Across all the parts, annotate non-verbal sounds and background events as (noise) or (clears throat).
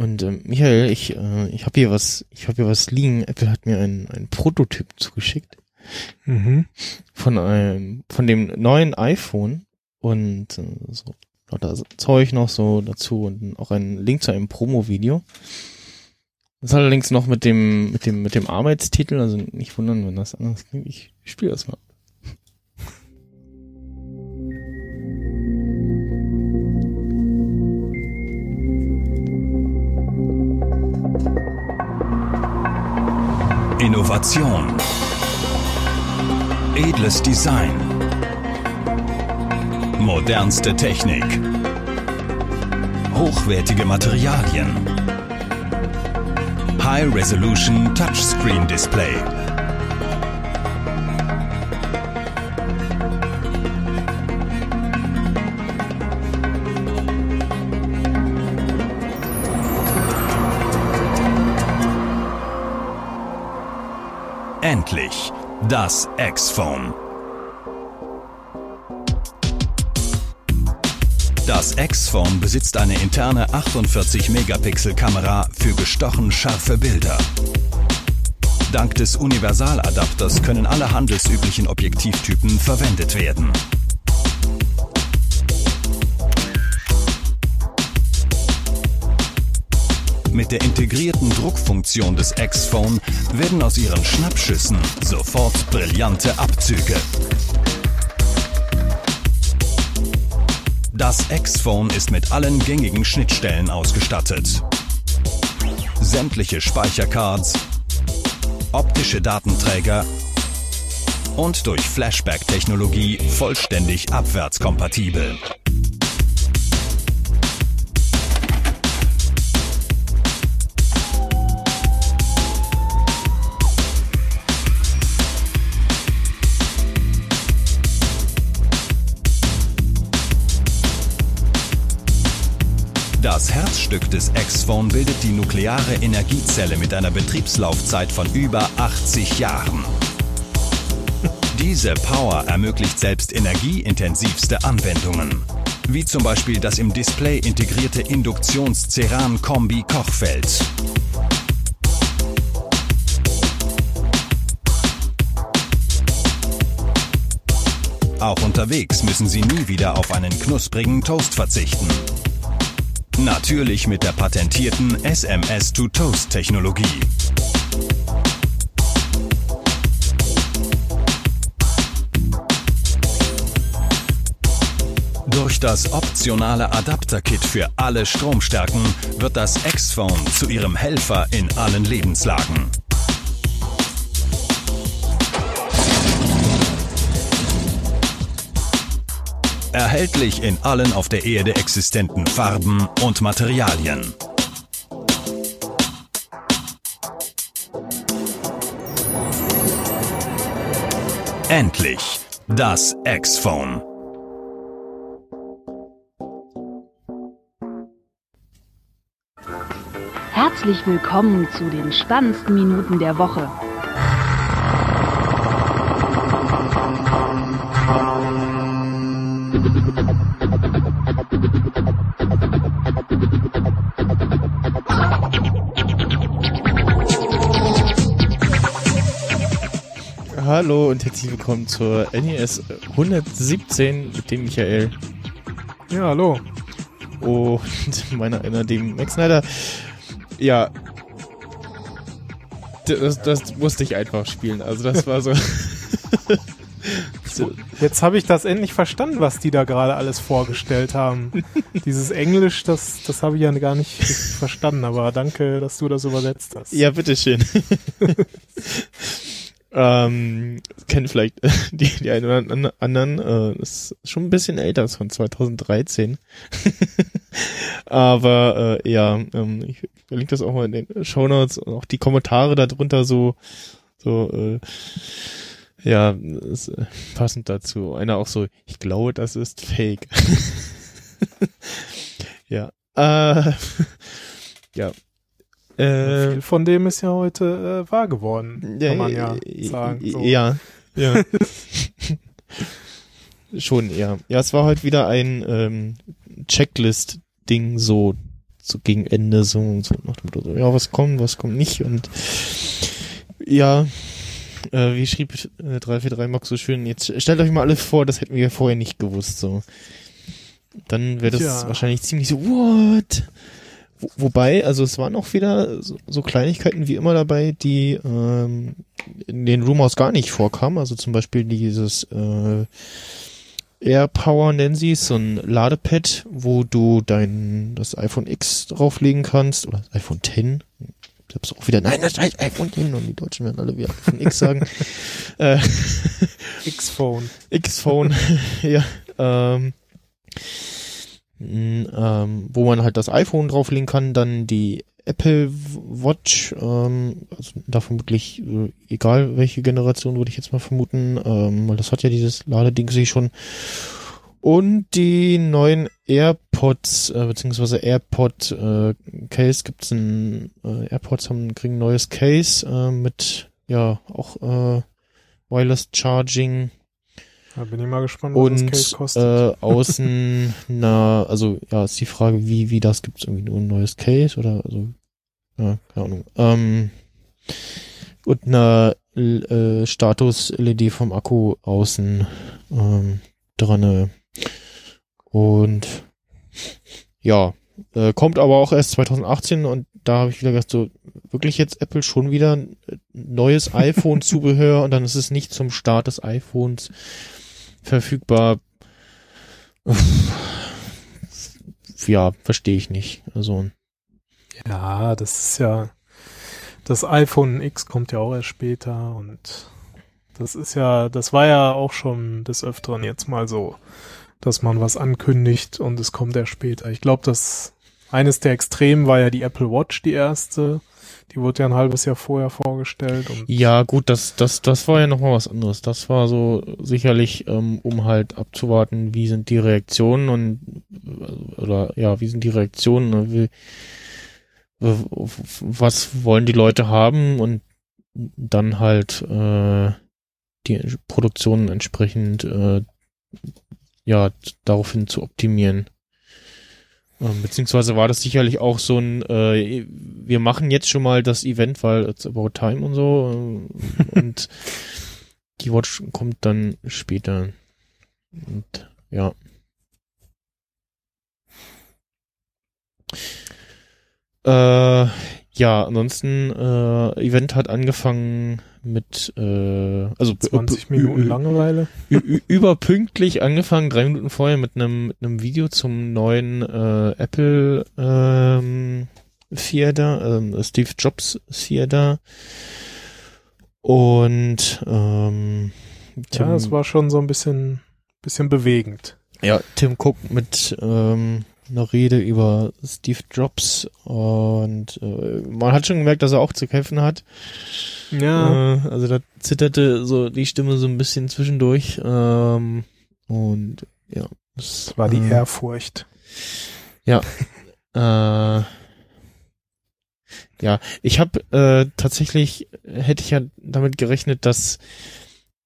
Und ähm, Michael, ich, äh, ich habe hier was, ich habe hier was liegen. Apple hat mir einen, einen Prototyp zugeschickt Mhm. von einem, von dem neuen iPhone und äh, so lauter Zeug noch so dazu und auch ein Link zu einem Promo-Video. Das ist allerdings noch mit dem, mit dem, mit dem Arbeitstitel, also nicht wundern, wenn das anders klingt. Ich spiele das mal. Innovation. Edles Design. Modernste Technik. Hochwertige Materialien. High Resolution Touchscreen Display. Endlich das X-Phone. Das X-Phone besitzt eine interne 48-Megapixel-Kamera für gestochen scharfe Bilder. Dank des Universaladapters können alle handelsüblichen Objektivtypen verwendet werden. Mit der integrierten Druckfunktion des X-Phone werden aus ihren Schnappschüssen sofort brillante Abzüge. Das X-Phone ist mit allen gängigen Schnittstellen ausgestattet. Sämtliche Speichercards, optische Datenträger und durch Flashback-Technologie vollständig abwärtskompatibel. Das Herzstück des X-Phone bildet die nukleare Energiezelle mit einer Betriebslaufzeit von über 80 Jahren. Diese Power ermöglicht selbst energieintensivste Anwendungen, wie zum Beispiel das im Display integrierte Induktions-Ceran-Kombi-Kochfeld. Auch unterwegs müssen Sie nie wieder auf einen knusprigen Toast verzichten. Natürlich mit der patentierten SMS-to-Toast-Technologie. Durch das optionale Adapterkit für alle Stromstärken wird das X-Phone zu Ihrem Helfer in allen Lebenslagen. Erhältlich in allen auf der Erde existenten Farben und Materialien. Endlich das X-Phone. Herzlich willkommen zu den spannendsten Minuten der Woche. Hallo und herzlich willkommen zur NES 117 mit dem Michael Ja, hallo. und (laughs) meiner einer dem Max Snyder. Ja. Das, das musste ich einfach spielen. Also das war so. (laughs) (laughs) so Jetzt habe ich das endlich verstanden, was die da gerade alles vorgestellt haben. (laughs) Dieses Englisch, das, das habe ich ja gar nicht verstanden, aber danke, dass du das übersetzt hast. ja, bitteschön. (laughs) ähm, kennen vielleicht (laughs) die, die einen oder an- anderen. Äh, das ist schon ein bisschen älter, ist von 2013. Aber äh, ja, ähm, ich verlinke das auch mal in den Shownotes und auch die Kommentare darunter so, so, äh, ja, ist, äh, passend dazu. Einer auch so, ich glaube, das ist fake. (laughs) ja. Äh, (laughs) ja. Äh, Viel von dem ist ja heute äh, wahr geworden, kann man ja äh, sagen. äh, So. Ja, ja. (laughs) Schon, ja. Ja, es war heute wieder ein ähm, Checklist-Ding so so gegen Ende so, so nach dem Motto, so, ja, was kommt, was kommt nicht und ja, äh, wie schrieb äh, 343 Max so schön, jetzt stellt euch mal alles vor, das hätten wir vorher nicht gewusst, so. Dann wäre das Tja. wahrscheinlich ziemlich so, what? Wo, wobei, also es waren auch wieder so, so Kleinigkeiten wie immer dabei, die ähm, in den Rumors gar nicht vorkamen. Also zum Beispiel dieses äh, AirPower nennen sie es, so ein Ladepad, wo du dein das iPhone X drauflegen kannst oder das iPhone 10. Ich hab's auch wieder, nein, das heißt iPhone 10 und die Deutschen werden alle wieder iPhone X sagen. (laughs) äh, X-Phone. X-Phone, (laughs) ja. Ähm, m, ähm, wo man halt das iPhone drauflegen kann, dann die Apple Watch, ähm, also da vermutlich, äh, egal welche Generation, würde ich jetzt mal vermuten, ähm, weil das hat ja dieses Ladeding sich schon. Und die neuen AirPods, äh, beziehungsweise AirPod äh, Case gibt's ein, äh, AirPods haben, kriegen ein neues Case äh, mit, ja, auch äh, Wireless Charging. Da bin ich mal gespannt, was das und Case kostet. äh, (laughs) außen na also ja ist die Frage wie wie das gibt's irgendwie nur ein neues Case oder also ja keine Ahnung. Ähm, und eine äh, Status LED vom Akku außen ähm, dran und ja äh, kommt aber auch erst 2018 und da habe ich wieder gedacht so wirklich jetzt Apple schon wieder ein neues (laughs) iPhone Zubehör und dann ist es nicht zum Start des iPhones verfügbar. Ja, verstehe ich nicht. Also, Ja, das ist ja, das iPhone X kommt ja auch erst später und das ist ja, das war ja auch schon des Öfteren jetzt mal so, dass man was ankündigt und es kommt erst später. Ich glaube, das eines der Extremen war ja die Apple Watch, die erste. Die wurde ja ein halbes Jahr vorher vorgestellt ja, gut, das, das, das war ja nochmal was anderes. Das war so sicherlich, ähm, um halt abzuwarten, wie sind die Reaktionen und, äh, oder, ja, wie sind die Reaktionen, ne, wie, was wollen die Leute haben und dann halt, äh, die Produktion entsprechend, äh, ja, daraufhin zu optimieren. Ähm, beziehungsweise war das sicherlich auch so ein, äh, wir machen jetzt schon mal das Event, weil it's about time und so. äh, und (laughs) die Watch kommt dann später. Und ja. Äh, ja, ansonsten, äh, Event hat angefangen mit, äh, also 20 Minuten Langeweile. überpünktlich angefangen, drei Minuten vorher mit einem mit einem Video zum neuen äh, Apple ähm, Theater, ähm, Steve Jobs Theater und ähm, Tim, Ja, es war schon so ein bisschen, bisschen bewegend. ja, Tim Cook mit ähm, einer Rede über Steve Jobs und äh, man hat schon gemerkt, dass er auch zu kämpfen hat. Ja, Äh, also da zitterte so die Stimme so ein bisschen zwischendurch. Ähm, und ja, das war die äh, Ehrfurcht. Äh, ja, ich habe äh, tatsächlich hätte ich ja damit gerechnet, dass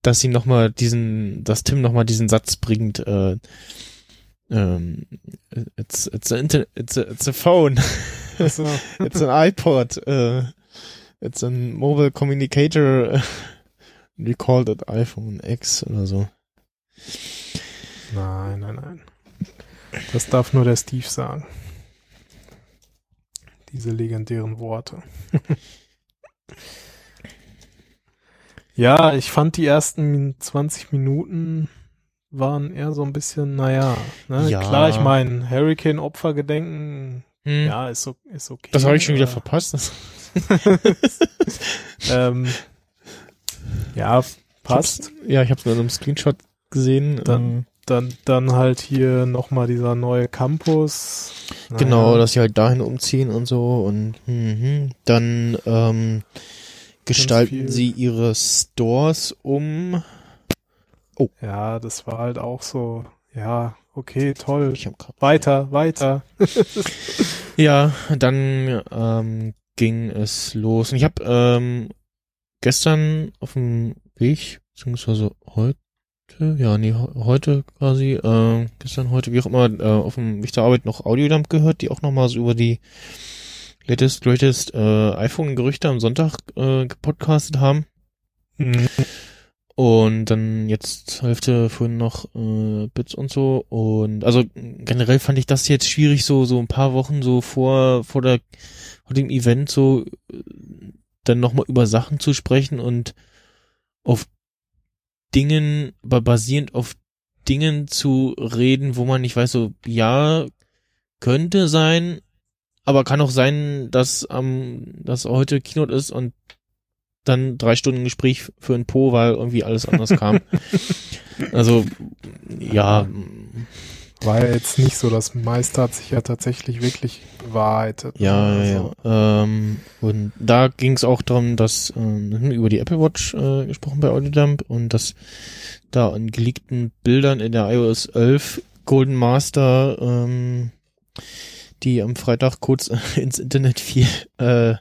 dass sie noch mal diesen, dass Tim noch mal diesen Satz bringt. Äh, ähm, it's it's a, inter, it's a it's a phone. Also, (laughs) It's an iPod. Uh, it's a mobile communicator. We called it iPhone X oder so. nein, nein, nein. Das darf nur der Steve sagen. Diese legendären Worte. (laughs) ja, ich fand die ersten 20 Minuten waren eher so ein bisschen, naja, ne? Ja. klar, ich meine, Hurricane-Opfergedenken, Hm. ja, ist, o- ist okay. das habe ich schon wieder verpasst. (laughs) Ähm, ja, passt. ja, ich habe es nur in einem Screenshot gesehen. Dann- ähm, Dann, dann halt hier nochmal dieser neue Campus. Genau, Naja, dass sie halt dahin umziehen und so und mhm. dann ähm, gestalten sie ihre Stores um. Ja, das war halt auch so, ja, okay, toll. Ich hab grad Weiter, weiter. (laughs) Ja, dann ähm, ging es los. Und ich habe ähm, gestern auf dem Weg, beziehungsweise heute, ja, nee, he- heute quasi, äh, gestern, heute, wie auch immer, äh, auf dem Weg zur Arbeit noch Audiodump gehört, die auch nochmal so über die latest, greatest äh, iPhone-Gerüchte am Sonntag äh, gepodcastet haben. Mhm. Und dann jetzt Hälfte vorhin noch äh, Bits und so. Und also generell fand ich das jetzt schwierig, so so ein paar Wochen so vor vor der vor dem Event so äh, dann nochmal über Sachen zu sprechen und auf Dingen, basierend auf Dingen zu reden, wo man nicht weiß, so ja könnte sein, aber kann auch sein, dass am dass heute Keynote ist und dann drei Stunden Gespräch für ein Po, weil irgendwie alles anders kam. (laughs) also ja, War ja jetzt nicht so, das meiste hat sich ja tatsächlich wirklich bewahrheitet. ja, ja, Also, ja. Ähm, und da ging es auch darum, dass ähm, über die Apple Watch äh, gesprochen bei Audiodump und dass da an geleakten Bildern in der iOS 11 Golden Master, ähm, die am Freitag kurz (laughs) ins Internet fiel, äh,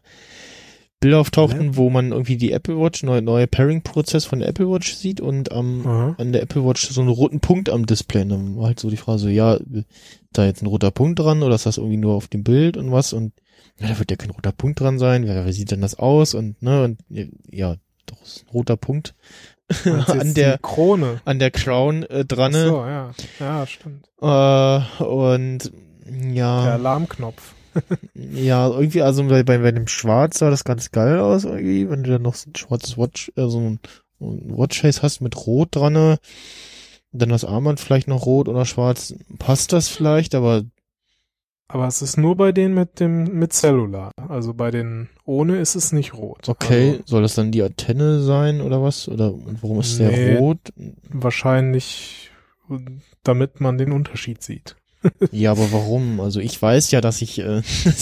Bilder auftauchten, wo man irgendwie die Apple Watch, neue, neue Pairing-Prozess von der Apple Watch sieht und am Aha. an der Apple Watch so einen roten Punkt am Display. Und dann war halt so die Frage so, ja, da jetzt ein roter Punkt dran oder ist das irgendwie nur auf dem Bild und was? Und ja, da wird ja kein roter Punkt dran sein. Ja, wie sieht denn das aus? Und ne, und ja, doch ist ein roter Punkt (laughs) an der Krone. an der Crown äh, Ach dran. so, ja. Ja, stimmt. Äh, und Der ja, Alarmknopf. Ja, irgendwie, also bei, bei, bei dem Schwarz sah das ganz geil aus irgendwie, wenn du dann noch so ein schwarzes Watch, äh, so ein, ein Watchface hast mit Rot dran, dann das Armband vielleicht noch rot oder schwarz, passt das vielleicht, aber Aber es ist nur bei denen mit dem mit Cellular. Also bei den ohne ist es nicht rot. okay, Also soll das dann die Antenne sein oder was? Oder warum ist der Nee. rot? wahrscheinlich, damit man den Unterschied sieht. Ja, aber warum? Also ich weiß ja, dass ich, äh,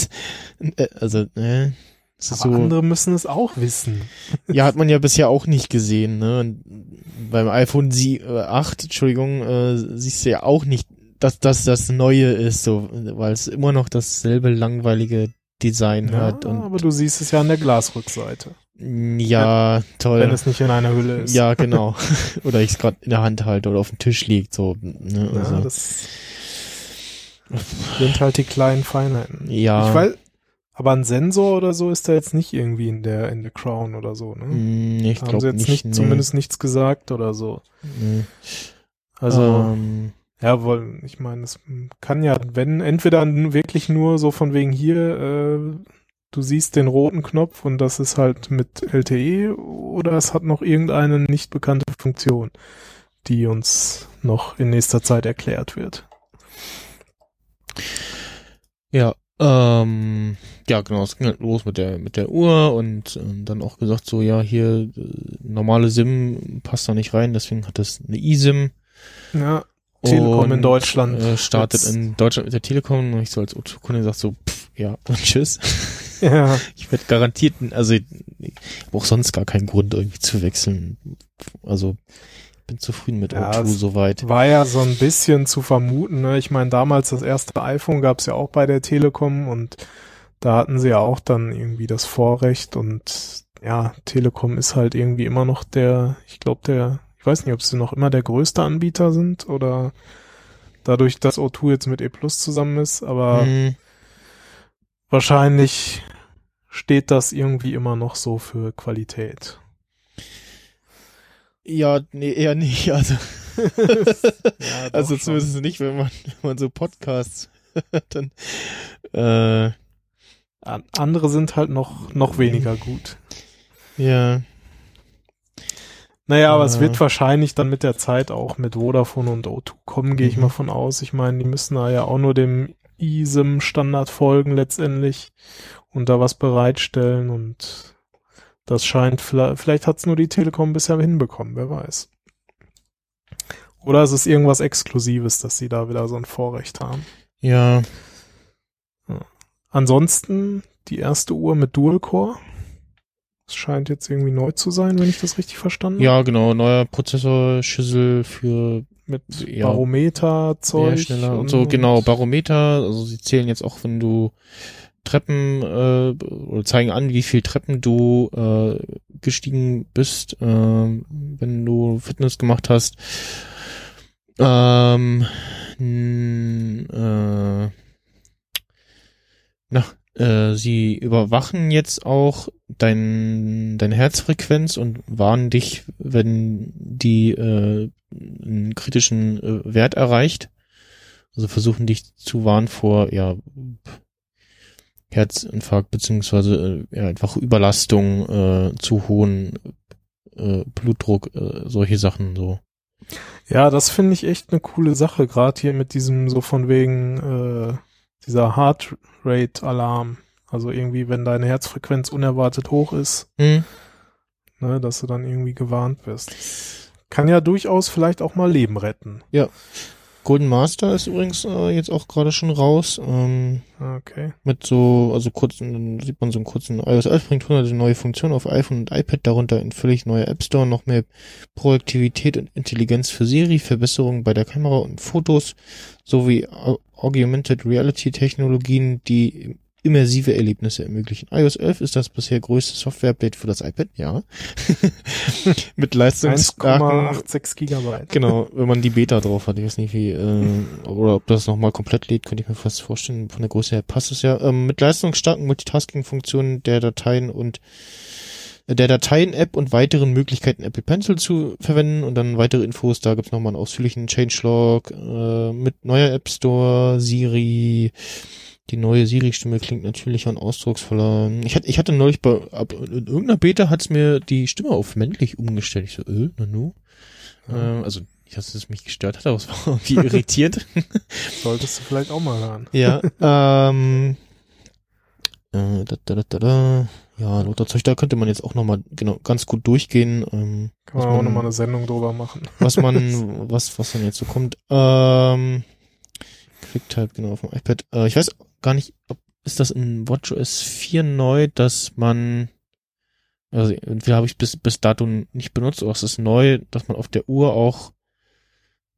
(laughs) äh, also, äh, es ist Aber so, andere müssen es auch wissen. (laughs) ja, hat man ja bisher auch nicht gesehen, ne? Und beim iPhone Sie, äh, 8, Entschuldigung, äh, siehst du ja auch nicht, dass das das Neue ist, so, weil es immer noch dasselbe langweilige Design Ja, hat und aber du siehst es ja an der Glasrückseite, ja, toll. wenn es nicht in einer Hülle ist. Ja, genau. (laughs) oder ich es gerade in der Hand halte oder auf dem Tisch liegt, so. Ne? Ja, Also, das sind halt die kleinen Feinheiten. ja. Ich weiß, aber ein Sensor oder so ist da jetzt nicht irgendwie in der in der Crown oder so, ne? Mm, ich Haben sie jetzt nicht. nicht, zumindest nichts gesagt oder so. Nee. Also ähm, Ja, weil ich meine, es kann ja, wenn entweder wirklich nur so von wegen hier, äh, du siehst den roten Knopf und das ist halt mit LTE oder es hat noch irgendeine nicht bekannte Funktion, die uns noch in nächster Zeit erklärt wird. Ja, ähm, ja, genau, es ging halt los mit der mit der Uhr und ähm, dann auch gesagt so, ja, hier äh, normale SIM passt da nicht rein, deswegen hat das eine eSIM. Ja, Telekom in und, Deutschland Äh, startet jetzt. in Deutschland mit der Telekom und ich so als O2-Kunde gesagt so, pff, ja, und tschüss. (laughs) ja, Ich werde garantiert, also ich habe auch sonst gar keinen Grund irgendwie zu wechseln. Also bin zufrieden mit Ja, O2 es- soweit. war ja so ein bisschen zu vermuten. Ne? Ich meine, damals das erste iPhone gab es ja auch bei der Telekom und da hatten sie ja auch dann irgendwie das Vorrecht und ja, Telekom ist halt irgendwie immer noch der, ich glaube der, ich weiß nicht, ob sie noch immer der größte Anbieter sind oder dadurch, dass O2 jetzt mit E Plus zusammen ist, aber Hm, wahrscheinlich steht das irgendwie immer noch so für Qualität. Ja, nee, eher nicht. Also, (laughs) Ja, also schon. zumindest nicht, wenn man, wenn man so Podcasts dann äh, An- andere sind halt noch, noch weniger gut. ja, Naja, aber es Äh. wird wahrscheinlich dann mit der Zeit auch mit Vodafone und O2 kommen, gehe ich Mhm. mal von aus. Ich meine, die müssen da ja auch nur dem eSIM-Standard folgen letztendlich und da was bereitstellen und das scheint, vielleicht, hat es nur die Telekom bisher hinbekommen, wer weiß. Oder es ist irgendwas Exklusives, dass sie da wieder so ein Vorrecht haben. ja, Ansonsten die erste Uhr mit Dual-Core. Es scheint jetzt irgendwie neu zu sein, wenn ich das richtig verstanden habe. ja, genau, neuer Prozessor, Schüssel für mit Ja. Barometer-Zeug. Schneller und so, genau, Barometer, also sie zählen jetzt auch, wenn du Treppen äh, oder zeigen an, wie viel Treppen du äh, gestiegen bist, äh, wenn du Fitness gemacht hast. Ähm, äh, na, äh, sie überwachen jetzt auch dein, deine Herzfrequenz und warnen dich, wenn die äh, einen kritischen äh, Wert erreicht. Also versuchen dich zu warnen vor ja, Herzinfarkt beziehungsweise äh, ja, einfach Überlastung, äh, zu hohen äh, Blutdruck, äh, solche Sachen so. Ja, das finde ich echt eine coole Sache, gerade hier mit diesem so von wegen äh, dieser Heart Rate Alarm. Also irgendwie, wenn deine Herzfrequenz unerwartet hoch ist, Hm. ne, dass du dann irgendwie gewarnt wirst. Kann ja durchaus vielleicht auch mal Leben retten. Golden Master ist übrigens äh, jetzt auch gerade schon raus. Ähm, Okay. mit so, also kurzen, dann sieht man so einen kurzen iOS 11 bringt hunderte neue Funktionen auf iPhone und iPad, darunter ein völlig neuer App Store, noch mehr Proaktivität und Intelligenz für Siri, Verbesserungen bei der Kamera und Fotos, sowie Au- Augmented Reality Technologien, die immersive Erlebnisse ermöglichen. iOS 11 ist das bisher größte Software-Update für das iPad, ja. (laughs) mit leistungsstarken 1,86 Gigabyte. Genau, wenn man die Beta drauf hat. Ich weiß nicht wie, äh, oder ob das nochmal komplett lädt, könnte ich mir fast vorstellen. Von der Größe her passt es ja. Ähm, mit leistungsstarken Multitasking-Funktionen der Dateien und äh, der Dateien-App und weiteren Möglichkeiten Apple Pencil zu verwenden und dann weitere Infos. Da gibt's nochmal einen ausführlichen Changelog äh, mit neuer App Store, Siri. Die neue Siri-Stimme klingt natürlicher und ausdrucksvoller. Ich hatte, ich hatte neulich bei, ab, in irgendeiner Beta hat's mir die Stimme auf männlich umgestellt. Ich so, äh, Nanu? Ähm, also, nicht, dass es mich gestört hat, aber es war irgendwie (laughs) irritiert. Solltest du vielleicht auch mal hören. ja, ähm, äh, da, da, da, da, da. Ja, lauter Zeug, da könnte man jetzt auch nochmal genau ganz gut durchgehen, ähm, Kann man auch nochmal eine Sendung drüber machen. was man, (laughs) was, was dann jetzt so kommt. Ähm, QuickType, genau, auf dem iPad. Äh, ich weiß gar nicht, ob, ist das in WatchOS 4 neu, dass man, also entweder habe ich bis, bis dato nicht benutzt, oder es ist neu, dass man auf der Uhr auch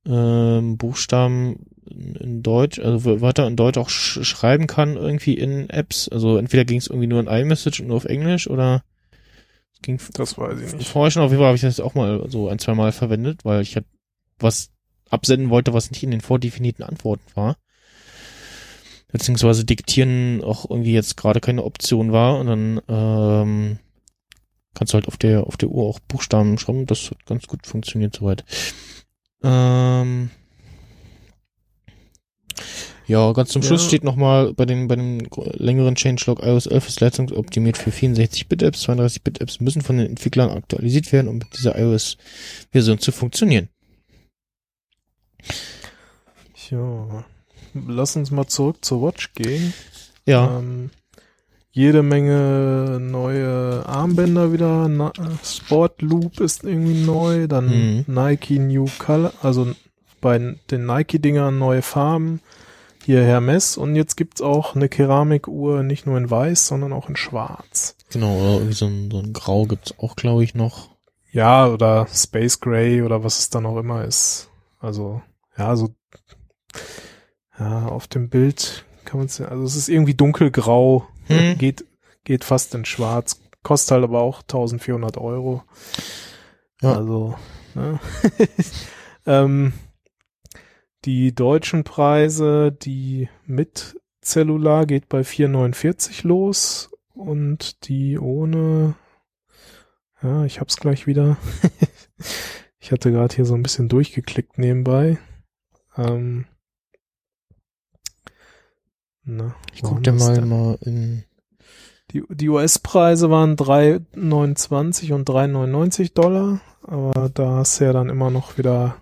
ähm, Buchstaben in Deutsch, also Wörter in Deutsch auch sch schreiben kann irgendwie in Apps. Also entweder ging es irgendwie nur in iMessage und nur auf Englisch oder es ging Das weiß ich nicht. Vorher schon auf jeden Fall habe ich das auch mal so ein, zwei Mal verwendet, weil ich halt was absenden wollte, was nicht in den vordefinierten Antworten war. Beziehungsweise diktieren auch irgendwie jetzt gerade keine Option war und dann ähm, kannst du halt auf der auf der Uhr auch Buchstaben schreiben. Das hat ganz gut funktioniert soweit. Ähm, ja, ganz zum Schluss Ja. steht nochmal bei den bei dem längeren Changelog iOS 11 ist leistungsoptimiert für 64-Bit-Apps. 32-Bit-Apps müssen von den Entwicklern aktualisiert werden, um mit dieser iOS-Version zu funktionieren. Ja. Lass uns mal zurück zur Watch gehen. Ja, Ähm, jede Menge neue Armbänder wieder. Na, Sport Loop ist irgendwie neu. Dann Mhm. Nike New Color, also bei den Nike-Dingern neue Farben. Hier Hermes. Und jetzt gibt's auch eine Keramikuhr, nicht nur in weiß, sondern auch in schwarz. genau. Oder irgendwie so ein, so ein Grau gibt's auch, glaube ich, noch. Ja, oder Space Gray oder was es dann auch immer ist. Also, ja, so, ja, auf dem Bild kann man es, also es ist irgendwie dunkelgrau, Hm. geht, geht fast in schwarz, kostet halt aber auch 1400 Euro. Ja. Also, ne? (laughs) ähm, die deutschen Preise, die mit Cellular geht bei 4,49 los und die ohne, ja, ich hab's gleich wieder. (laughs) ich hatte gerade hier so ein bisschen durchgeklickt nebenbei. Ähm, na, Ich wo guck haben dir mal mal in. Die, die US-Preise waren 3,29 und 3,99 Dollar, aber da du ja dann immer noch wieder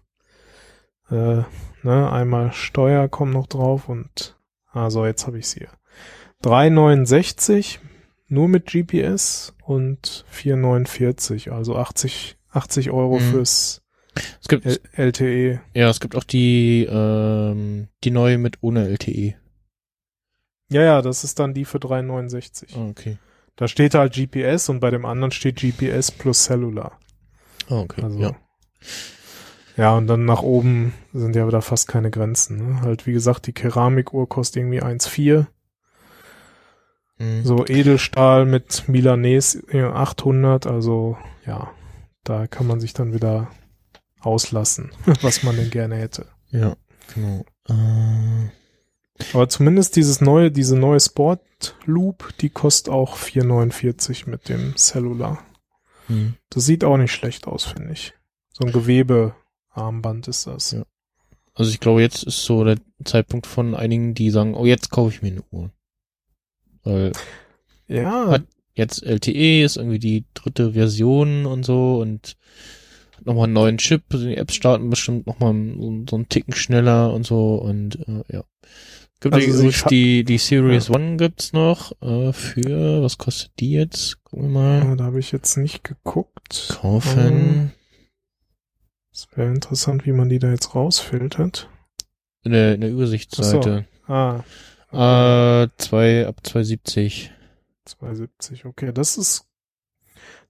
äh, ne, einmal Steuer kommt noch drauf und also jetzt habe ich es hier. 3,69 nur mit GPS und 4,49, also 80, 80 Euro Mhm. fürs Es gibt, L. LTE. ja, es gibt auch die, ähm, die neue mit ohne. LTE. Ja, ja, das ist dann die für 3,69. Ah, okay. Da steht halt GPS und bei dem anderen steht GPS plus Cellular. Ah, okay. Also, ja. Ja, und dann nach oben sind ja wieder fast keine Grenzen. Ne? Halt, wie gesagt, die Keramikuhr kostet irgendwie 1,4. Mhm. So Edelstahl mit Milanese äh, 800, also ja, da kann man sich dann wieder auslassen, (laughs) was man denn gerne hätte. Ja, genau. Äh, Aber zumindest dieses neue, diese neue Sport Loop, die kostet auch 4,49 mit dem Cellular. hm. Das sieht auch nicht schlecht aus, finde ich. So ein Gewebearmband ist das. Ja. Also ich glaube, jetzt ist so der Zeitpunkt von einigen, die sagen, oh, jetzt kaufe ich mir eine Uhr. Weil Ja, Hat- jetzt LTE ist irgendwie die dritte Version und so und nochmal einen neuen Chip. Also Die Apps starten bestimmt nochmal so, so einen Ticken schneller und so und äh, ja. Gibt Also die, scha- die, die Series One gibt's noch äh, für, was kostet die jetzt? Gucken wir mal. Ja, da habe ich jetzt nicht geguckt. Kaufen. Es wäre interessant, wie man die da jetzt rausfiltert. In der, in der Übersichtsseite. Ah, Äh, zwei, ab 270. 270, okay. Das ist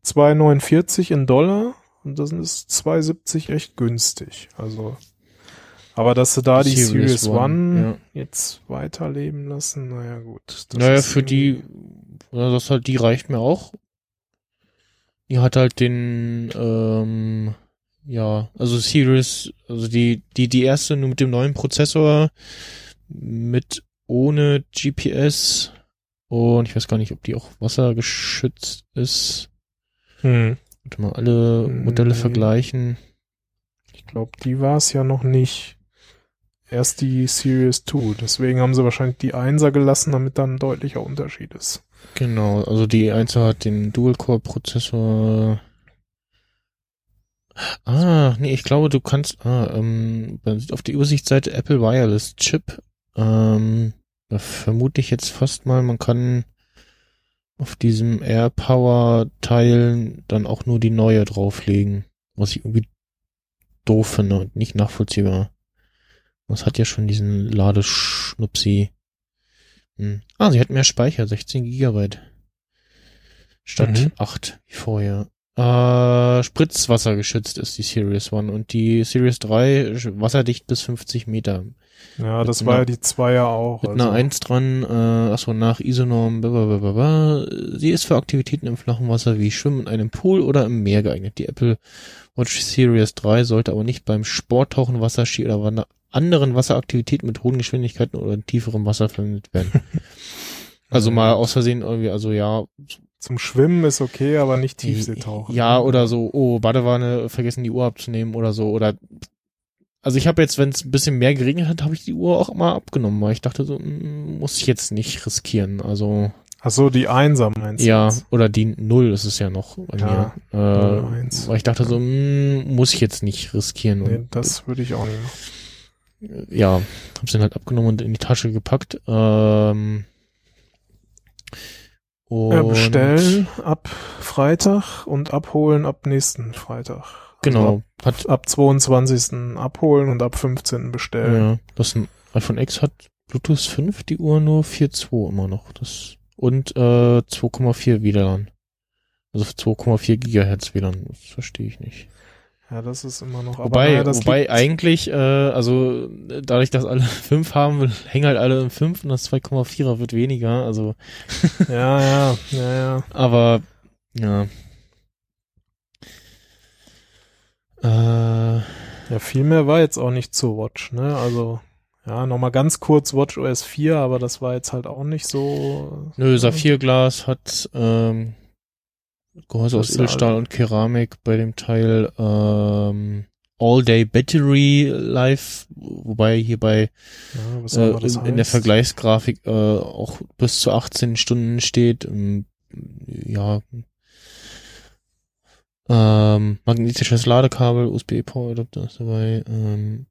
249 in Dollar und das ist 270 echt günstig. Also, aber dass sie da die, Series, One, jetzt weiterleben lassen, naja gut. Naja, für die, ja, das halt, die reicht mir auch. Die hat halt den, ähm, ja, also Series, also die, die, die erste nur mit dem neuen Prozessor, mit ohne GPS und ich weiß gar nicht, ob die auch wassergeschützt ist. Hm. Warte mal, alle Modelle Nee. vergleichen. Ich glaube, die war es ja noch nicht. Erst die Series 2. Deswegen haben sie wahrscheinlich die 1er gelassen, damit dann ein deutlicher Unterschied ist. Genau, also die Einzel hat den Dual-Core-Prozessor. Ah, nee, ich glaube, du kannst, ah, ähm, man sieht auf der Übersichtsseite Apple Wireless Chip. Ähm, vermute ich jetzt fast mal, man kann auf diesem AirPower-Teil dann auch nur die neue drauflegen. Was ich irgendwie doof finde und nicht nachvollziehbar. Das hat ja schon diesen Ladeschnupsi. Hm. Ah, sie hat mehr Speicher, 16 Gigabyte. Statt Mhm. 8 wie vorher. Äh, Spritzwasser geschützt ist die Series One und die Series 3 sch- wasserdicht bis 50 Meter. Ja, Mit das einer- war ja die 2er auch. Mit also. einer 1 dran, äh, achso, nach Isonorm, blablabla. Sie ist für Aktivitäten im flachen Wasser wie Schwimmen in einem Pool oder im Meer geeignet. Die Apple Watch Series 3 sollte aber nicht beim Sporttauchen, Wasserski oder wander- anderen Wasseraktivitäten mit hohen Geschwindigkeiten oder in tieferem Wasser verwendet werden. (laughs) Also mal aus Versehen irgendwie, also ja, Zum Schwimmen ist okay, aber nicht Tiefseetauchen. ja, oder so, oh, Badewanne, vergessen die Uhr abzunehmen oder so. Oder also ich habe jetzt, wenn es ein bisschen mehr geregnet hat, habe ich die Uhr auch mal abgenommen, weil ich dachte so, mm, muss ich jetzt nicht riskieren. Also Ach so, die Einser meinst du? ja, oder die Null ist es ja noch bei Ja, mir. Äh, 01. weil ich dachte so, mm, muss ich jetzt nicht riskieren. Nee, das würde ich auch nicht machen. Ja, hab's dann halt abgenommen und in die Tasche gepackt. Ähm, und Ja, bestellen ab Freitag und abholen ab nächsten Freitag. Also Genau, hat ab, ab 22. abholen und ab 15. bestellen. Ja, das ein iPhone X hat Bluetooth 5, die Uhr nur 4.2 immer noch. Das und äh, 2,4 WLAN. Also 2,4 Gigahertz WLAN. Das verstehe ich nicht. Ja, das ist immer noch. Wobei, naja, das wobei eigentlich, äh, also dadurch, dass alle (laughs) 5 haben, hängen halt alle im 5 und das 2,4er wird weniger. Also, (laughs) Ja, ja, ja, ja. aber ja. Äh, Ja, viel mehr war jetzt auch nicht zur Watch, ne? Also, ja, nochmal ganz kurz Watch OS 4, aber das war jetzt halt auch nicht so. Nö, Saphirglas hat ähm, Gehäuse aus Edelstahl und Keramik bei dem Teil ähm, All-Day Battery Life, wobei hier bei Ja, äh, in, in der. Vergleichsgrafik äh, auch bis zu 18 Stunden steht. Ähm, ja. Ähm, magnetisches Ladekabel, USB Power Adapter ist dabei. Ähm,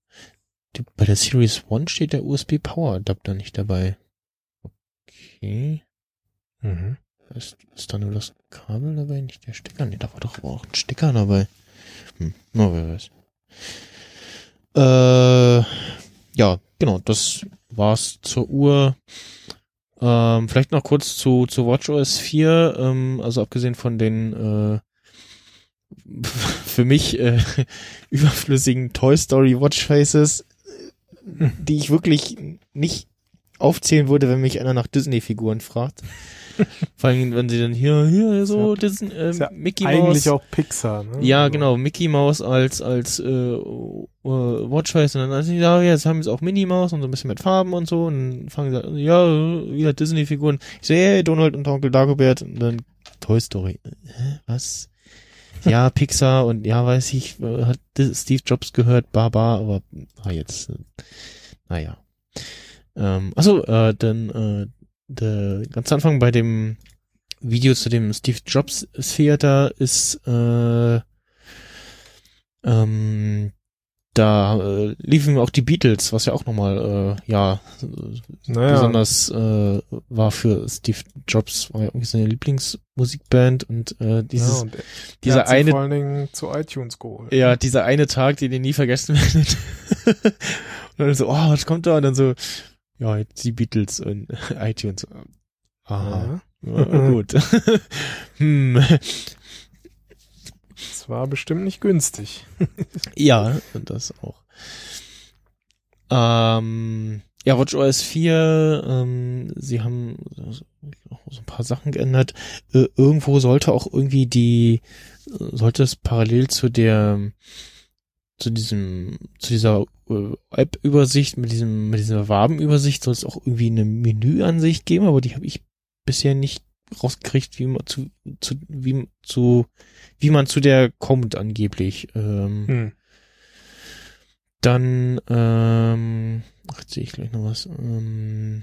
die, bei der Series One steht der USB Power Adapter nicht dabei. Okay. Mhm. Ist, ist da nur das Kabel dabei, nicht der Stecker? Nee, da war doch auch ein Stecker dabei. Hm, na, wer weiß. Äh, ja, genau, das war's zur Uhr. Ähm, vielleicht noch kurz zu, zu WatchOS 4, ähm, also abgesehen von den äh, (laughs) für mich äh, (laughs) überflüssigen Toy Story Watchfaces, die ich wirklich nicht aufzählen würde, wenn mich einer nach Disney-Figuren fragt. (laughs) Vor allem, wenn sie dann hier, hier, so, ja- Disney, äh, ja Mickey Mouse. Eigentlich auch Pixar, ne? Ja, Also, genau, Mickey Mouse als, als, äh, äh, Watchface und dann, also, ja, jetzt haben jetzt auch Minnie Mouse und so ein bisschen mit Farben und so und dann fangen sie an, ja, wieder Disney-Figuren. Ich so, hey, Donald und Onkel Dagobert und dann Toy Story. Hä, was? Ja, (laughs) Pixar und ja, weiß ich, hat Steve Jobs gehört, Baba, aber, ah, jetzt, äh, naja. Ähm, achso, äh, dann, äh, der ganz Anfang bei dem Video zu dem Steve Jobs Theater ist, äh, ähm, da äh, liefen auch die Beatles, was ja auch nochmal, äh, ja, Naja, besonders äh, war für Steve Jobs, war ja irgendwie seine Lieblingsmusikband und äh, ja, dieses, und er dieser sie eine vor allen Dingen zu iTunes geholt. ja, dieser eine Tag, den ihr nie vergessen (laughs) werdet. und dann so, oh, was kommt da? Und dann so, ja, jetzt die Beatles und (laughs) iTunes. Aha. Ja. Gut. (laughs) hm. Das war bestimmt nicht günstig. (laughs) Ja, und das auch. Ähm, ja, WatchOS 4, ähm, sie haben so ein paar Sachen geändert. Äh, irgendwo sollte auch irgendwie die, sollte es parallel zu der, zu diesem, zu dieser äh, App-Übersicht, mit diesem, mit dieser Wabenübersicht, soll es auch irgendwie eine Menüansicht geben, aber die habe ich bisher nicht rausgekriegt, wie man zu, zu, wie, zu, wie man zu der kommt angeblich. Ähm, Hm. dann, ähm, ach, jetzt sehe ich gleich noch was. Ähm,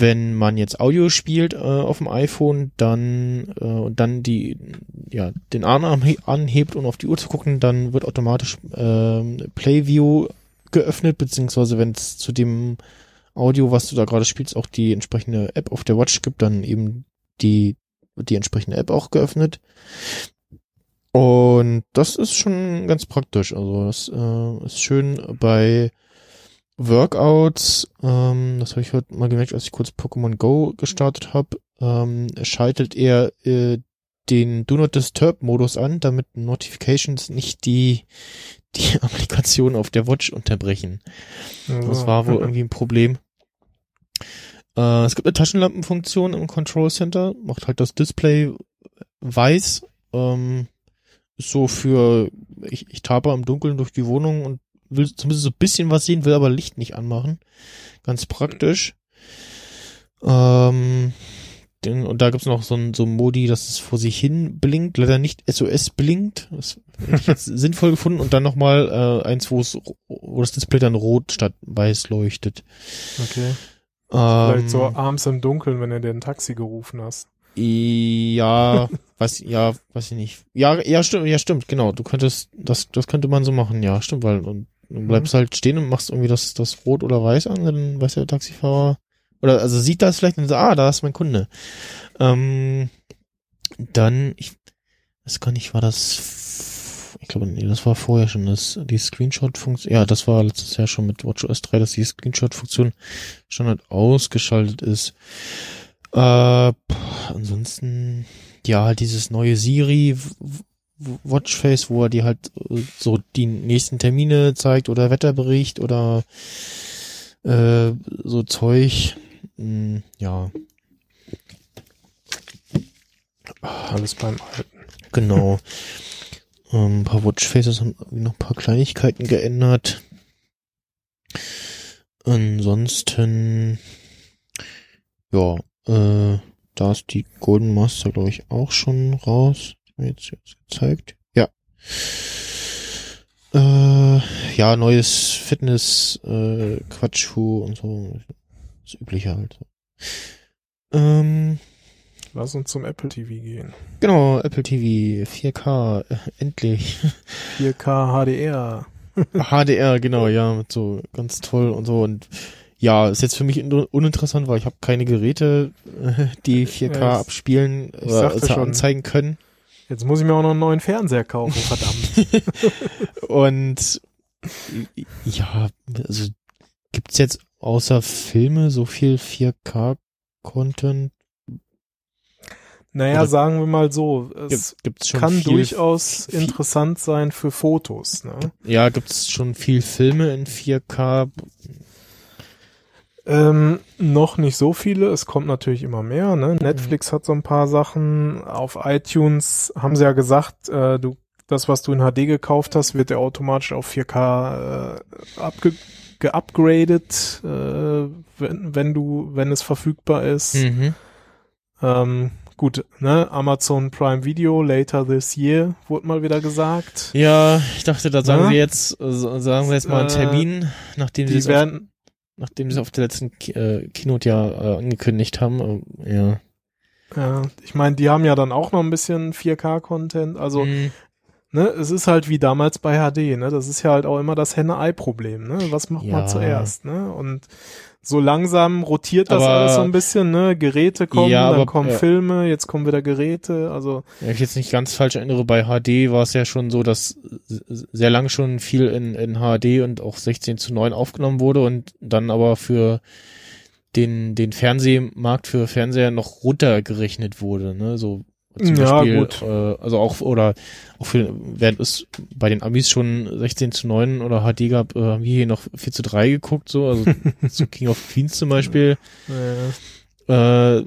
wenn man jetzt Audio spielt äh, auf dem iPhone, dann äh, und dann die, ja, den Arm anhe- anhebt, um auf die Uhr zu gucken, dann wird automatisch ähm, Playview geöffnet, beziehungsweise wenn es zu dem Audio, was du da gerade spielst, auch die entsprechende App auf der Watch gibt, dann eben die die entsprechende App auch geöffnet. Und das ist schon ganz praktisch. Also das äh, ist schön bei Workouts. Ähm, das habe ich heute mal gemerkt, als ich kurz Pokémon Go gestartet habe. Ähm, schaltet er äh, den Do Not Disturb Modus an, damit Notifications nicht die (laughs) die Applikation auf der Watch unterbrechen. Also, Das war wohl irgendwie ein Problem. Äh, es gibt eine Taschenlampenfunktion im Control Center, macht halt das Display weiß. Ähm, so für, ich, ich taper im Dunkeln durch die Wohnung und will zumindest so ein bisschen was sehen, will aber Licht nicht anmachen. Ganz praktisch. Ähm, den, und da gibt's noch so ein, so ein Modi, dass es vor sich hin blinkt, leider nicht SOS blinkt. Das hätte ich jetzt (laughs) sinnvoll gefunden. Und dann nochmal äh, eins, wo es, wo das Display dann rot statt weiß leuchtet. Okay. Ähm, Vielleicht so abends im Dunkeln, wenn du dir ein Taxi gerufen hast. Ja, (laughs) weiß, ja, weiß ich nicht. Ja, ja, stimmt, ja, stimmt, genau. Du könntest, das, das könnte man so machen, ja, stimmt, weil und, du bleibst halt stehen und machst irgendwie das, das Rot oder Weiß an, dann weiß der Taxifahrer, oder, also sieht das vielleicht und so, ah, da ist mein Kunde. Ähm, dann, ich weiß gar nicht, war das, ich glaube, nee, das war vorher schon, das, die Screenshot-Funktion, ja, das war letztes Jahr schon mit WatchOS 3, dass die Screenshot-Funktion schon halt ausgeschaltet ist. Äh, pff, ansonsten, ja, halt dieses neue Siri Watchface, wo er dir halt äh, so die nächsten Termine zeigt oder Wetterbericht oder äh, so Zeug. Hm, ja, Alles beim Alten. genau. (laughs) ähm, ein paar Watchfaces haben noch ein paar Kleinigkeiten geändert. Ansonsten, ja, äh, da ist die Golden Master, glaube ich, auch schon raus. Mir jetzt, jetzt gezeigt. Ja. Äh, ja, neues Fitness, äh, Quatschschuh und so. Das Übliche halt. Ähm, Lass uns zum Apple TV gehen. genau, Apple TV 4K, äh, endlich. 4K HDR. HDR, (laughs) genau, ja, mit so ganz toll und so und ja, ist jetzt für mich un- uninteressant, weil ich habe keine Geräte, äh, die 4K Ja, abspielen oder schon. anzeigen können. Jetzt muss ich mir auch noch einen neuen Fernseher kaufen, (laughs) verdammt. Und ja, also gibt's jetzt außer Filme so viel 4K-Content? Naja, Oder- sagen wir mal so, es Gibt, gibt's schon kann viel, durchaus viel- interessant sein für Fotos. Ne? Ja, gibt's schon viel Filme in 4K. Ähm, noch nicht so viele, es kommt natürlich immer mehr. Ne? Netflix hat so ein paar Sachen. Auf iTunes haben sie ja gesagt, äh, du das, was du in HD gekauft hast, wird ja automatisch auf 4K äh, abge geupgradet, äh, wenn, wenn du, wenn es verfügbar ist. Mhm. Ähm, gut, ne, Amazon Prime Video later this year, wurde mal wieder gesagt. Ja, ich dachte, da sagen Ja? wir jetzt, äh, sagen wir jetzt mal einen Äh, Termin, nachdem sie Die auf, werden, nachdem sie auf der letzten äh, Keynote ja äh, angekündigt haben. Äh, ja. ja, ich meine, die haben ja dann auch noch ein bisschen 4K-Content, also Mhm. ne, es ist halt wie damals bei HD, ne? Das ist ja halt auch immer das Henne-Ei-Problem, ne? Was macht Ja. man zuerst, ne? Und so langsam rotiert das Aber- alles so ein bisschen, ne? Geräte kommen, Ja, dann aber- kommen ja. Filme, jetzt kommen wieder Geräte, also Wenn ich jetzt nicht ganz falsch erinnere, bei HD war es ja schon so, dass sehr lange schon viel in, in HD und auch 16 zu 9 aufgenommen wurde und dann aber für den, den Fernsehmarkt für Fernseher noch runtergerechnet wurde, ne, so zum Ja, Beispiel, gut. Äh, also auch, oder auch für, während es bei den Amis schon 16 zu 9 oder HD gab, äh, haben wir hier noch 4 zu 3 geguckt, so, also (laughs) so King of Queens zum Beispiel, äh, äh, äh,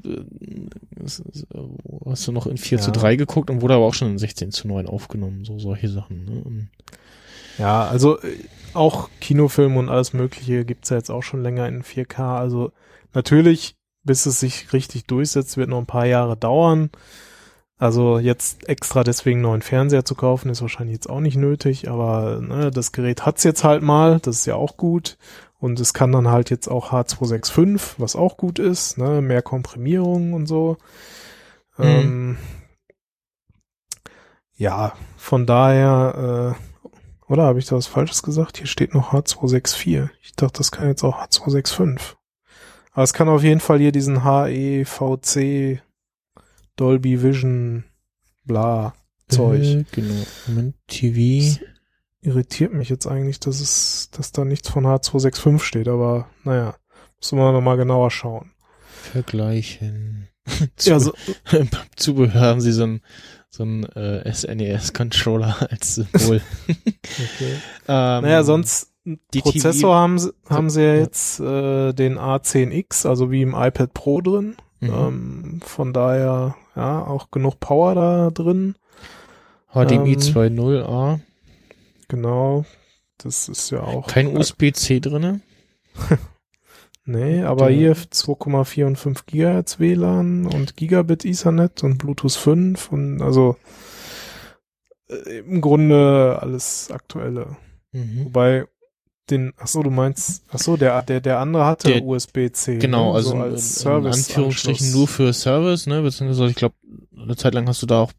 hast du noch in 4 zu Ja. 3 geguckt und wurde aber auch schon in 16 zu 9 aufgenommen, so solche Sachen. Ne? Und, Ja, also äh, auch Kinofilme und alles Mögliche gibt's ja jetzt auch schon länger in 4K. Also natürlich, bis es sich richtig durchsetzt, wird noch ein paar Jahre dauern. Also jetzt extra deswegen neuen Fernseher zu kaufen, ist wahrscheinlich jetzt auch nicht nötig, aber ne, das Gerät hat's jetzt halt mal, das ist ja auch gut. Und es kann dann halt jetzt auch H265, was auch gut ist, ne, mehr Komprimierung und so. Mhm. Ähm, ja, von daher, äh, oder habe ich da was Falsches gesagt? Hier steht noch H264. Ich dachte, das kann jetzt auch H265. Aber es kann auf jeden Fall hier diesen HEVC Dolby Vision bla Zeug. Äh, genau. Moment, TV. Irritiert mich jetzt eigentlich, dass es, dass da nichts von H265 steht, aber naja, müssen wir nochmal genauer schauen. Vergleichen. (laughs) Ja, so, (laughs) Zubehör haben sie so ein so ein äh, SNES-Controller (laughs) als Symbol. okay. ähm, Naja, sonst die Prozessor TV haben sie, haben sie ja ja. jetzt äh, den A10X, also wie im iPad Pro drin. Mhm. Ähm, von daher, ja, auch genug Power da drin. HDMI ähm, 2.0a. Genau. Das ist ja auch. Kein USB-C drinne. (laughs) Nee, aber hier 2,4 und 5 Gigahertz WLAN und Gigabit Ethernet und Bluetooth 5 und also äh, im Grunde alles aktuelle. Mhm. Wobei den, ach so, du meinst, ach so, der, der, der andere hatte USB-C. Genau, ne? also so in, als in Anführungsstrichen nur für Service, ne? Beziehungsweise ich glaube, eine Zeit lang hast du da auch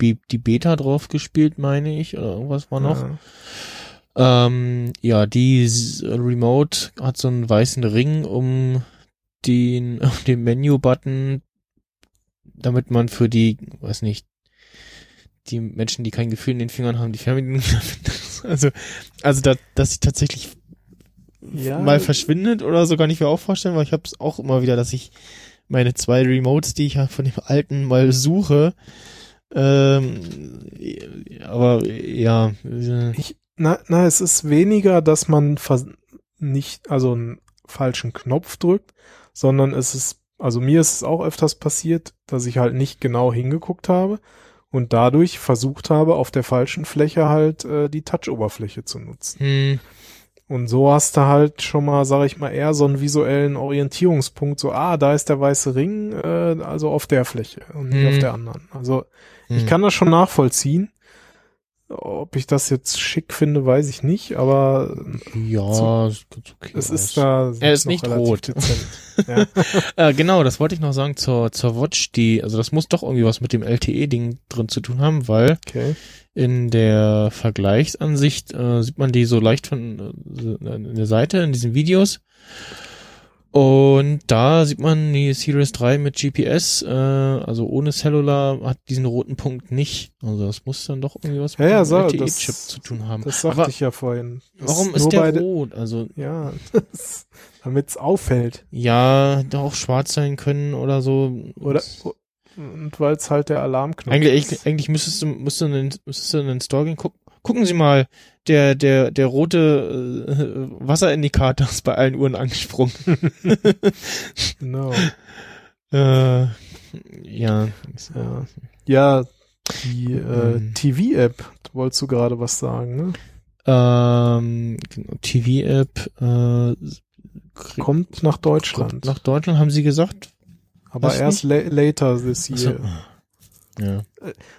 die Beta drauf gespielt, meine ich, oder irgendwas war noch. Ja. Ähm, ja, die Remote hat so einen weißen Ring um den, (laughs) um den Menü-Button, damit man für die, weiß nicht, die Menschen, die kein Gefühl in den Fingern haben, die Fernbedienung, (laughs) also, also da, dass sie tatsächlich Ja. mal verschwindet oder so kann ich mir auch vorstellen, weil ich habe es auch immer wieder, dass ich meine zwei Remotes, die ich ja von dem alten mal suche, ähm, aber ja, äh, Na, na, es ist weniger, dass man nicht, also einen falschen Knopf drückt, sondern es ist, also mir ist es auch öfters passiert, dass ich halt nicht genau hingeguckt habe und dadurch versucht habe, auf der falschen Fläche halt äh, die Touch-Oberfläche zu nutzen. hm, Und so hast du halt schon mal, sag ich mal, eher so einen visuellen Orientierungspunkt, so, ah, da ist der weiße Ring, äh, also auf der Fläche und nicht Hm. auf der anderen. Also ich hm. kann das schon nachvollziehen. Ob ich das jetzt schick finde, weiß ich nicht, aber ja, so- ist ganz okay es ist da Er ist nicht rot. dezent. (laughs) Ja. Äh, genau, das wollte ich noch sagen zur, zur Watch, die, also das muss doch irgendwie was mit dem LTE-Ding drin zu tun haben, weil Okay. in der Vergleichsansicht äh, sieht man die so leicht von äh, in der Seite in diesen Videos. Und da sieht man die Series 3 mit GPS, äh, also ohne Cellular, hat diesen roten Punkt nicht. Also das muss dann doch irgendwie was Ja, ja, dem so, LTE-Chip das- zu tun haben. Das sagte Aber ich ja vorhin. Das Warum ist der rot? Also Ja, (laughs) damit es auffällt. ja, da auch schwarz sein können oder so. Oder Und weil es halt der Alarmknopf Eigentlich, ist. eigentlich müsstest du, müsstest du in, den- müsstest du in den Store gehen, gucken. Gucken Sie mal, der, der, der rote äh, Wasserindikator ist bei allen Uhren angesprungen. (laughs) Genau. äh, ja. Ja. Ja, die äh, Ähm. TV-App, wolltest du gerade was sagen, ne? Ähm, genau, TV-App äh, Kommt nach Deutschland. kommt nach Deutschland, haben Sie gesagt? aber erst la later this Ach so. year. Ja.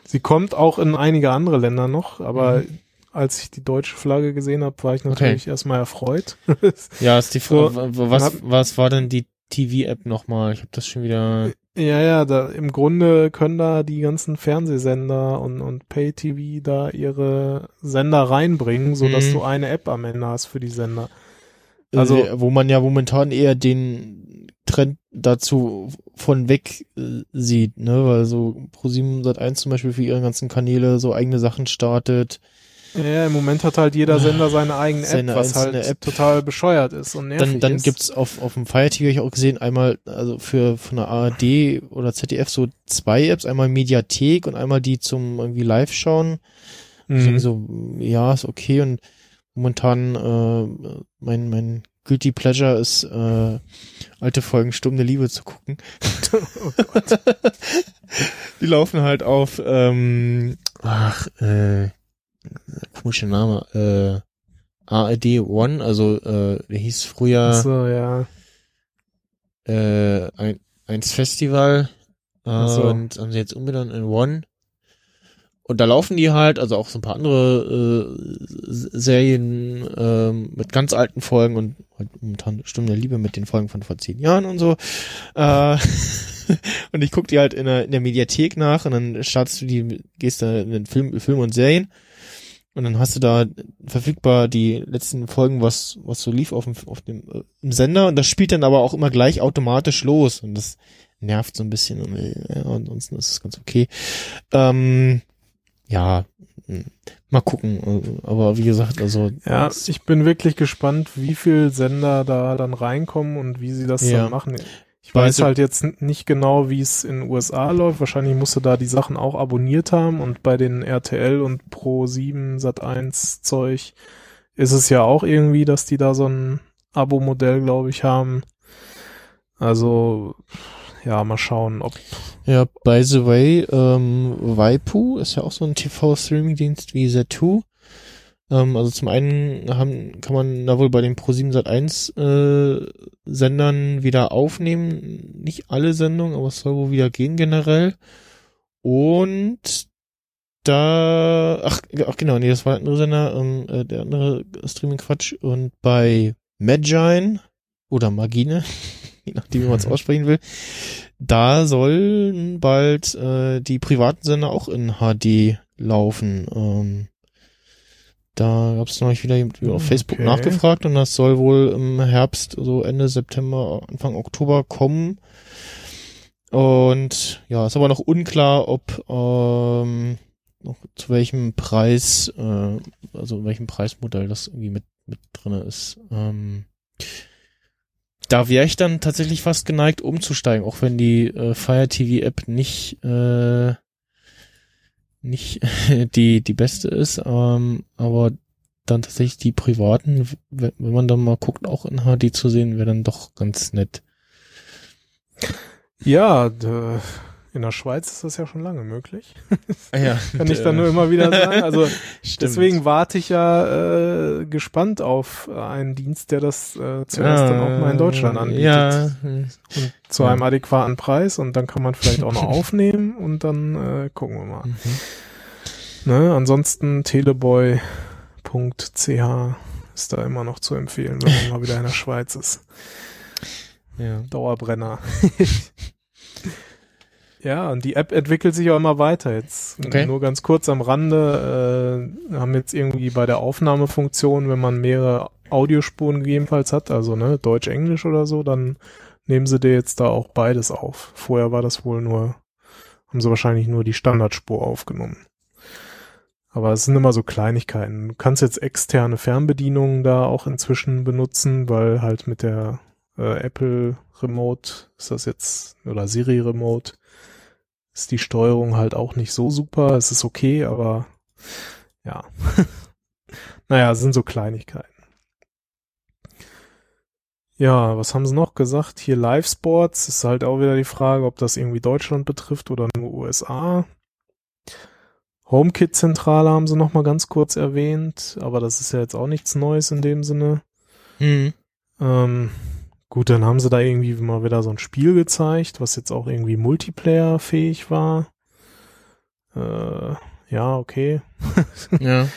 Sie kommt auch in einige andere Länder noch, aber Mhm. Als ich die deutsche Flagge gesehen habe, war ich natürlich erstmal erfreut. (laughs) Ja, ist die So, Frage, was, hab- was war denn die TV-App nochmal? Ich habe das schon wieder. ja, ja, da im Grunde können da die ganzen Fernsehsender und, und Pay-TV da ihre Sender reinbringen, so dass Mhm. du eine App am Ende hast für die Sender. Also- Also, wo man ja momentan eher den Trend dazu von weg äh, sieht, ne, weil so Pro7 Sat1 zum Beispiel für ihre ganzen Kanäle so eigene Sachen startet. Ja, im Moment hat halt jeder Sender seine eigene App, Seine was halt App. total bescheuert ist und nervig Dann, dann ist. gibt's auf, auf dem Fire TV ich auch gesehen, einmal, also für, von der ARD oder ZDF so zwei Apps, einmal Mediathek und einmal die zum irgendwie live schauen. Mhm. so, ja, ist okay und momentan äh, mein, mein Guilty Pleasure ist, äh, alte Folgen Sturm der Liebe zu gucken. (laughs) Oh (laughs) Die laufen halt auf, ähm, ach, äh, komischer Name, äh, ARD One, also äh, der hieß früher so, ja. äh, ein, eins Festival äh, so. und haben sie jetzt umbenannt in One. Und da laufen die halt, also auch so ein paar andere äh, Serien ähm, mit ganz alten Folgen und halt momentan Stunde der Liebe mit den Folgen von vor zehn Jahren und so. Äh, (laughs) und ich guck die halt in der, in der Mediathek nach und dann startest du die, gehst da in den Film, Film und Serien und dann hast du da verfügbar die letzten Folgen, was, was so lief auf dem, auf dem äh, im Sender und das spielt dann aber auch immer gleich automatisch los und das nervt so ein bisschen und äh, ansonsten ist es ganz okay. Ähm, ja, mh, mal gucken. Aber wie gesagt, also Ja, ich bin wirklich gespannt, wie viel Sender da dann reinkommen und wie sie das Ja. dann machen. Ich weiß halt jetzt nicht genau, wie es in den USA läuft. Wahrscheinlich musst du da die Sachen auch abonniert haben und bei den RTL und Pro 7 Sat 1 Zeug ist es ja auch irgendwie, dass die da so ein Abo-Modell, glaube ich, haben. Also, ja, mal schauen, ob Ja, by the way, ähm, Waipu ist ja auch so ein TV-Streaming-Dienst wie Z2. Ähm, also zum einen haben, kann man da wohl bei den Pro7 Sat1 äh, Sendern wieder aufnehmen. Nicht alle Sendungen, aber es soll wohl wieder gehen generell. Und da, ach, ach genau, nee, das war der andere Sender, ähm, äh, der andere Streaming-Quatsch. Und bei Magine oder Magine, (laughs) je nachdem, wie man es aussprechen will, da sollen bald äh, die privaten Sender auch in HD laufen. Ähm, da gab es neulich wieder jemand auf Facebook Okay. nachgefragt und das soll wohl im Herbst, so Ende September, Anfang Oktober kommen. Und ja, ist aber noch unklar, ob ähm, noch zu welchem Preis, äh, also welchem Preismodell das irgendwie mit, mit drinne ist. Ähm, da wäre ich dann tatsächlich fast geneigt, umzusteigen, auch wenn die äh, Fire TV App nicht äh, nicht (laughs) die die beste ist, ähm, aber dann tatsächlich die privaten, wenn man dann mal guckt, auch in HD zu sehen, wäre dann doch ganz nett. Ja, in der Schweiz ist das ja schon lange möglich. (laughs) Ja, (laughs) Kann ich dann nur immer wieder sagen. (laughs) Also deswegen warte ich ja äh, gespannt auf einen Dienst, der das äh, zuerst dann auch mal in Deutschland anbietet. Ja, Und zu Ja. einem adäquaten Preis und dann kann man vielleicht auch noch aufnehmen und dann äh, gucken wir mal. mhm. Ne? Ansonsten teleboy.ch ist da immer noch zu empfehlen, wenn man mal wieder in der Schweiz ist. ja. Dauerbrenner. Ja, und die App entwickelt sich auch immer weiter. Jetzt Okay. nur ganz kurz am Rande, äh, haben jetzt irgendwie bei der Aufnahmefunktion, wenn man mehrere Audiospuren gegebenenfalls hat, also ne, Deutsch-Englisch oder so, dann nehmen sie dir jetzt da auch beides auf. Vorher war das wohl nur, haben sie wahrscheinlich nur die Standardspur aufgenommen. Aber es sind immer so Kleinigkeiten. Du kannst jetzt externe Fernbedienungen da auch inzwischen benutzen, weil halt mit der äh, Apple Remote ist das jetzt, oder Siri Remote, ist die Steuerung halt auch nicht so super. Es ist okay, aber ja. (laughs) naja, es sind so Kleinigkeiten. Ja, was haben sie noch gesagt? Hier Live Sports ist halt auch wieder die Frage, ob das irgendwie Deutschland betrifft oder nur USA. HomeKit-Zentrale haben sie noch mal ganz kurz erwähnt, aber das ist ja jetzt auch nichts Neues in dem Sinne. Hm. Ähm, gut, dann haben sie da irgendwie mal wieder so ein Spiel gezeigt, was jetzt auch irgendwie Multiplayer-fähig war. Äh, ja, okay. (laughs) Ja.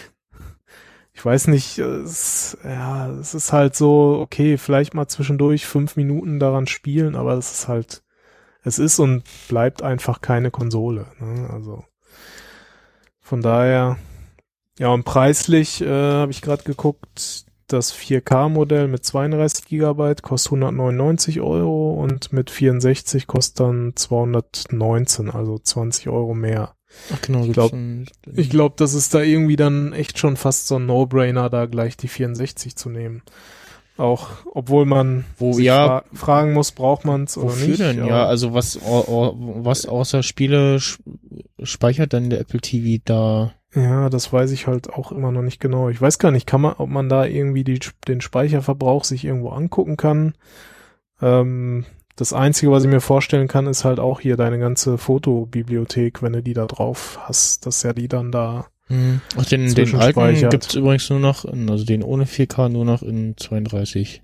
Ich weiß nicht, es, ja, es ist halt so, okay, vielleicht mal zwischendurch fünf Minuten daran spielen, aber es ist halt, es ist und bleibt einfach keine Konsole. Ne? Also von daher, ja, und preislich äh, habe ich gerade geguckt, das 4K-Modell mit 32 Gigabyte kostet 199 Euro und mit 64 kostet dann 219, also 20 Euro mehr. Ach genau, Ich glaub- glaube, das ist da irgendwie dann echt schon fast so ein No-Brainer, da gleich die 64 zu nehmen. Auch, obwohl man Wo, ja, fra fragen muss, braucht man es oder nicht. denn? aber- Ja, also was, au- au- was außer Spiele speichert denn der Apple TV da? Ja, das weiß ich halt auch immer noch nicht genau. Ich weiß gar nicht, kann man, ob man da irgendwie die, den Speicherverbrauch sich irgendwo angucken kann. Ähm, das Einzige, was ich mir vorstellen kann, ist halt auch hier deine ganze Fotobibliothek, wenn du die da drauf hast, dass ja die dann da. Hm. Ach, den, den alten gibt's übrigens nur noch, in, also den ohne 4K nur noch in 32.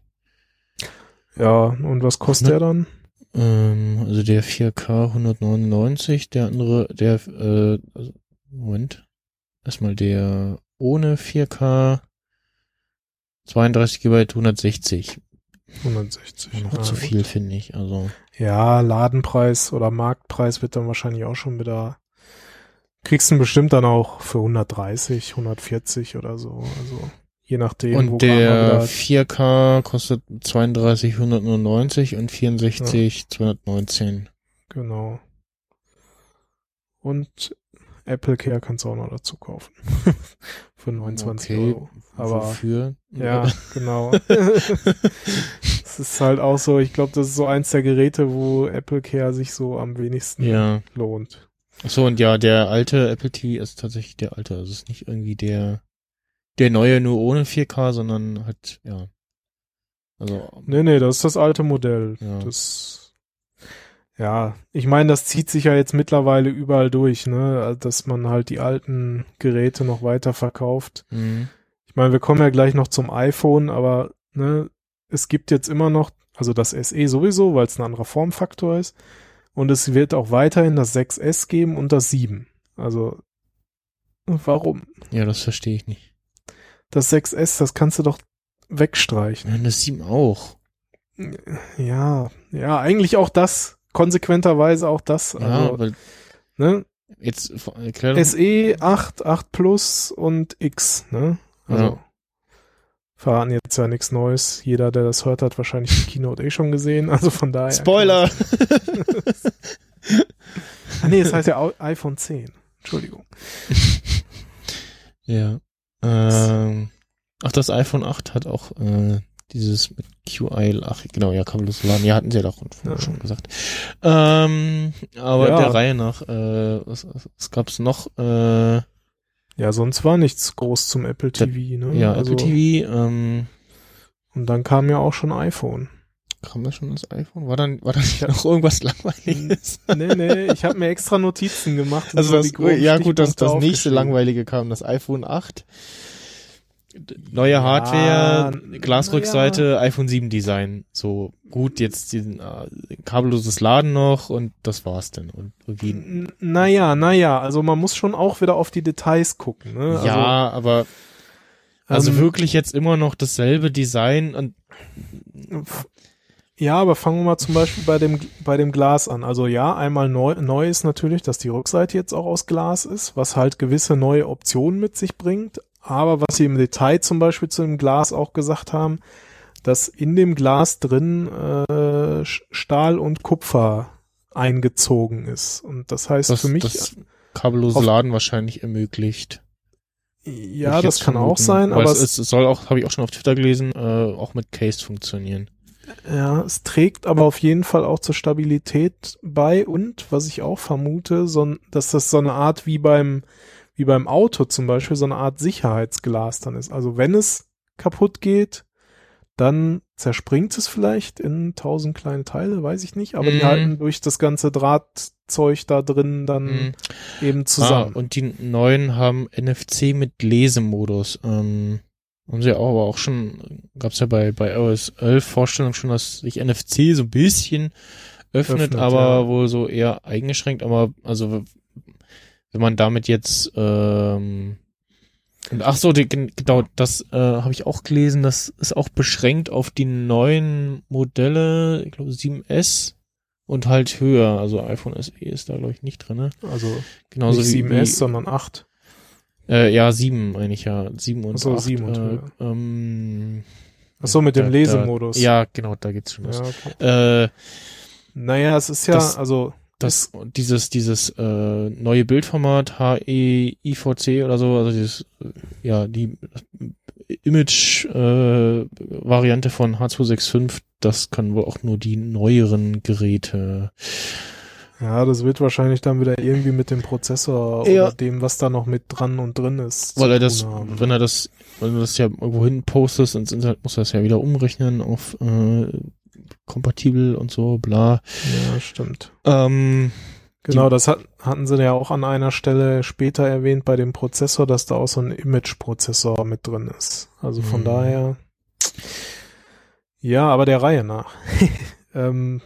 Ja, und was kostet Ne? der dann? Ähm, also der 4K 199, der andere, der, äh, also, Moment. Erstmal der ohne 4K 32 GB 160. 160. Noch ja. zu viel, finde ich. Also, Ja, Ladenpreis oder Marktpreis wird dann wahrscheinlich auch schon wieder. Kriegst du bestimmt dann auch für 130, 140 oder so. Also je nachdem. wo und mal der wieder- 4K kostet 32 199 und 64 219. Genau. Und Apple Care kannst du auch noch dazu kaufen. (laughs) Für 29 Okay, Euro. Aber Wofür? ja, (laughs) genau. Es ist halt auch so, ich glaube, das ist so eins der Geräte, wo Apple Care sich so am wenigsten ja. lohnt. Achso, und ja, der alte Apple TV ist tatsächlich der alte. Also es ist nicht irgendwie der, der neue nur ohne 4K, sondern halt, ja. Also, Nee, nee, das ist das alte Modell. Ja. Das, ja, ich meine, das zieht sich ja jetzt mittlerweile überall durch, ne, dass man halt die alten Geräte noch weiter verkauft. mhm. Ich meine, wir kommen ja gleich noch zum iPhone, aber ne, es gibt jetzt immer noch, also das SE sowieso, weil es ein anderer Formfaktor ist. Und es wird auch weiterhin das 6S geben und das 7. Also, warum? ja, das verstehe ich nicht. Das 6S, das kannst du doch wegstreichen. Ja, das 7 auch. Ja, ja, eigentlich auch das, konsequenterweise auch das. Ja, Also, weil ne? jetzt erklär doch, SE 8, 8 Plus und X, ne? Also, Ja. verraten jetzt ja nichts Neues. Jeder, der das hört, hat wahrscheinlich die Keynote eh schon gesehen. Also von daher. Spoiler! (laughs) Ah, nee, es heißt ja iPhone 10. Entschuldigung. (laughs) ja. Ähm, ach, das iPhone 8 hat auch äh, dieses mit QI, ach genau, ja, kabellos laden. Ja, hatten sie ja doch Ja. schon gesagt. Ähm, aber Ja. der Reihe nach, äh, was, was, gab's noch? Äh, Ja, sonst war nichts groß zum Apple TV, ne? ja, also, Apple TV, ähm, Und dann kam ja auch schon iPhone. kam da schon das iPhone? War dann, war da nicht noch irgendwas Langweiliges? (laughs) Nee, nee, ich habe mir extra Notizen gemacht. Also so das, ja gut, das, das nächste langweilige kam, das iPhone 8. Neue Ja, Hardware, n- Glasrückseite, iPhone 7 Design. So gut, jetzt diesen äh, kabelloses Laden noch und das war's dann. Und irgendwie, Naja, naja, also man muss schon auch wieder auf die Details gucken. Ne? Also, ja, aber also ähm, wirklich jetzt immer noch dasselbe Design und Ja, aber fangen wir mal zum Beispiel bei dem, bei dem Glas an. Also ja, einmal neu, neu ist natürlich, dass die Rückseite jetzt auch aus Glas ist, was halt gewisse neue Optionen mit sich bringt. Aber was sie im Detail zum Beispiel zu dem Glas auch gesagt haben, dass in dem Glas drin äh, Stahl und Kupfer eingezogen ist. Und das heißt das, für mich, das kabellose Laden wahrscheinlich ermöglicht. ja, das kann auch vermuten. sein, Weil aber es, es, soll auch, habe ich auch schon auf Twitter gelesen, äh, auch mit Case funktionieren. Ja, es trägt aber auf jeden Fall auch zur Stabilität bei und was ich auch vermute, so, dass das so eine Art wie beim wie beim Auto zum Beispiel so eine Art Sicherheitsglas dann ist. Also wenn es kaputt geht, dann zerspringt es vielleicht in tausend kleine Teile, weiß ich nicht, aber die Mhm. halten durch das ganze Drahtzeug da drin dann Mhm. eben zusammen. Ah, und die neuen haben NFC mit Lesemodus. Ähm, haben sie auch, aber auch schon, gab's ja bei, bei iOS 11 Vorstellungen schon, dass sich NFC so ein bisschen öffnet, Öffnet, aber ja. wohl so eher eingeschränkt, aber also wenn man damit jetzt ähm, ach so, die, genau, das äh, habe ich auch gelesen, das ist auch beschränkt auf die neuen Modelle, ich glaube 7S und halt höher, also iPhone SE ist da glaube ich nicht drinne. also Genauso nicht wie, 7S, wie sondern 8. äh, ja, sieben eigentlich, ja. Sieben und Ach so, acht, sieben und äh, höher. ähm, Achso, mit dem da- Lesemodus. Da, ja, genau, da geht's schon los. ja okay. Äh, Naja, es ist ja, Das- also das, dieses, dieses äh, neue Bildformat HEIVC oder so, also dieses, äh, ja, die Image-Variante von H265, das können wohl auch nur die neueren Geräte. Ja, das wird wahrscheinlich dann wieder irgendwie mit dem Prozessor Ja. oder dem, was da noch mit dran und drin ist. Weil er das, haben. wenn er das, wenn du das ja irgendwo hin postest ins Internet, muss er das ja wieder umrechnen auf äh, kompatibel und so, bla. Ja, stimmt. Ähm, Genau, das hat, hatten sie ja auch an einer Stelle später erwähnt bei dem Prozessor, dass da auch so ein Image-Prozessor mit drin ist. Also von Mhm. daher. Ja, aber der Reihe nach. (laughs) ähm,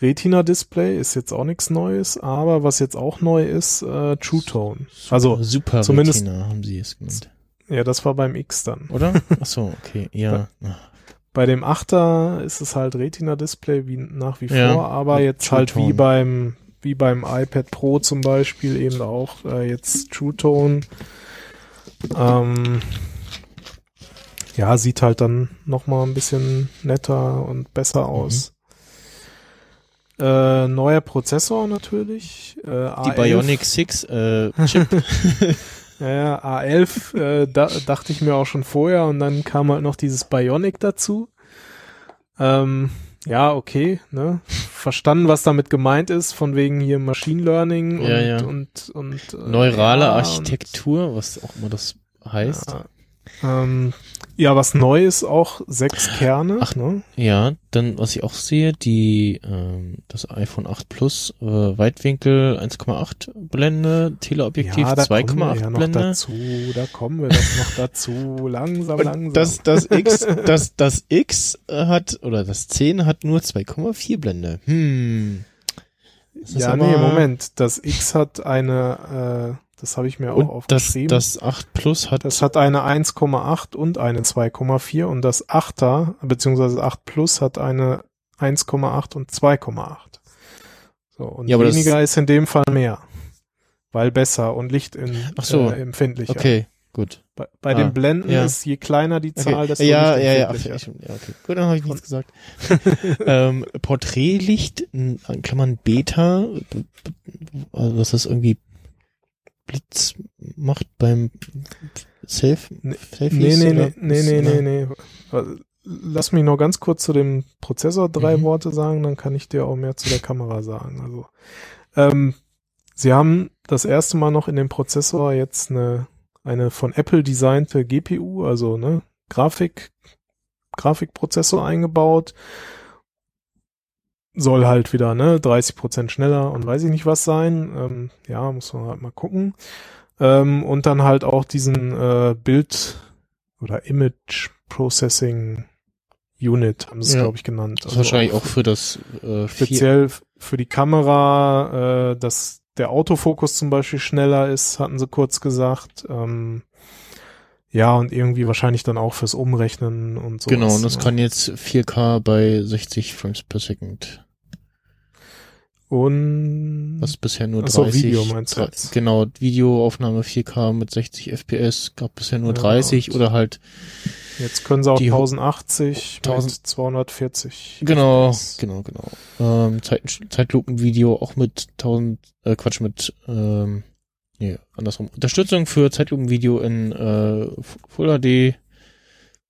Retina-Display ist jetzt auch nichts Neues, aber was jetzt auch neu ist, äh, True Tone. Also, Super zumindest- Retina haben sie es genannt. ja, das war beim X dann. Oder? (laughs) Ach so, okay, ja. Bei dem 8er ist es halt Retina-Display wie nach wie Ja, vor, aber mit jetzt halt wie beim wie beim iPad Pro zum Beispiel eben auch äh, jetzt True Tone. Ähm, ja, sieht halt dann noch mal ein bisschen netter und besser Mhm. aus. Äh, neuer Prozessor natürlich. Äh, Die A11. Bionic 6 äh, Chip. (laughs) Ja, ja, A11 äh, da, dachte ich mir auch schon vorher und dann kam halt noch dieses Bionic dazu. Ähm, ja, okay, ne? Verstanden, was damit gemeint ist, von wegen hier Machine Learning und, Ja, ja. und, und äh, Neurale ja, Architektur, was auch immer das heißt. Und, ja, ähm, ja, was neu ist auch sechs Kerne, Ach, ne? Ja, dann, was ich auch sehe, die, ähm, das iPhone 8 Plus, äh, Weitwinkel 1,8 Blende, Teleobjektiv ja, da kommen wir 2,8 ja noch Blende. dazu, da kommen wir doch noch dazu, langsam, langsam. Das, das X, das, das X äh, hat, oder das 10 hat nur 2,4 Blende. Hm. Das ja, nee, Moment, das X hat eine, äh, das habe ich mir auch Und das, aufgeschrieben. das 8 Plus hat, Das hat eine 1,8 und eine 2,4 und das 8er, beziehungsweise 8 Plus hat eine 1,8 und 2,8. So, und Ja, das- weniger ist in dem Fall mehr. Weil besser und Licht in, Ach so. äh, empfindlicher. okay, gut. Bei, bei Ah, den Blenden ja. ist je kleiner die Zahl, Okay. desto ja, ja, ja, ach, lichtempfindlicher. ich, ja, okay. Gut, dann habe ich nichts gesagt. (laughs) ähm, Porträtlicht, in Klammern Beta, also das irgendwie Blitz macht beim Self Nee? Nee, nee, nee, nee, nee, nee. Lass mich noch ganz kurz zu dem Prozessor drei Mhm. Worte sagen, dann kann ich dir auch mehr zu der Kamera sagen. Also, ähm, sie haben das erste Mal noch in dem Prozessor jetzt eine, eine von Apple designte GPU, also ne, Grafik, Grafikprozessor eingebaut. Soll halt wieder, ne, 30 Prozent schneller und weiß ich nicht was sein. Ähm, ja, muss man halt mal gucken. Ähm, und dann halt auch diesen äh, Bild- oder Image Processing Unit, haben sie es, Ja. glaube ich, genannt. Das ist wahrscheinlich auch für das äh, speziell für die Kamera, äh, dass der Autofokus zum Beispiel schneller ist, hatten sie kurz gesagt. Ähm, ja, und irgendwie wahrscheinlich dann auch fürs Umrechnen und so. Genau, und das kann jetzt 4K bei 60 Frames per Second. Und Was bisher nur Ach so, 30. Video meinst du jetzt? Genau, Videoaufnahme 4K mit 60 FPS gab bisher nur Ja, 30 und- oder halt jetzt können sie auch die ho- 1080 1000 mit 240. Genau, FPS. genau, genau. Ähm, Zeit, Zeitlupenvideo auch mit 1000, äh, Quatsch, mit, ähm, nee, andersrum. Unterstützung für Zeitlupenvideo in äh, Full HD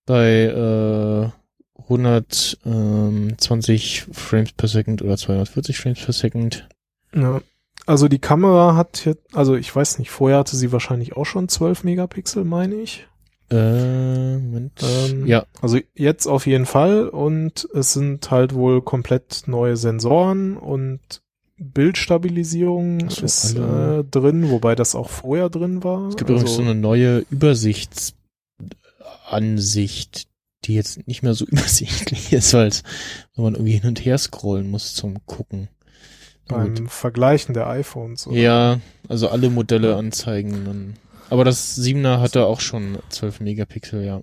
bei äh, 120 Frames per Second oder 240 Frames per Second. Ja. Also die Kamera hat jetzt, also ich weiß nicht, vorher hatte sie wahrscheinlich auch schon 12 Megapixel, meine ich. Äh, Moment. Ähm, ja, Also jetzt auf jeden Fall und es sind halt wohl komplett neue Sensoren und Bildstabilisierung so, ist äh, drin, wobei das auch vorher drin war. es gibt übrigens so also, eine neue Übersichtsansicht, die jetzt nicht mehr so (laughs) übersichtlich ist, weil man irgendwie hin und her scrollen muss zum Gucken. Na gut. beim Vergleichen der iPhones. oder? Ja, also alle Modelle anzeigen dann. Aber das 7er hatte auch schon 12 Megapixel, ja.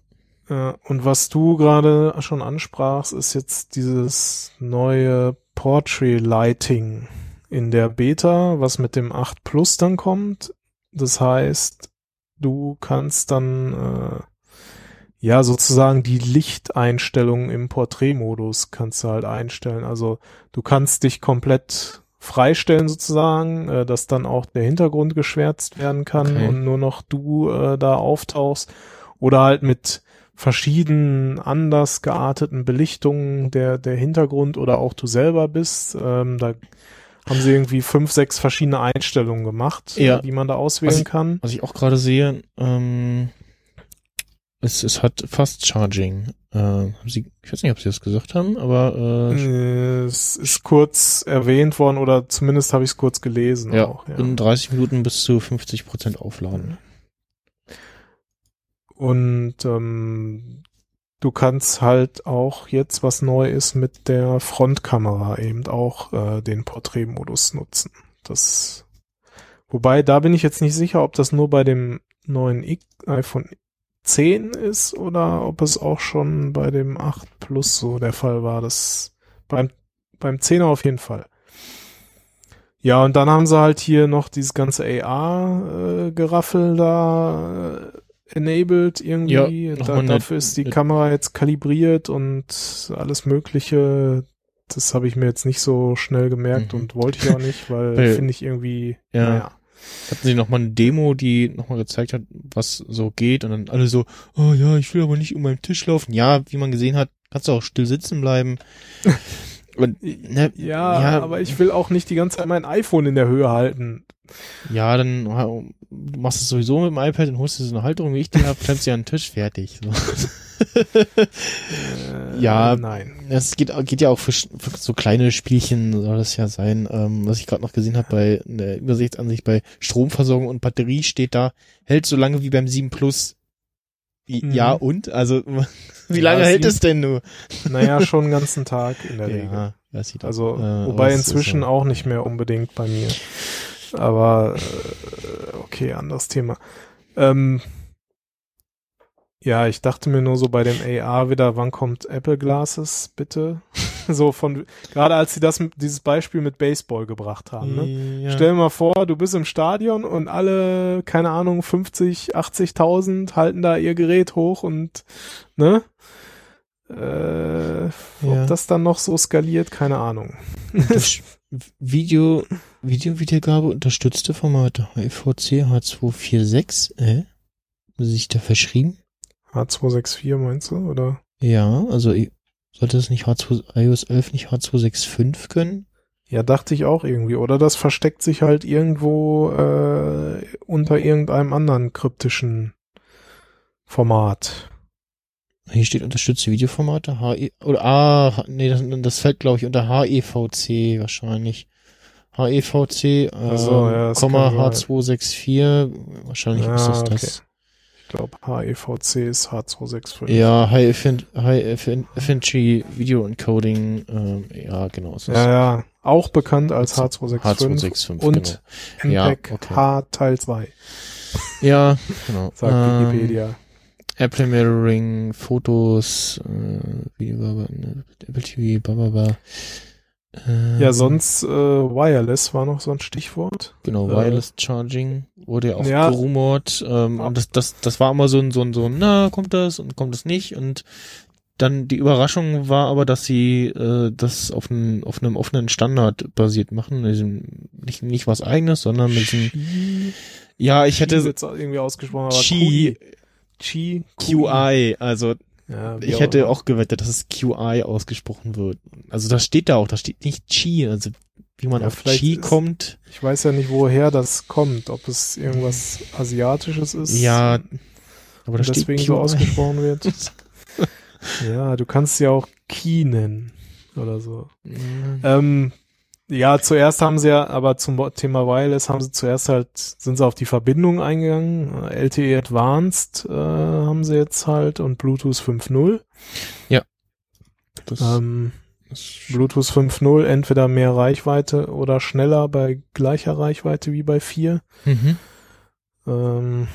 Ja, und was du gerade schon ansprachst, ist jetzt dieses neue Portrait Lighting in der Beta, was mit dem 8 Plus dann kommt. Das heißt, du kannst dann äh, ja sozusagen die Lichteinstellungen im Porträtmodus kannst du halt einstellen. Also du kannst dich komplett freistellen sozusagen, äh, dass dann auch der Hintergrund geschwärzt werden kann Okay. und nur noch du äh, da auftauchst oder halt mit verschiedenen anders gearteten Belichtungen der der Hintergrund oder auch du selber bist. Ähm, da haben sie irgendwie fünf, sechs verschiedene Einstellungen gemacht, Ja. die man da auswählen Was ich- kann. Was ich auch gerade sehe, ähm, es, es hat Fast Charging. Äh, haben Sie, ich weiß nicht, ob Sie das gesagt haben, aber äh, Äh, Es ist kurz erwähnt worden oder zumindest habe ich es kurz gelesen ja, auch. Ja. in 30 Minuten bis zu 50 Prozent aufladen. Und ähm, du kannst halt auch jetzt, was neu ist, mit der Frontkamera eben auch äh, den Porträtmodus nutzen. Das, wobei, da bin ich jetzt nicht sicher, ob das nur bei dem neuen X iPhone 10 ist oder ob es auch schon bei dem 8 Plus so der Fall war. Das beim, beim 10er auf jeden Fall. Ja, und dann haben sie halt hier noch dieses ganze AR-Geraffel da äh, enabled irgendwie. Ja, da, dafür ist die Kamera jetzt kalibriert und alles Mögliche. Das habe ich mir jetzt nicht so schnell gemerkt Mhm. und wollte ich auch nicht, weil Weil- finde ich irgendwie, Ja. naja. Hatten Sie noch mal eine Demo, die noch mal gezeigt hat, was so geht und dann alle so, oh ja, ich will aber nicht um meinen Tisch laufen. Ja, wie man gesehen hat, kannst du auch still sitzen bleiben. (laughs) Und, ne, Ja, Ja. aber ich will auch nicht die ganze Zeit mein iPhone in der Höhe halten. Ja, dann ha- du machst es sowieso mit dem iPad und holst dir so eine Halterung, wie ich die habe, klemmst dir an den Tisch, fertig. So. (laughs) (laughs) Äh, Ja. Nein. Es geht, geht ja auch für, für so kleine Spielchen, soll das ja sein. Ähm, was ich gerade noch gesehen habe bei in der Übersichtsansicht bei Stromversorgung und Batterie steht da, hält so lange wie beim 7 Plus. I- Mhm. Ja und? Also (laughs) wie Ja, lange hält 7 es denn nur? Naja, schon den (laughs) ganzen Tag in der Regel. Ja, weiß ich doch. Also, Äh, wobei inzwischen so. auch nicht mehr unbedingt bei mir. Aber äh, okay, anderes Thema. Ähm, ja, ich dachte mir nur so bei dem AR wieder, wann kommt Apple Glasses, bitte? (laughs) so von, gerade als sie das, dieses Beispiel mit Baseball gebracht haben, ne? Ja. Stell dir mal vor, du bist im Stadion und alle, keine Ahnung, 50, 80.000 halten da ihr Gerät hoch und, ne? Äh, Ja. Ob das dann noch so skaliert, keine Ahnung. Das (laughs) Video, Videowiedergabe unterstützte Formate HEVC H246, äh? Muss ich da verschrieben? H264 meinst du, oder? Ja, also sollte es nicht H2, iOS 11 nicht H265 können? Ja, dachte ich auch irgendwie. Oder das versteckt sich halt irgendwo äh, unter irgendeinem anderen kryptischen Format. Hier steht unterstützte Videoformate, HE, oder, ah, nee, das, das fällt, glaube ich, unter HEVC wahrscheinlich. HEVC, äh, Ach so, ja, Komma kann sein. H264, wahrscheinlich Ja, ist das okay. das. Ich glaube, HEVC ist H265. Ja, High, Effin High Effin Effigy Video Encoding, ähm, ja, genau. ist ja, ja. Auch bekannt als H265, H265, und genau. Ja, MPEG okay. H Teil 2, Ja, genau. (laughs) sagt Ähm, Wikipedia. Apple Mirroring, Fotos, äh, Video, ne, Apple TV, bla bla bla. Ähm, Ja, sonst äh, Wireless war noch so ein Stichwort. Genau, äh, Wireless Charging wurde ja auch ja. gerumort. Ähm, und das, das, das war immer so ein, so ein, so ein, na, kommt das und kommt das nicht. Und dann die Überraschung war aber, dass sie äh, das auf, einem auf einem offenen Standard basiert machen. Nicht, nicht was eigenes, sondern mit diesem, ja, ich Qi hätte jetzt irgendwie ausgesprochen, aber Qi, Qi, QI, also Ja, Ich auch hätte auch gewettet, dass es QI ausgesprochen wird. Also das steht da auch, da steht nicht Chi, also wie man Ja, auf Chi ist- kommt. Ich weiß ja nicht, woher das kommt, ob es irgendwas Asiatisches ist. Ja, aber da und steht deswegen QI. so ausgesprochen wird. (laughs) ja, du kannst ja auch Ki nennen oder so. Ähm, ja, zuerst haben sie ja, aber zum Thema Wireless haben sie zuerst halt, sind sie auf die Verbindung eingegangen. LTE Advanced äh, haben sie jetzt halt und Bluetooth 5.0. Das, Ähm, Bluetooth 5.0 entweder mehr Reichweite oder schneller bei gleicher Reichweite wie bei 4. mhm. Ähm,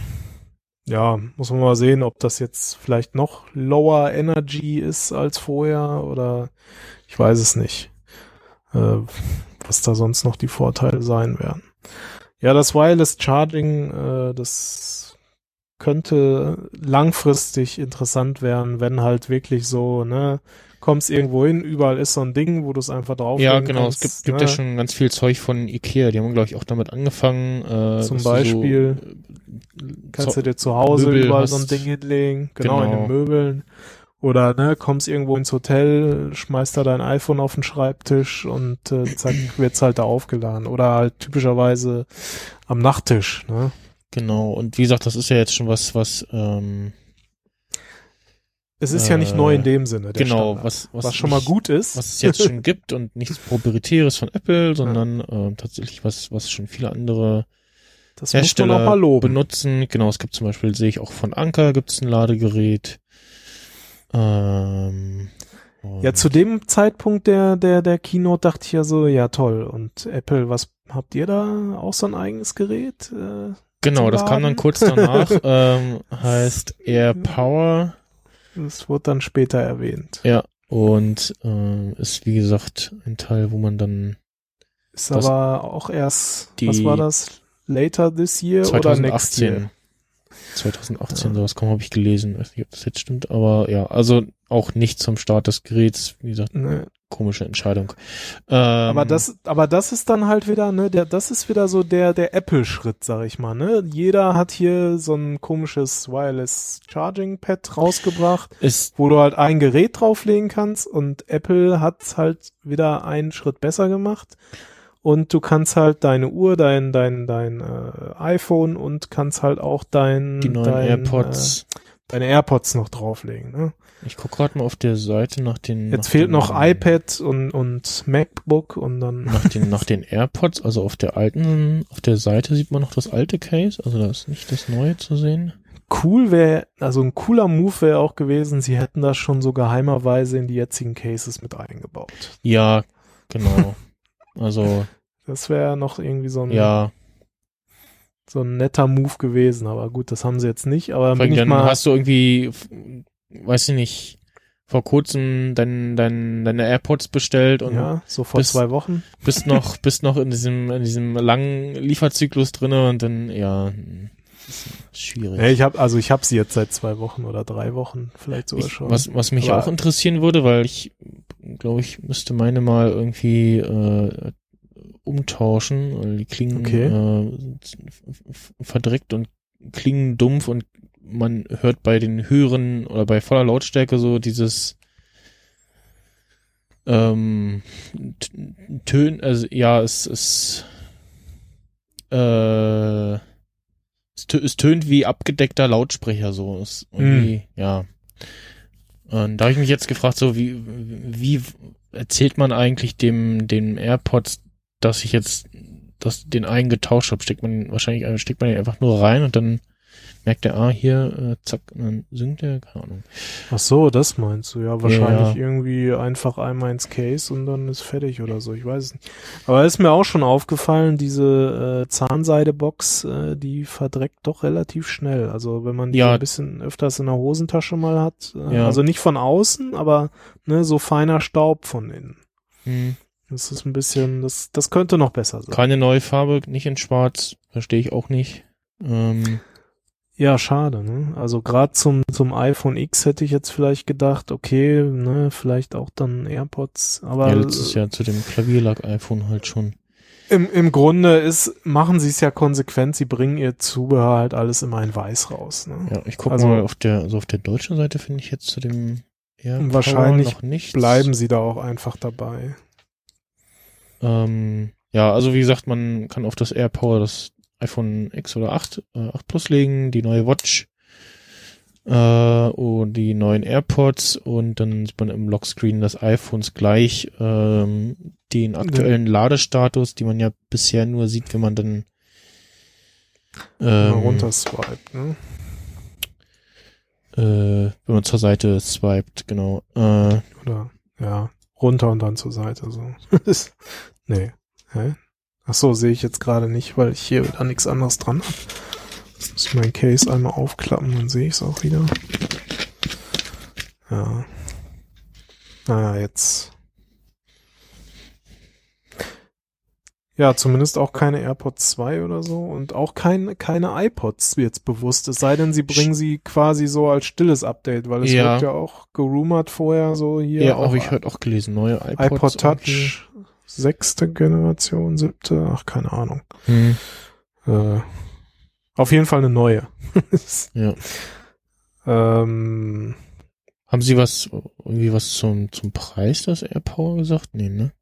ja, muss man mal sehen, ob das jetzt vielleicht noch lower Energy ist als vorher oder ich weiß es nicht, äh, was da sonst noch die Vorteile sein werden. Ja, das Wireless Charging, äh, das könnte langfristig interessant werden, wenn halt wirklich so, ne, kommst irgendwo hin, überall ist so ein Ding, wo du es einfach drauf Ja, genau. kannst, es gibt, gibt ne? ja schon ganz viel Zeug von Ikea. Die haben, glaube ich, auch damit angefangen. Äh, Zum dass du Beispiel So, Kannst so, du dir zu Hause Möbel überall hast. so ein Ding hinlegen, genau, in Genau. den Möbeln. Oder ne, kommst irgendwo ins Hotel, schmeißt da dein iPhone auf den Schreibtisch und äh, zack, (clears throat) wird's halt da aufgeladen. Oder halt typischerweise am Nachttisch, ne? genau. Und wie gesagt, das ist ja jetzt schon was, was ähm, Es ist ja nicht Äh, neu in dem Sinne. Genau, Standard. was, was, was schon mal nicht- gut ist. was es jetzt schon (laughs) gibt und nichts proprietäres von Apple, sondern ähm, tatsächlich was, was schon viele andere das Hersteller auch mal loben. benutzen. Genau, es gibt zum Beispiel, sehe ich auch von Anker gibt es ein Ladegerät. Ähm, Ja, zu dem Zeitpunkt der, der, der Keynote dachte ich ja so, ja toll. Und Apple, was habt ihr da auch so ein eigenes Gerät? Äh, genau, das kam dann kurz danach. (laughs) ähm, heißt Air Power. das wurde dann später erwähnt. Ja, und ähm, ist wie gesagt ein Teil, wo man dann Ist aber auch erst, was war das? Later this year oder next 2018, year? 2018 sowas kaum habe ich gelesen, weiß nicht, ob das jetzt stimmt, aber ja, also auch nicht zum Start des Geräts, wie gesagt, Ne, komische Entscheidung. Ähm, aber das, aber das ist dann halt wieder, ne, der, das ist wieder so der, der Apple-Schritt, sag ich mal, ne? Jeder hat hier so ein komisches Wireless Charging Pad rausgebracht, ist wo du halt ein Gerät drauflegen kannst und Apple hat halt wieder einen Schritt besser gemacht. Und du kannst halt deine Uhr, dein, dein, dein äh, iPhone und kannst halt auch dein, die neuen dein, AirPods. Äh, deine AirPods noch drauflegen. Ne? ich guck gerade mal auf der Seite nach den. Jetzt nach fehlt den, noch iPad und, und MacBook und dann. (laughs) Nach den, nach den AirPods, also auf der alten, auf der Seite sieht man noch das alte Case, also da ist nicht das neue zu sehen. Cool wäre, also ein cooler Move wäre auch gewesen, sie hätten das schon so geheimerweise in die jetzigen Cases mit eingebaut. Ja, genau. (laughs) Also, Das wäre noch irgendwie so ein, ja, so ein netter Move gewesen, aber gut, das haben sie jetzt nicht, aber bin ich dann mal, hast du irgendwie, weiß ich nicht, vor kurzem dein, dein, deine AirPods bestellt und ja, so vor bis- zwei Wochen. bist noch, (laughs) bist noch in diesem, in diesem langen Lieferzyklus drinne und dann, ja, schwierig. Ich habe also ich habe sie jetzt seit zwei Wochen oder drei Wochen vielleicht sogar Ich, schon. was, was mich Aber- auch interessieren würde, weil ich glaube, ich müsste meine mal irgendwie äh, umtauschen, weil die klingen Okay. äh, verdreckt und klingen dumpf und man hört bei den höheren oder bei voller Lautstärke so dieses ähm, T- Tön, also ja, es ist äh, es, tö es tönt wie abgedeckter Lautsprecher so. Es irgendwie, ja. Und da habe ich mich jetzt gefragt, so wie wie erzählt man eigentlich dem dem AirPods, dass ich jetzt das den einen getauscht habe? Steckt man wahrscheinlich äh, steckt man den einfach nur rein und dann merkt er, ah hier äh, zack, und dann singt er, keine Ahnung. Ach so, das meinst du ja wahrscheinlich Ja. irgendwie einfach einmal ins Case und dann ist fertig oder so. Ich weiß es nicht. Aber ist mir auch schon aufgefallen, diese äh, Zahnseidebox, äh, die verdreckt doch relativ schnell. Also wenn man die Ja. ein bisschen öfters in der Hosentasche mal hat, äh, also nicht von außen, aber ne, so feiner Staub von innen. Hm. Das ist ein bisschen, das, das könnte noch besser sein. Keine neue Farbe, nicht in Schwarz, verstehe ich auch nicht. Ähm, Ja, schade, ne? Also gerade zum, zum iPhone X hätte ich jetzt vielleicht gedacht, okay, ne, vielleicht auch dann AirPods, aber ja, letztes Jahr zu dem Klavierlack-iPhone halt schon. Im, Im Grunde ist, machen sie es ja konsequent, sie bringen ihr Zubehör halt alles immer in weiß raus. Ne? Ja, ich gucke Also- mal auf der, also auf der deutschen Seite finde ich jetzt zu dem AirPower Wahrscheinlich noch nichts. Bleiben sie da auch einfach dabei. Ähm, ja, also wie gesagt, man kann auf das AirPower das iPhone X oder 8, äh, 8 Plus legen, die neue Watch äh, und die neuen AirPods und dann sieht man im Lockscreen des iPhones gleich ähm, den aktuellen Ladestatus, die man ja bisher nur sieht, wenn man dann ähm, runter swiped, ne? äh, wenn man zur Seite swiped, genau. Äh, Oder, ja, runter und dann zur Seite, so. (laughs) nee. Hä? Ach so, sehe ich jetzt gerade nicht, weil ich hier wieder nichts anderes dran habe. Jetzt muss ich mein Case einmal aufklappen, dann sehe ich es auch wieder. Ja. Naja, jetzt. Ja, zumindest auch keine AirPods 2 oder so und auch kein, keine iPods jetzt bewusst. Es sei denn, sie bringen sie quasi so als stilles Update, weil es Ja. wird ja auch gerumort vorher so hier. ja, auch habe ich heute auch gelesen, neue iPods. iPod. Touch, sechste Generation, siebte, ach, keine Ahnung. Hm, Äh, auf jeden Fall eine neue. (laughs) ja. ähm, Haben Sie was, irgendwie was zum, zum Preis des AirPower gesagt? Nee, ne?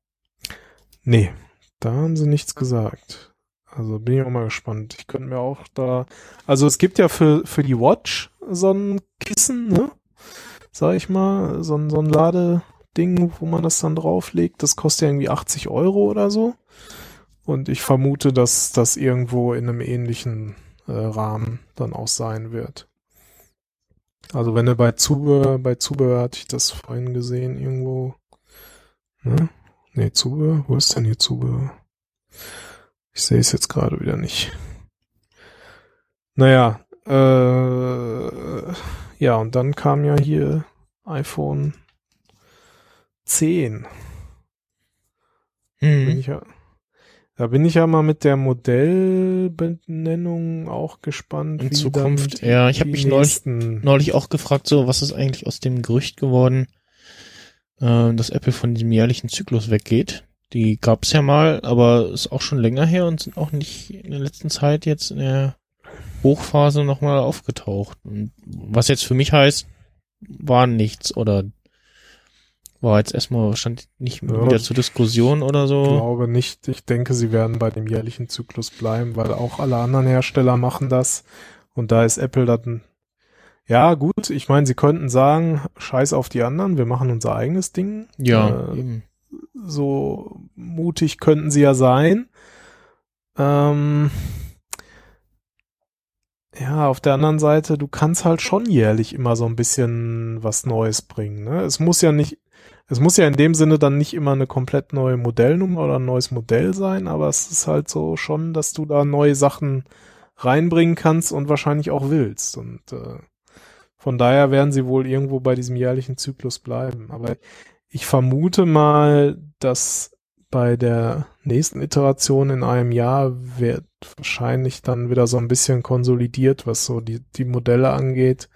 nee, da haben sie nichts gesagt. Also bin ich auch mal gespannt. Ich könnte mir auch da, also es gibt ja für, für die Watch so ein Kissen, ne? Sag ich mal, so ein, so ein Ladeding, wo man das dann drauflegt. Das kostet ja irgendwie 80 Euro oder so. Und ich vermute, dass das irgendwo in einem ähnlichen äh, Rahmen dann auch sein wird. Also wenn du bei Zubehör, bei Zubehör hatte ich das vorhin gesehen, irgendwo. Ne? Nee, Zubehör? Wo ist denn hier Zubehör? Ich sehe es jetzt gerade wieder nicht. Naja, äh, ja, und dann kam ja hier iPhone 10. Bin Hm. ich ja, da bin ich ja mal mit der Modellbenennung auch gespannt. In Zukunft, ja, ich hab die mich neulich- Neulich auch gefragt, so, was ist eigentlich aus dem Gerücht geworden, äh, dass Apple von diesem jährlichen Zyklus weggeht. Die gab's ja mal, aber ist auch schon länger her und sind auch nicht in der letzten Zeit jetzt in der Hochphase nochmal aufgetaucht. Und was jetzt für mich heißt, war nichts oder war jetzt erstmal, stand nicht Ja, wieder zur Diskussion oder Ich so. glaube nicht. Ich denke, sie werden bei dem jährlichen Zyklus bleiben, weil auch alle anderen Hersteller machen das. Und da ist Apple dann, ja gut, ich meine, sie könnten sagen, scheiß auf die anderen, wir machen unser eigenes Ding. Ja, Äh, so mutig könnten sie ja sein. Ähm, ja, auf der anderen Seite, du kannst halt schon jährlich immer so ein bisschen was Neues bringen. Ne? Es muss ja nicht, es muss ja in dem Sinne dann nicht immer eine komplett neue Modellnummer oder ein neues Modell sein, aber es ist halt so schon, dass du da neue Sachen reinbringen kannst und wahrscheinlich auch willst. Und äh, von daher werden sie wohl irgendwo bei diesem jährlichen Zyklus bleiben. Aber ich vermute mal, dass bei der nächsten Iteration in einem Jahr wird wahrscheinlich dann wieder so ein bisschen konsolidiert, was so die, die Modelle angeht.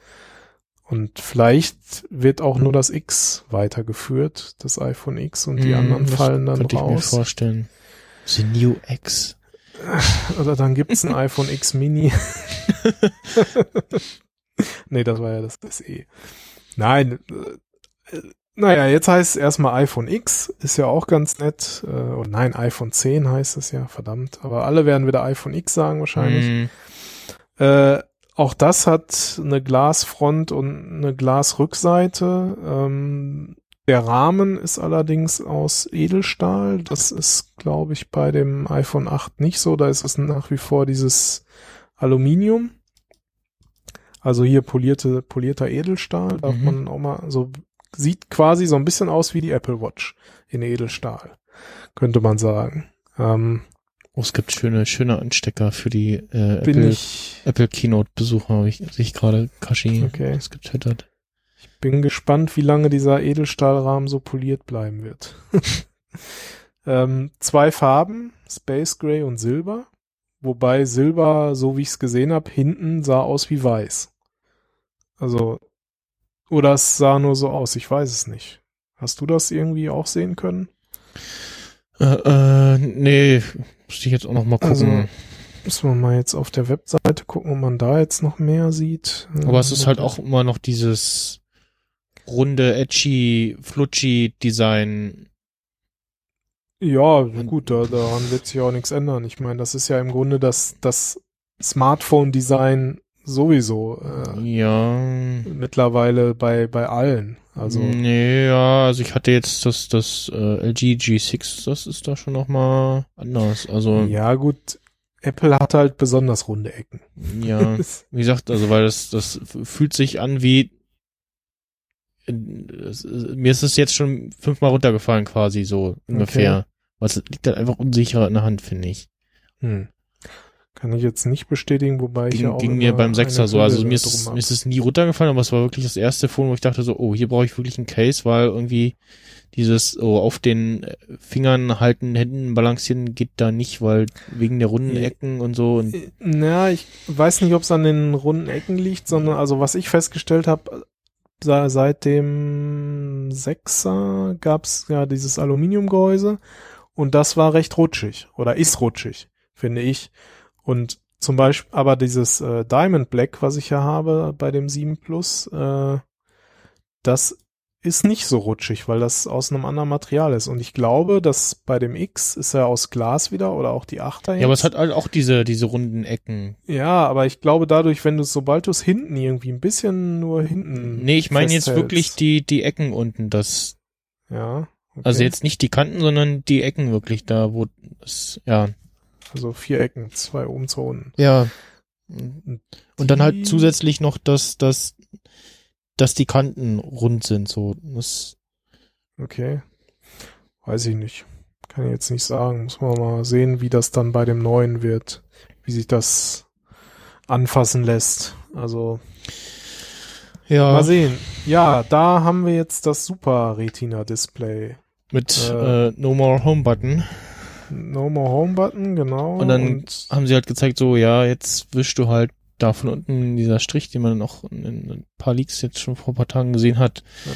Und vielleicht wird auch nur das X weitergeführt, das iPhone X, und die Hm, anderen das fallen dann Könnte ich mir raus. vorstellen. The New X. (laughs) Oder dann gibt's ein iPhone X Mini. (laughs) nee, das war ja das SE. Nein, äh, naja, jetzt heißt es erstmal iPhone X, ist ja auch ganz nett. Äh, oh nein, iPhone 10 heißt es ja, verdammt. Aber alle werden wieder iPhone X sagen wahrscheinlich. Hm, Äh, auch das hat eine Glasfront und eine Glasrückseite. Ähm, der Rahmen ist allerdings aus Edelstahl. Das ist, glaube ich, bei dem iPhone 8 nicht so. Da ist es nach wie vor dieses Aluminium. Also hier polierte, polierter Edelstahl. Darf Mhm. man auch mal so, sieht quasi so ein bisschen aus wie die Apple Watch in Edelstahl. Könnte man sagen. Ähm, Oh, es gibt schöne, schöne Anstecker für die äh, Apple, ich, Apple Keynote-Besucher, habe ich, sehe ich gerade Kashi Okay. getwittert. Bin gespannt, wie lange dieser Edelstahlrahmen so poliert bleiben wird. (laughs) ähm, zwei Farben, Space Gray und Silber. Wobei Silber, so wie ich es gesehen habe, hinten sah aus wie weiß. Also, oder es sah nur so aus, ich weiß es nicht. Hast du das irgendwie auch sehen können? Äh, äh, nee, muss ich jetzt auch noch mal gucken. Also, Müssen wir mal jetzt auf der Webseite gucken, ob man da jetzt noch mehr sieht. Aber es ist halt auch immer noch dieses runde, edgy, flutschi Design. Ja, gut, da, daran wird sich auch nichts ändern. Ich meine, das ist ja im Grunde das, das Smartphone-Design sowieso äh, Ja. mittlerweile bei, bei allen. Also, Nee, ja, also ich hatte jetzt das, das äh, LG G6, das ist da schon noch mal anders. Also, ja gut, Apple hat halt besonders runde Ecken. ja. (laughs) Wie gesagt, also weil das, das fühlt sich an wie äh, es- äh, mir ist es jetzt schon fünfmal runtergefallen quasi so ungefähr. Was liegt halt einfach unsicherer in der Hand, finde ich. Hm. Kann ich jetzt nicht bestätigen, wobei ich ja Ging, auch ging mir beim Sechser so. Also mir ist, mir ist es nie runtergefallen, aber es war wirklich das erste Phone, wo ich dachte so, oh, hier brauche ich wirklich einen Case, weil irgendwie dieses oh, auf den Fingern halten, Händen balancieren geht da nicht, weil wegen der runden. Ecken und so und Na, ich weiß nicht, ob es an den runden Ecken liegt, sondern also was ich festgestellt habe, se- seit dem Sechser gab's ja dieses Aluminiumgehäuse und das war recht rutschig oder ist rutschig, finde ich. Und zum Beispiel, aber dieses äh, Diamond Black, was ich ja habe bei dem 7 Plus, äh, das ist nicht so rutschig, weil das aus einem anderen Material ist. Und ich glaube, dass bei dem X ist er aus Glas wieder oder auch die 8er ja, aber es hat halt auch diese diese runden Ecken. Ja, aber ich glaube dadurch, wenn du es, sobald du es hinten irgendwie ein bisschen nur hinten. Nee, ich meine jetzt wirklich die die Ecken unten, das Ja. Okay. also jetzt nicht die Kanten, sondern die Ecken wirklich da, wo es ja Also vier Ecken, zwei oben, zwei unten. ja und dann halt zusätzlich noch, dass dass dass die Kanten rund sind, so das Okay. Weiß ich nicht. Kann ich jetzt nicht sagen. Muss man mal sehen, wie das dann bei dem neuen wird. Wie sich das anfassen lässt. Also, ja mal sehen. Ja, da haben wir jetzt das Super Retina Display. mit Äh, äh, No More Home Button. No More Home Button, genau. Und dann haben sie halt gezeigt, so, ja, jetzt wischst du halt da von unten dieser Strich, den man auch in, in ein paar Leaks jetzt schon vor ein paar Tagen gesehen hat, Ja.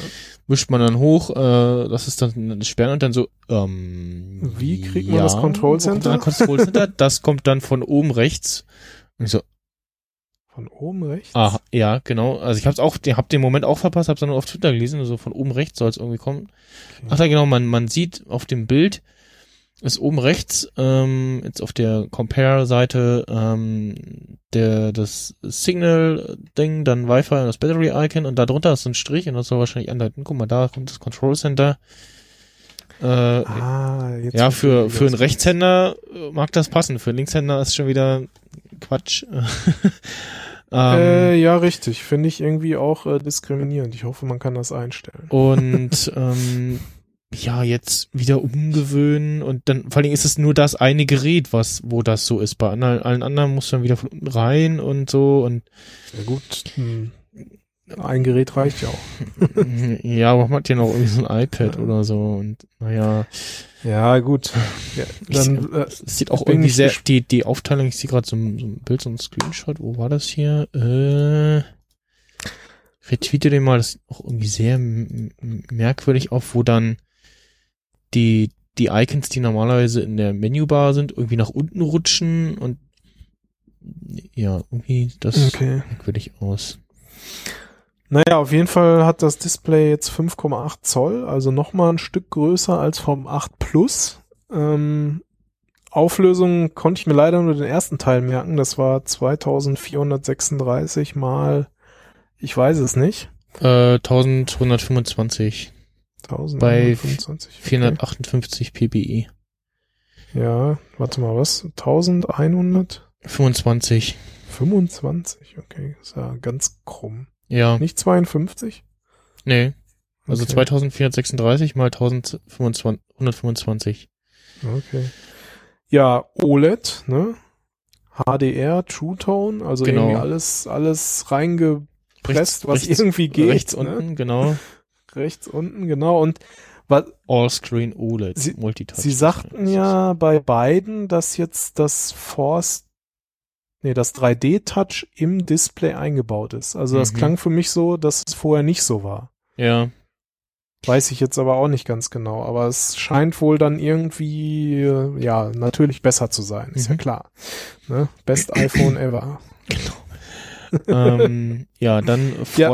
wischt man dann hoch, äh, das ist dann das Sperren und dann so, ähm, Wie kriegt man das Control Center? dann Control Center? das kommt dann von oben rechts. Und ich so, von oben rechts. ah, ja, genau. Also ich hab's auch, ich hab den Moment auch verpasst, hab's dann nur auf Twitter gelesen, also von oben rechts soll es irgendwie kommen. Okay. Ach ja, genau, man, man sieht auf dem Bild, ist oben rechts, ähm, jetzt auf der Compare-Seite, ähm, der, das Signal-Ding, dann Wi-Fi und das Battery-Icon und da drunter ist so ein Strich und das soll wahrscheinlich andeuten, guck mal, da kommt das Control Center. Äh, Ah, jetzt ja, für, für einen Rechtshänder äh, mag das passen, für einen Linkshänder ist schon wieder Quatsch. (laughs) ähm, Äh, ja, richtig. Finde ich irgendwie auch äh, diskriminierend. Ich hoffe, man kann das einstellen. und ähm, ja, jetzt wieder umgewöhnen und dann, vor allem ist es nur das eine Gerät, was, wo das so ist. Bei allen, allen anderen muss man wieder von unten rein und so und Ja gut, hm. ein Gerät reicht ja auch. (laughs) ja, aber man hat ja noch irgendwie so ein iPad oder so und naja, Ja, gut. Ja, dann, äh, es sieht auch irgendwie sehr, die, die Aufteilung, ich sehe gerade so, ein- so ein Bild, so ein Screenshot, wo war das hier? Äh, retweete den mal, das sieht auch irgendwie sehr merkwürdig auf, wo dann die, die Icons, die normalerweise in der Menübar sind, irgendwie nach unten rutschen und ja, irgendwie das okay. merkwürdig aus. Naja, auf jeden Fall hat das Display jetzt 5,8 Zoll, also nochmal ein Stück größer als vom 8 Plus. Ähm, Auflösung konnte ich mir leider nur den ersten Teil merken. Das war 2436 mal, ich weiß es nicht. Äh, 1125, 1025. 458 ppi. Ja, warte mal, was? 1125? 25, Okay, ist ja ganz krumm. ja, Nicht 52? nee. Also Okay. 2436 mal 1125. Okay. Ja, OLED, ne? HDR, True Tone, also Genau. irgendwie alles, alles reingepresst, Rechts- was rechts- irgendwie geht. Rechts ne? unten, genau. Rechts unten, genau. Und was, All-Screen OLED Sie- Multitouch. Sie sagten ja bei beiden, dass jetzt das Force, nee, das 3D-Touch im Display eingebaut ist. Also das Mhm. klang für mich so, dass es vorher nicht so war. Ja. Weiß ich jetzt aber auch nicht ganz genau. Aber es scheint wohl dann irgendwie, äh, ja, natürlich besser zu sein. Ist ja Mhm. klar. Ne? Best iPhone ever. ähm, ja, dann Ja.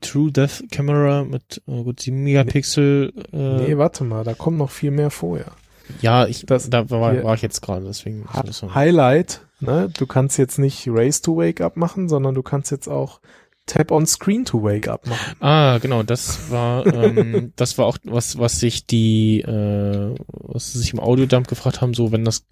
True Depth Camera mit äh, gut 7 Megapixel. Äh, Nee, warte mal, da kommt noch viel mehr vorher. ja, ich, das- da war, war ich jetzt gerade, deswegen. Highlight, ne? Du kannst jetzt nicht Race to Wake Up machen, sondern du kannst jetzt auch Tap on Screen to Wake Up machen. Ah, genau, das war, (laughs) ähm, das war auch was, was sich die, äh, was sie sich im Audiodump gefragt haben, so wenn das,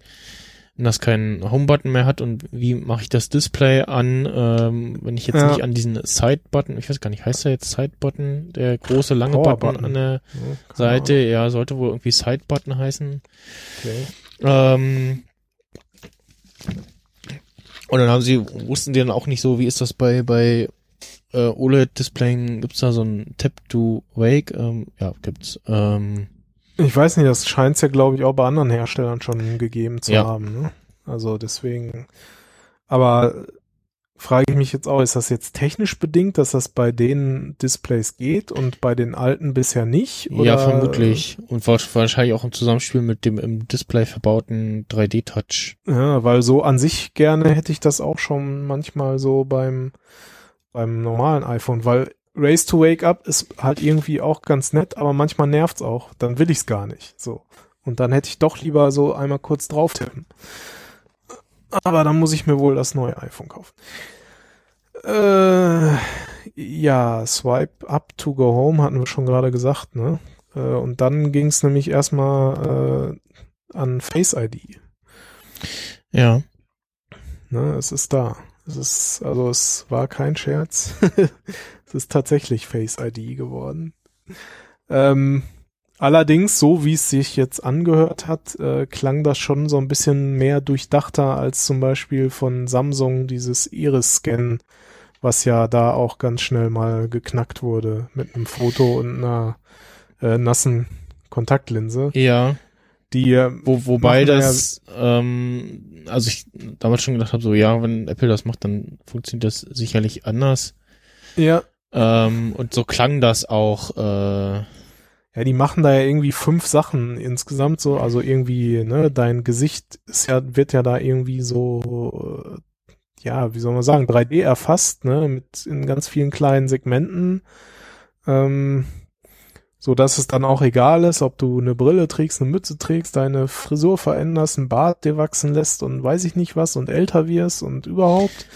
das keinen Home-Button mehr hat und wie mache ich das Display an, ähm, wenn ich jetzt Ja. nicht an diesen Side-Button, ich weiß gar nicht, heißt der jetzt Side-Button, der große lange Power-Button. Button an der? Keine Seite, ja, sollte wohl irgendwie Side-Button heißen. Okay. Ähm, und dann haben sie, wussten die dann auch nicht so, wie ist das bei, bei äh, OLED-Displayen, gibt's da so ein Tap to Wake? Ähm, ja, gibt's. Ähm, Ich weiß nicht, das scheint es ja, glaube ich, auch bei anderen Herstellern schon gegeben zu Ja. haben. Ne? Also deswegen. Aber frage ich mich jetzt auch, ist das jetzt technisch bedingt, dass das bei den Displays geht und bei den alten bisher nicht? Oder? ja, vermutlich. Und wa- wahrscheinlich auch im Zusammenspiel mit dem im Display verbauten 3D-Touch. Ja, weil so an sich gerne hätte ich das auch schon manchmal so beim, beim normalen iPhone, weil Race to Wake Up ist halt irgendwie auch ganz nett, aber manchmal nervt's auch. Dann will ich's gar nicht. So. Und dann hätte ich doch lieber so einmal kurz drauf tippen. Aber dann muss ich mir wohl das neue iPhone kaufen. Äh, ja, Swipe Up to Go Home hatten wir schon gerade gesagt, ne? Äh, und dann ging's nämlich erstmal äh, an Face ID. Ja. Ne, es ist da. Es ist, also es war kein Scherz. (laughs) es ist tatsächlich Face ID geworden. Ähm, allerdings, so wie es sich jetzt angehört hat, äh, klang das schon so ein bisschen mehr durchdachter als zum Beispiel von Samsung dieses Iris-Scan, was ja da auch ganz schnell mal geknackt wurde mit einem Foto und einer äh, nassen Kontaktlinse, Ja. die äh, Wo, wobei das, ähm, also ich damals schon gedacht habe, so ja, wenn Apple das macht, dann funktioniert das sicherlich anders. ja Ähm, und so klang das auch, äh, Ja, die machen da ja irgendwie fünf Sachen insgesamt so, also irgendwie, ne, dein Gesicht ist ja, wird ja da irgendwie so, äh, ja, wie soll man sagen, 3D erfasst, ne, mit in ganz vielen kleinen Segmenten, ähm, so dass es dann auch egal ist, ob du eine Brille trägst, eine Mütze trägst, deine Frisur veränderst, einen Bart dir wachsen lässt und weiß ich nicht was und älter wirst und überhaupt.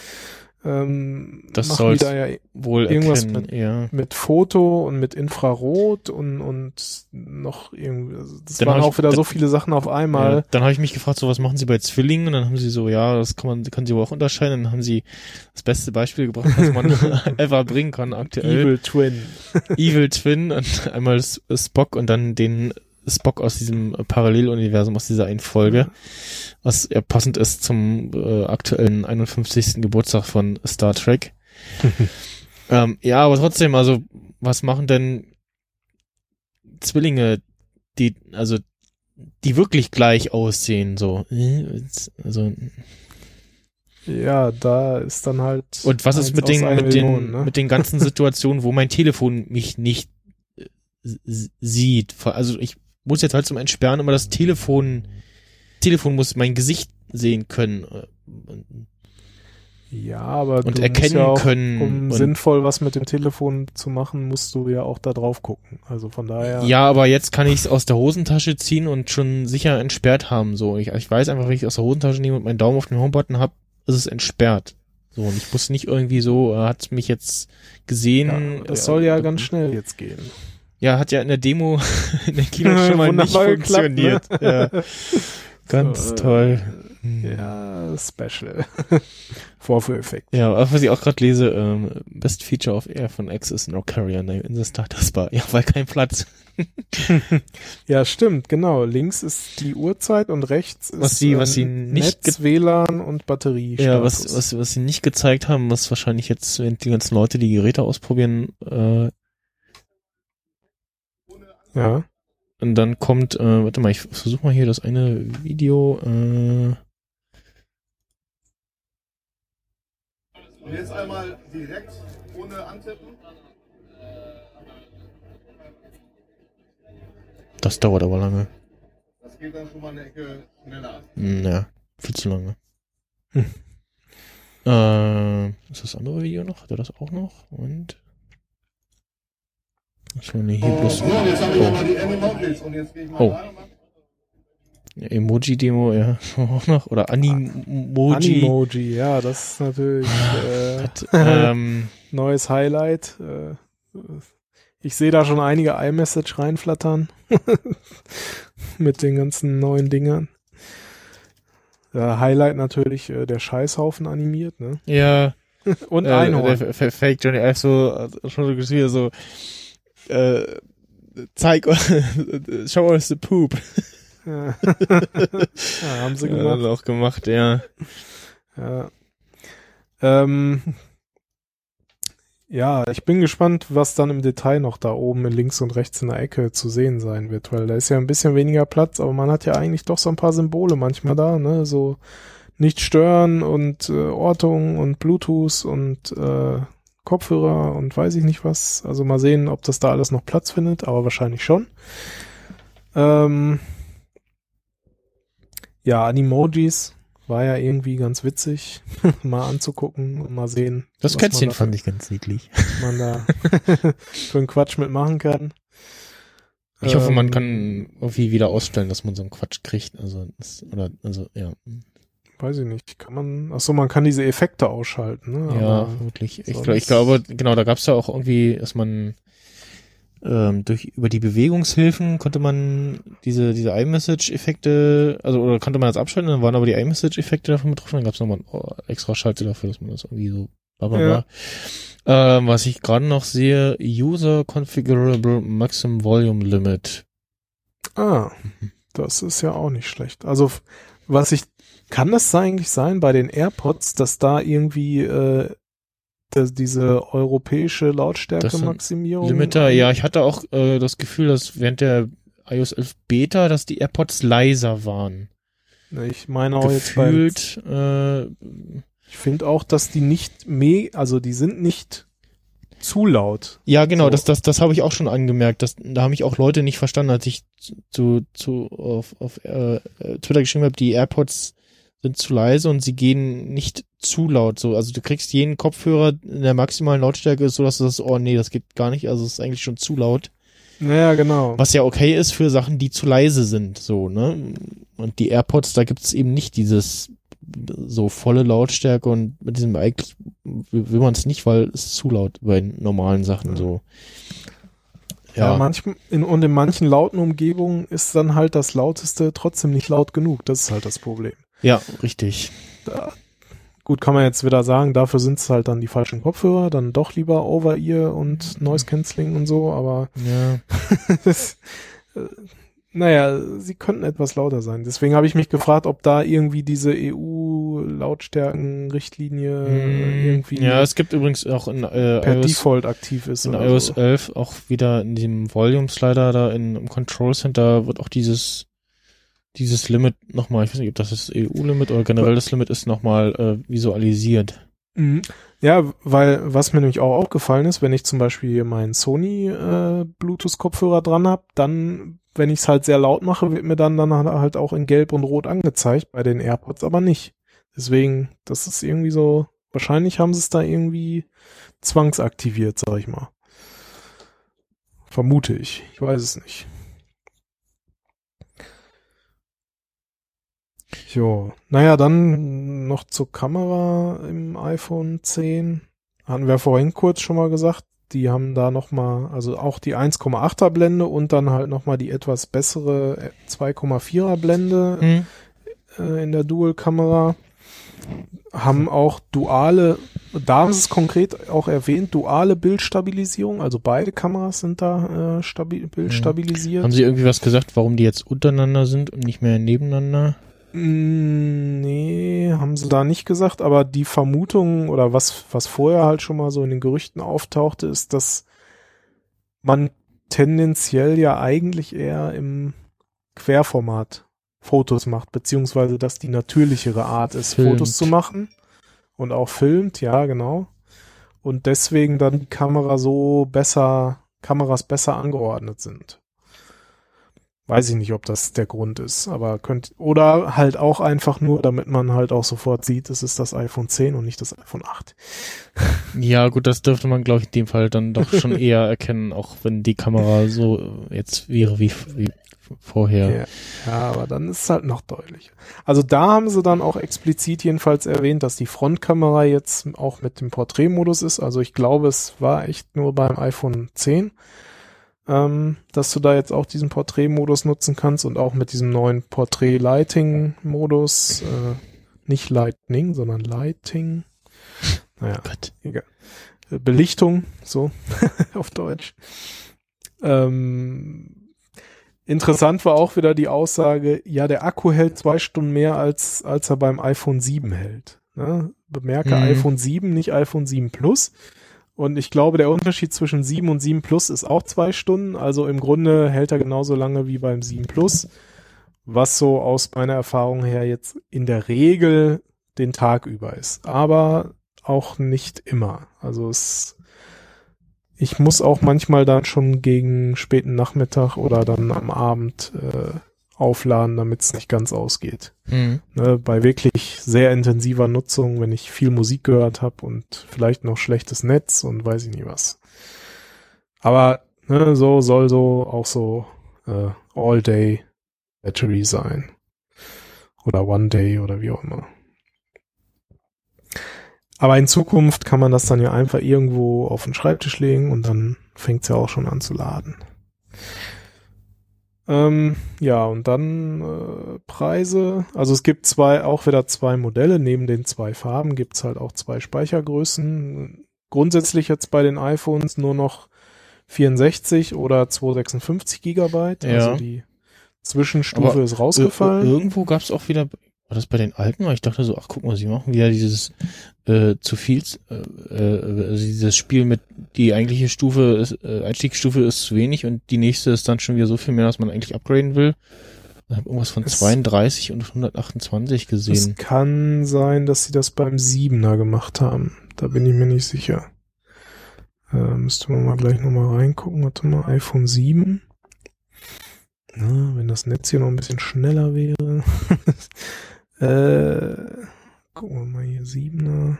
Ähm, Das die da ja wohl Irgendwas erkennen, mit- ja. mit Foto und mit Infrarot und, und noch irgendwie, also das Dann waren auch ich- wieder so dann- viele Sachen auf ja. einmal. Dann habe ich mich gefragt, so was machen sie bei Zwillingen? Und dann haben sie so, ja, das kann man, kann sie wohl auch unterscheiden. Dann haben sie das beste Beispiel gebracht, was man (laughs) (laughs) ever bringen kann aktuell. Evil Twin. Evil Twin und einmal Spock und dann den Spock aus diesem Paralleluniversum, aus dieser einen Folge, was ja passend ist zum äh, aktuellen 51. Geburtstag von Star Trek. (laughs) ähm, ja, aber trotzdem, also was machen denn Zwillinge, die, also die wirklich gleich aussehen, so. Äh, Also, Ja, da ist dann halt. und was ist eins mit den, mit den, Million, ne? mit den ganzen (laughs) Situationen, wo mein Telefon mich nicht äh, sieht? Also ich muss jetzt halt zum Entsperren immer das Telefon, Telefon muss mein Gesicht sehen können äh, Ja, aber und erkennen ja auch, können. um sinnvoll was mit dem Telefon zu machen, musst du ja auch da drauf gucken. Also von daher. ja, aber jetzt kann ich es aus der Hosentasche ziehen und schon sicher entsperrt haben. So, ich, ich weiß einfach, wenn ich aus der Hosentasche nehme und meinen Daumen auf den Homebutton habe, ist es entsperrt. So, und ich muss nicht irgendwie so, er hat mich jetzt gesehen. ja, das äh, soll ja ganz schnell jetzt gehen. Ja, hat ja in der Demo (laughs) in der Kino schon mal nicht Wunderbar geklappt, funktioniert. ne? ja. (laughs) Ganz So, äh, toll. Hm. Ja, special. (laughs) Vorführeffekt. Ja, was ich auch gerade lese, ähm, Best Feature of Air von X ist No Carrier Name in the Status Bar. Ja, weil kein Platz. Ja, stimmt, genau. Links ist die Uhrzeit und rechts ist Was sie- was sie nicht Netz, WLAN und Batterie. Ja, was, was, was sie nicht gezeigt haben, was wahrscheinlich jetzt, wenn die ganzen Leute die Geräte ausprobieren, äh, Ja. und dann kommt, äh, warte mal, ich versuche mal hier das eine Video, äh, Und jetzt einmal direkt ohne antippen. Das dauert aber lange. Das geht dann schon mal eine Ecke schneller. Ja, viel zu lange. Hm. Äh, ist das andere Video noch? Hat er das auch noch? Und. Achso, nee, hier bloß. So, und jetzt habe ich Oh. nochmal die Emojis und jetzt gehe ich mal Oh. rein Emoji-Demo, ja, (laughs) auch noch. Oder Animoji. Animoji, ja, das ist natürlich äh, Hat, (laughs) ähm, neues Highlight. Äh, ich sehe da schon einige iMessage reinflattern (laughs) mit den ganzen neuen Dingern. Ja, Highlight natürlich äh, der Scheißhaufen animiert, ne? ja, Und äh, Einhorn. der Fake Johnny Ive so, äh, schon so wieder so, äh, zeig, show us the poop. Ja. (laughs) ja, haben sie Ja, gemacht. er auch gemacht, ja. Ja. Ähm, ja, ich bin gespannt, was dann im Detail noch da oben links und rechts in der Ecke zu sehen sein wird, weil da ist ja ein bisschen weniger Platz, aber man hat ja eigentlich doch so ein paar Symbole manchmal da, ne, so nicht stören und äh, Ortung und Bluetooth und äh, Kopfhörer und weiß ich nicht was. Also mal sehen, ob das da alles noch Platz findet, aber wahrscheinlich schon. Ähm, ja, Animojis war ja irgendwie ganz witzig, (laughs) mal anzugucken und mal sehen, Das was man Kätzchen da- fand ich ganz niedlich. man da (laughs) für einen Quatsch mitmachen kann. Ich hoffe, man Ähm, kann irgendwie wieder ausstellen, dass man so einen Quatsch kriegt. Also, oder, also, ja. Weiß ich nicht, kann man, ach so, man kann diese Effekte ausschalten, ne? Ja, wirklich. Ich, glaub, ich glaube, genau, da gab's ja auch irgendwie, dass man ähm, durch über die Bewegungshilfen konnte man diese diese iMessage-Effekte, also oder konnte man das abschalten, dann waren aber die iMessage-Effekte davon betroffen, dann gab's nochmal einen äh, extra Schalter dafür, dass man das irgendwie so bla bla bla. Ähm, was ich gerade noch sehe, User Configurable Maximum Volume Limit. Ah, das ist ja auch nicht schlecht. Also, was ich, kann das eigentlich sein bei den AirPods, dass da irgendwie äh, dass diese europäische Lautstärke-Maximierung Limiter, ja, ich hatte auch äh, das Gefühl, dass während der iOS 11 Beta, dass die AirPods leiser waren. Ich meine auch jetzt bei, Gefühlt, äh, ich finde auch, dass die nicht me, also die sind nicht zu laut. ja, genau, So. das, das, das habe ich auch schon angemerkt. Das, da haben mich auch Leute nicht verstanden, als ich zu, zu auf, auf äh, äh, Twitter geschrieben habe, die AirPods sind zu leise und sie gehen nicht zu laut. So, also du kriegst jeden Kopfhörer in der maximalen Lautstärke, so dass du das, oh nee, das geht gar nicht, also es ist eigentlich schon zu laut. Naja, genau. Was ja okay ist für Sachen, die zu leise sind, so, ne? Und die AirPods, da gibt es eben nicht dieses so volle Lautstärke und mit diesem eigentlich will man es nicht, weil es ist zu laut bei normalen Sachen so. Ja, Ja, manchmal, in, und in manchen lauten Umgebungen ist dann halt das Lauteste trotzdem nicht laut genug. Das ist halt das Problem. Ja, richtig. Da, gut, kann man jetzt wieder sagen, dafür sind es halt dann die falschen Kopfhörer, dann doch lieber Over-Ear und Noise Cancelling und so, aber Ja, (laughs) das, äh, naja, sie könnten etwas lauter sein. Deswegen habe ich mich gefragt, ob da irgendwie diese EU-Lautstärken-Richtlinie äh, irgendwie Hm, ja, es gibt übrigens auch in äh, per iOS, Default aktiv ist. in iOS so. 11 auch wieder in diesem Volume Slider da in, im Control Center wird auch dieses dieses Limit nochmal, ich weiß nicht, ob das das EU-Limit oder generell das Limit ist, nochmal äh, visualisiert. Mhm. Ja, weil was mir nämlich auch aufgefallen ist, wenn ich zum Beispiel meinen Sony äh, Bluetooth-Kopfhörer dran habe, dann, wenn ich es halt sehr laut mache, wird mir dann dann halt auch in Gelb und Rot angezeigt, bei den AirPods aber nicht. Deswegen, das ist irgendwie so, wahrscheinlich haben sie es da irgendwie zwangsaktiviert, sag ich mal. Vermute ich. Ich weiß es nicht. Jo, naja, dann noch zur Kamera im iPhone 10. Hatten wir vorhin kurz schon mal gesagt. Die haben da nochmal, also auch die 1,8er Blende und dann halt nochmal die etwas bessere 2,4er Blende Hm. äh, in der Dual-Kamera. Haben auch duale, da haben sie es konkret auch erwähnt, duale Bildstabilisierung. Also beide Kameras sind da äh, stabi bildstabilisiert. Haben Sie irgendwie was gesagt, warum die jetzt untereinander sind und nicht mehr nebeneinander? Mm, Nee, haben sie da nicht gesagt, aber die Vermutung oder was, was vorher halt schon mal so in den Gerüchten auftauchte, ist, dass man tendenziell ja eigentlich eher im Querformat Fotos macht, beziehungsweise dass die natürlichere Art ist, Filmt. Fotos zu machen und auch filmt, ja, genau. Und deswegen dann die Kamera so besser, Kameras besser angeordnet sind. Weiß ich nicht, ob das der Grund ist, aber könnt, oder halt auch einfach nur, damit man halt auch sofort sieht, es ist das iPhone 10 und nicht das iPhone 8. Ja, gut, das dürfte man, glaube ich, in dem Fall dann doch schon (laughs) eher erkennen, auch wenn die Kamera so jetzt wäre wie, wie vorher. Ja, ja, aber dann ist es halt noch deutlicher. Also da haben sie dann auch explizit jedenfalls erwähnt, dass die Frontkamera jetzt auch mit dem Porträtmodus ist. Also ich glaube, es war echt nur beim iPhone 10 ähm, dass du da jetzt auch diesen Porträtmodus nutzen kannst und auch mit diesem neuen Porträt-Lighting-Modus, äh, nicht Lightning, sondern Lighting. Naja, Gott. egal. Äh, Belichtung, so (laughs) auf Deutsch. Ähm, interessant war auch wieder die Aussage, ja, der Akku hält zwei Stunden mehr als, als er beim iPhone 7 hält. Ne? Bemerke Mhm. iPhone 7, nicht iPhone 7 Plus. Und ich glaube, der Unterschied zwischen 7 und 7 Plus ist auch zwei Stunden. Also im Grunde hält er genauso lange wie beim 7 Plus, was so aus meiner Erfahrung her jetzt in der Regel den Tag über ist. Aber auch nicht immer. Also es, ich muss auch manchmal dann schon gegen späten Nachmittag oder dann am Abend äh, aufladen, damit es nicht ganz ausgeht. Mhm. Ne, bei wirklich sehr intensiver Nutzung, wenn ich viel Musik gehört habe und vielleicht noch schlechtes Netz und weiß ich nie was. Aber ne, so soll so auch so äh, All-Day Battery sein. Oder One Day oder wie auch immer. Aber in Zukunft kann man das dann ja einfach irgendwo auf den Schreibtisch legen und dann fängt es ja auch schon an zu laden. Ähm, ja, und dann äh, Preise. Also es gibt zwei, auch wieder zwei Modelle. Neben den zwei Farben gibt's halt auch zwei Speichergrößen. Grundsätzlich jetzt bei den iPhones nur noch 64 oder 256 Gigabyte. Ja. Also die Zwischenstufe Aber ist rausgefallen. irgendwo gab es auch wieder, war das bei den alten? Weil ich dachte so, ach guck mal, sie machen wieder dieses äh, zu viel, äh, äh, also dieses Spiel mit die eigentliche Stufe ist, äh, Einstiegsstufe ist zu wenig und die nächste ist dann schon wieder so viel mehr, dass man eigentlich upgraden will. Ich habe irgendwas von Es- 32 und 128 Es gesehen. kann sein, dass sie das beim 7er gemacht haben. Da bin ich mir nicht sicher. Äh, müsste man mal gleich nochmal reingucken. Warte mal, iPhone 7. Na, wenn das Netz hier noch ein bisschen schneller wäre. (laughs) äh, gucken wir mal hier 7er.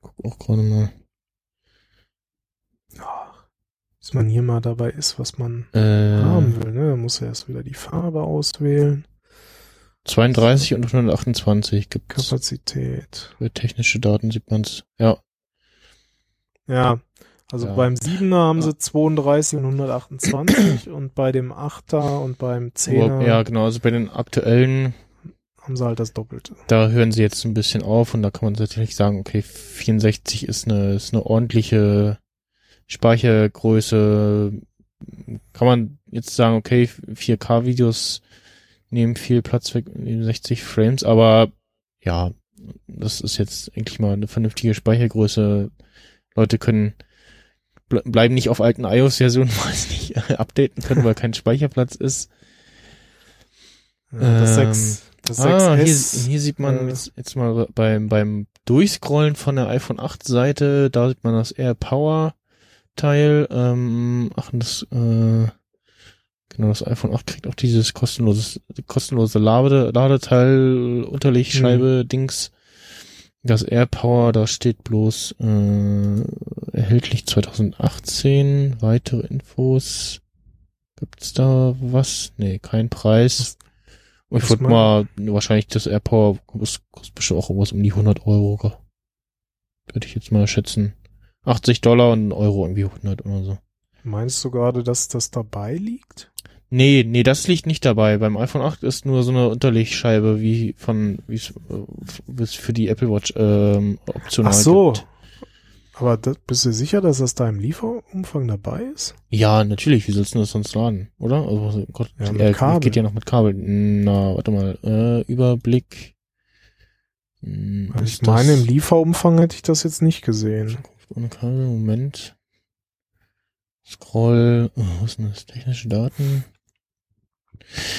Guck auch gerade mal. Ach, bis man hier mal dabei ist, was man Äh, haben will. Ne? Da muss er erst wieder die Farbe auswählen. 32 und 128 gibt es. Kapazität. Für technische Daten sieht man's. Ja. Ja, also Ja. beim 7er haben sie 32 und 128 und bei dem 8er und beim 10er Ja, genau. Also bei den aktuellen haben sie halt das Doppelte. da hören sie jetzt ein bisschen auf und da kann man natürlich sagen, okay, 64 ist eine, ist eine ordentliche Speichergröße. Kann man jetzt sagen, okay, 4K-Videos nehmen viel Platz weg, nehmen 60 Frames, aber ja, das ist jetzt eigentlich mal eine vernünftige Speichergröße. Leute können ble bleiben nicht auf alten iOS-Versionen, (laughs) weil sie nicht updaten können, weil kein Speicherplatz ist. Ja, das Ähm, 6, das Ah, 6S, hier, hier sieht man äh, jetzt, jetzt mal beim, beim Durchscrollen von der iPhone 8 Seite, da sieht man das Air Power Teil, ähm, ach, das, äh, genau, das iPhone 8 kriegt auch dieses kostenlose, kostenlose Lade, Ladeteil, Unterlegscheibe, Mhm. Dings. Das Air Power, da steht bloß, äh, erhältlich 2018, weitere Infos. Gibt's da was? Nee, kein Preis. Ich würde mal, wahrscheinlich das AirPower kostet kostet bestimmt auch irgendwas um die 100 Euro. Würde ich jetzt mal schätzen. 80 Dollar und ein Euro irgendwie 100 oder so. Meinst du gerade, dass das dabei liegt? Nee, nee, das liegt nicht dabei. Beim iPhone 8 ist nur so eine Unterlegscheibe wie von, wie es äh, wie es für die Apple Watch ähm, optional Ach so. gibt. Aber das, bist du sicher, dass das da im Lieferumfang dabei ist? Ja, natürlich. Wie sollst du das sonst laden, oder? Also Gott, Ja, mit äh, Kabel. geht ja noch mit Kabel. Na, warte mal. Äh, Überblick. Hm, ist ich meine, das- im Lieferumfang hätte ich das jetzt nicht gesehen. Ohne Kabel, Moment. Scroll, oh, was ist denn das? Technische Daten.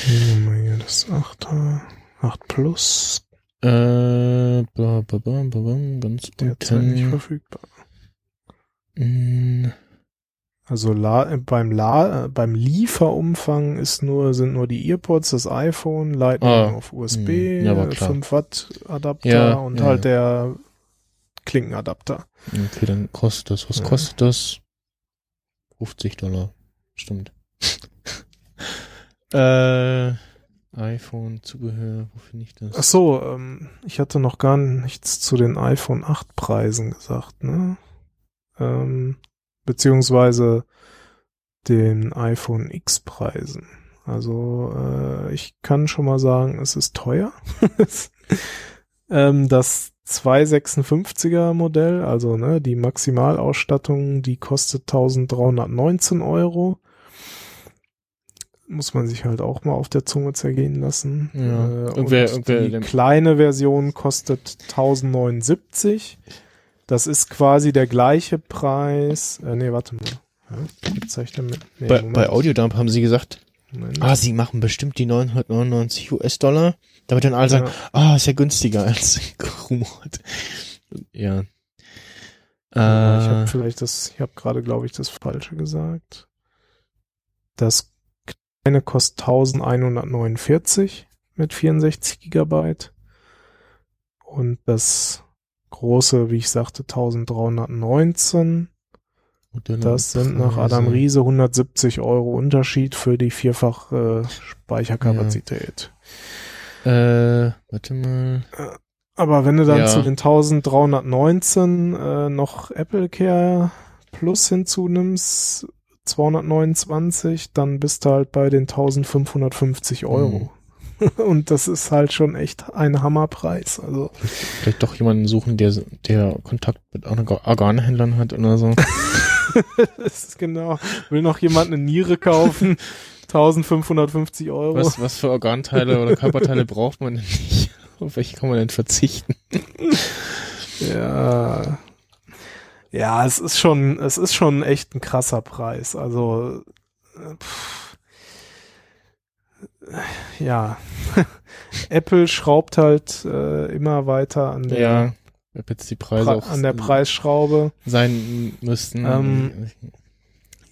Nehmen wir hier das 8er, 8 Plus, Äh, ba, ba, ba, ba, ba, ganz derzeit nicht unten. verfügbar. Mm, Also La beim La beim Lieferumfang ist nur sind nur die Earpods, das iPhone, Lightning Ah, auf USB, hm, ja, war klar. 5 Watt Adapter Ja, und ja, halt der Klinkenadapter. Okay, dann kostet das. Was kostet das? 50 Dollar. Stimmt. (laughs) äh, iPhone, Zubehör, wo finde ich das? Ach so, ähm, ich hatte noch gar nichts zu den iPhone 8 Preisen gesagt, ne? Ähm, beziehungsweise den iPhone X Preisen. Also äh, ich kann schon mal sagen, es ist teuer. (laughs) ähm, das 256er Modell, also ne, die Maximalausstattung, die kostet 1319 Euro. Muss man sich halt auch mal auf der Zunge zergehen lassen. Ja. Äh, Irgendwer- und irgendwer die kleine Version kostet 1079. Das ist quasi der gleiche Preis. Äh, nee, warte mal. Ja? Nee, bei, bei Audiodump haben sie gesagt, Moment. ah, sie machen bestimmt die 999 US-Dollar, damit dann alle sagen, ah, ist ja günstiger als (laughs) Grumot. Ja. Ja, ich Äh, habe vielleicht das, ich habe gerade, glaube ich, das Falsche gesagt. Das kleine kostet 1149 mit 64 Gigabyte und das große, wie ich sagte, 1319. Modelle Das sind nach Adam. Riese 170 Euro Unterschied für die vierfach äh, Speicherkapazität. Äh, warte mal. Aber wenn du dann Ja. zu den 1319 äh, noch Apple Care Plus hinzunimmst, 229, dann bist du halt bei den 1550 Euro. (laughs) Und das ist halt schon echt ein Hammerpreis. Also Vielleicht doch jemanden suchen, der, der Kontakt mit Organ- Organhändlern hat oder so. (laughs) das ist genau. Will noch jemand eine Niere kaufen? (laughs) 1550 Euro. Was, was für Organteile oder Körperteile braucht man denn nicht? Auf welche kann man denn verzichten? Ja. Ja, es ist schon, es ist schon echt ein krasser Preis. Also, äh, pff. Ja. (laughs) Apple schraubt halt äh, immer weiter an der, Ja, jetzt die Preise Pre auch an der Preisschraube. sein müssten. Ähm,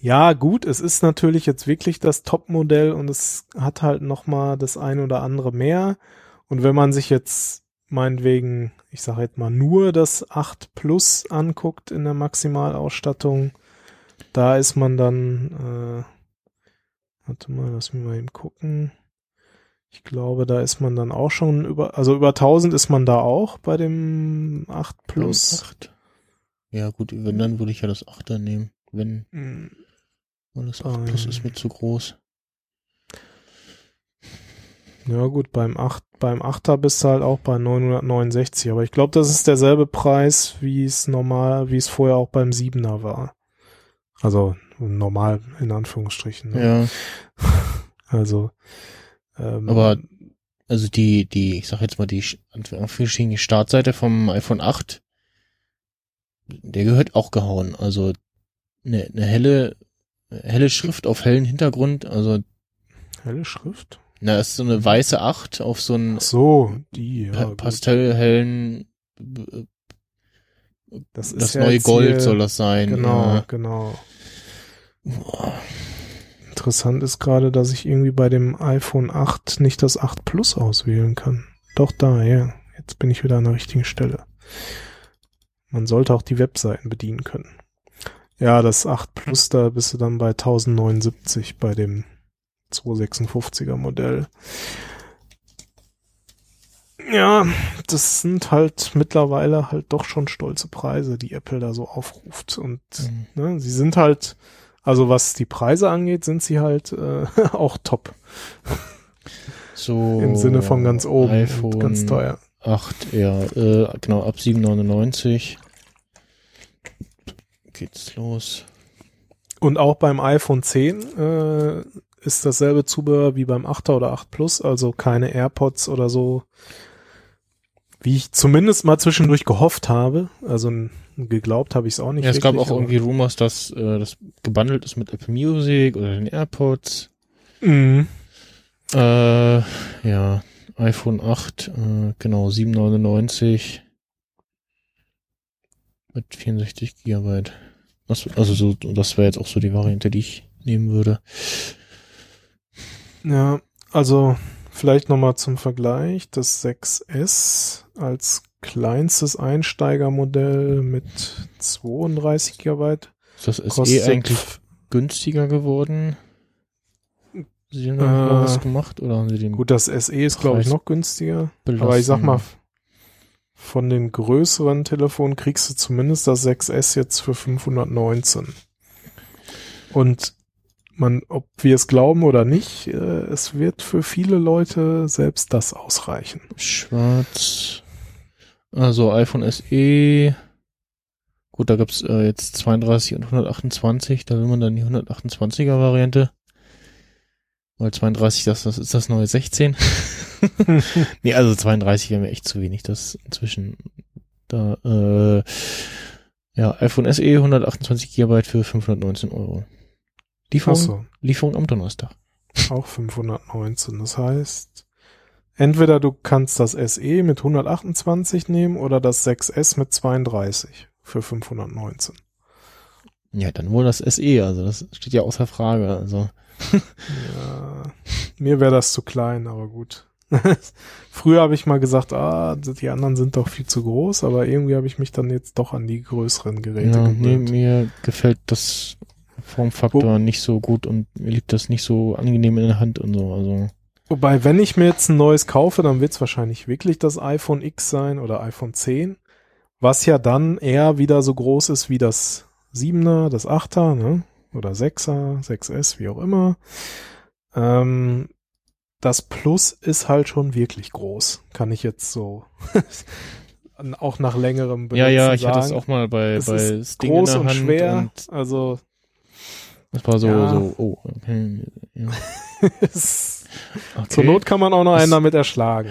Ja, gut, es ist natürlich jetzt wirklich das Topmodell und es hat halt noch mal das ein oder andere mehr. Und wenn man sich jetzt meinetwegen, ich sage jetzt mal nur das 8 Plus anguckt in der Maximalausstattung, da ist man dann, äh, warte mal, lass mich mal eben gucken. Ich glaube, da ist man dann auch schon über, also über 1000 ist man da auch bei dem 8 Plus. Acht. Ja, gut, wenn, dann würde ich ja das Achter nehmen. Wenn, Hm. weil das 8 Plus ist mir zu groß. Ja gut, beim 8, beim 8er bist du halt auch bei 969, aber ich glaube, das ist derselbe Preis, wie es normal, wie es vorher auch beim 7er war. Also normal in Anführungsstrichen. Ne? Ja, (laughs) Also ähm, Aber- also die, die, ich sag jetzt mal, die, Anführungsstrichen, Startseite vom iPhone 8, der gehört auch gehauen. Also eine, eine helle, helle Schrift auf hellen Hintergrund, also helle Schrift. na, ist so eine weiße 8 auf so einen Ach so, die. Ja, pa pastellhellen, das ist das ja neue Gold hier- soll das sein. Genau, Ja. genau. Boah. Interessant ist gerade, dass ich irgendwie bei dem iPhone 8 nicht das 8 Plus auswählen kann. Doch da, ja. Jetzt bin ich wieder an der richtigen Stelle. Man sollte auch die Webseiten bedienen können. Ja, das 8 Plus, da bist du dann bei 1079 bei dem 256er Modell. Ja, das sind halt mittlerweile halt doch schon stolze Preise, die Apple da so aufruft. Und Mhm. ne, sie sind halt, also was die Preise angeht, sind sie halt äh, (laughs) auch top. So. Im Sinne von ganz oben iPhone und ganz teuer. 8, ja, äh, genau, ab 7,99 geht's los. Und auch beim iPhone 10 äh, ist dasselbe Zubehör wie beim 8er oder 8 Plus, also keine AirPods oder so. Wie ich zumindest mal zwischendurch gehofft habe. Also geglaubt habe ich es auch nicht. Ja, es gab wirklich, auch aber- irgendwie Rumors, dass äh, das gebundelt ist mit Apple Music oder den AirPods. Mhm. Äh, ja, iPhone 8, äh, genau, 7,99 mit 64 Gigabyte. Das, also so, das wäre jetzt auch so die Variante, die ich nehmen würde. Ja, also vielleicht nochmal zum Vergleich. Das 6S als kleinstes Einsteigermodell mit 32 Gigabyte. Ist das SE Kostet eigentlich günstiger geworden? Sie haben Äh, was gemacht oder haben sie den Gut, das SE ist, glaube ich, noch günstiger. belassen? Aber ich sag mal, von den größeren Telefonen kriegst du zumindest das 6S jetzt für 519. Und man, ob wir es glauben oder nicht, äh, es wird für viele Leute selbst das ausreichen. Schwarz. Also iPhone SE. Gut, da gibt's äh, jetzt 32 und 128. Da will man dann die 128er Variante. Weil 32, das, das ist das neue 16. (laughs) (laughs) nee, also 32 wäre mir echt zu wenig. Das inzwischen da, äh, ja, iPhone SE 128 GB für 519 Euro. Lieferung, Achso, Lieferung am Donnerstag. auch 519. Das heißt, entweder du kannst das SE mit 128 nehmen oder das 6S mit 32 für 519. Ja, dann wohl das SE, also das steht ja außer Frage. Also Ja, mir wäre das zu klein, aber gut. (laughs) Früher habe ich mal gesagt, ah, die anderen sind doch viel zu groß, aber irgendwie habe ich mich dann jetzt doch an die größeren Geräte Ja, nee, gewöhnt. mir gefällt das Formfaktor nicht so gut und mir liegt das nicht so angenehm in der Hand und so. Also Wobei, wenn ich mir jetzt ein neues kaufe, dann wird es wahrscheinlich wirklich das iPhone X sein oder iPhone 10, was ja dann eher wieder so groß ist wie das 7er, das 8er, ne? Oder 6er, 6S, wie auch immer. Ähm, das Plus ist halt schon wirklich groß, kann ich jetzt so (laughs) auch nach längerem ja, ja, ich sagen. hatte es auch mal bei Es bei ist Sting groß und Hand schwer, und also das war so Ja. so oh ja. (laughs) (laughs) okay. zur Not kann man auch noch einen damit erschlagen.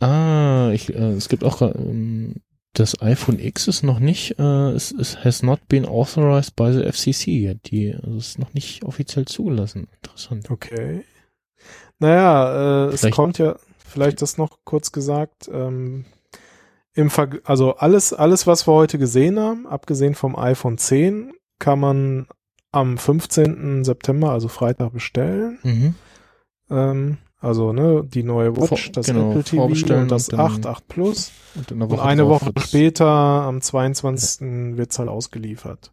Ja. Ah, ich äh, es gibt auch ähm, das iPhone X ist noch nicht äh, es, es has not been authorized by the FCC yet. Die also ist noch nicht offiziell zugelassen. Interessant. Okay. Naja, äh, es kommt ja, vielleicht das noch kurz gesagt, ähm, im Verg also alles, alles, was wir heute gesehen haben, abgesehen vom iPhone 10, kann man am 15. September, also Freitag, bestellen. Mhm. Ähm, also ne, die neue Watch, das genau, Apple TV und das und dann- 8, 8 Plus. Und, in einer Und eine Woche später, am 22. wird's halt ausgeliefert.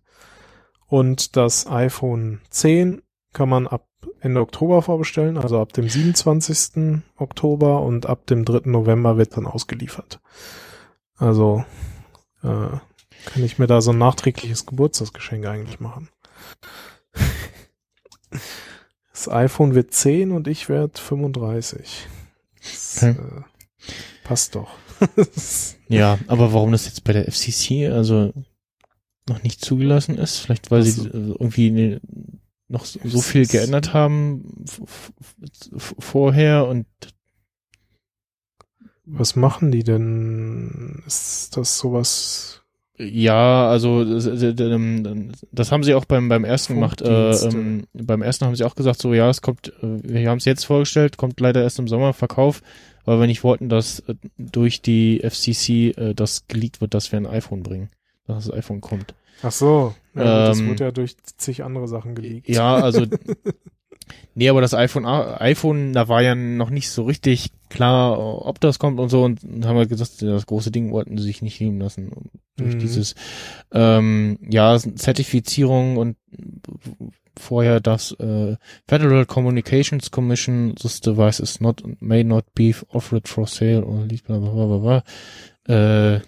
Und das iPhone 10 kann man ab Ende Oktober vorbestellen, also ab dem 27. Oktober und ab dem 3. November wird dann ausgeliefert. Also äh, kann ich mir da so ein nachträgliches Geburtstagsgeschenk eigentlich machen. (laughs) Das iPhone wird 10 und ich werde 35. Das, Okay. äh, passt doch. (laughs) Ja, aber warum das jetzt bei der FCC also noch nicht zugelassen ist? Vielleicht weil sie Ach so. äh, irgendwie ne, noch so, so viel geändert haben vorher und Was machen die denn? Ist das sowas? Ja, also das, das, ähm, das haben sie auch beim beim ersten gemacht. Äh, ähm, beim ersten haben sie auch gesagt, so ja, es kommt, äh, wir haben es jetzt vorgestellt, kommt leider erst im Sommer Verkauf, weil wir nicht wollten, dass äh, durch die FCC äh, das geleakt wird, dass wir ein iPhone bringen, dass das iPhone kommt. Ach so, ja, gut, das Ähm, wird ja durch zig andere Sachen geleakt. Ja, also (laughs) nee, aber das iPhone iPhone, da war ja noch nicht so richtig klar, ob das kommt und so und haben wir gesagt, das große Ding wollten sie sich nicht nehmen lassen durch Mhm. dieses ähm, ja Zertifizierung und vorher das äh, Federal Communications Commission this device is not may not be offered for sale or least bla bla bla bla bla. Äh,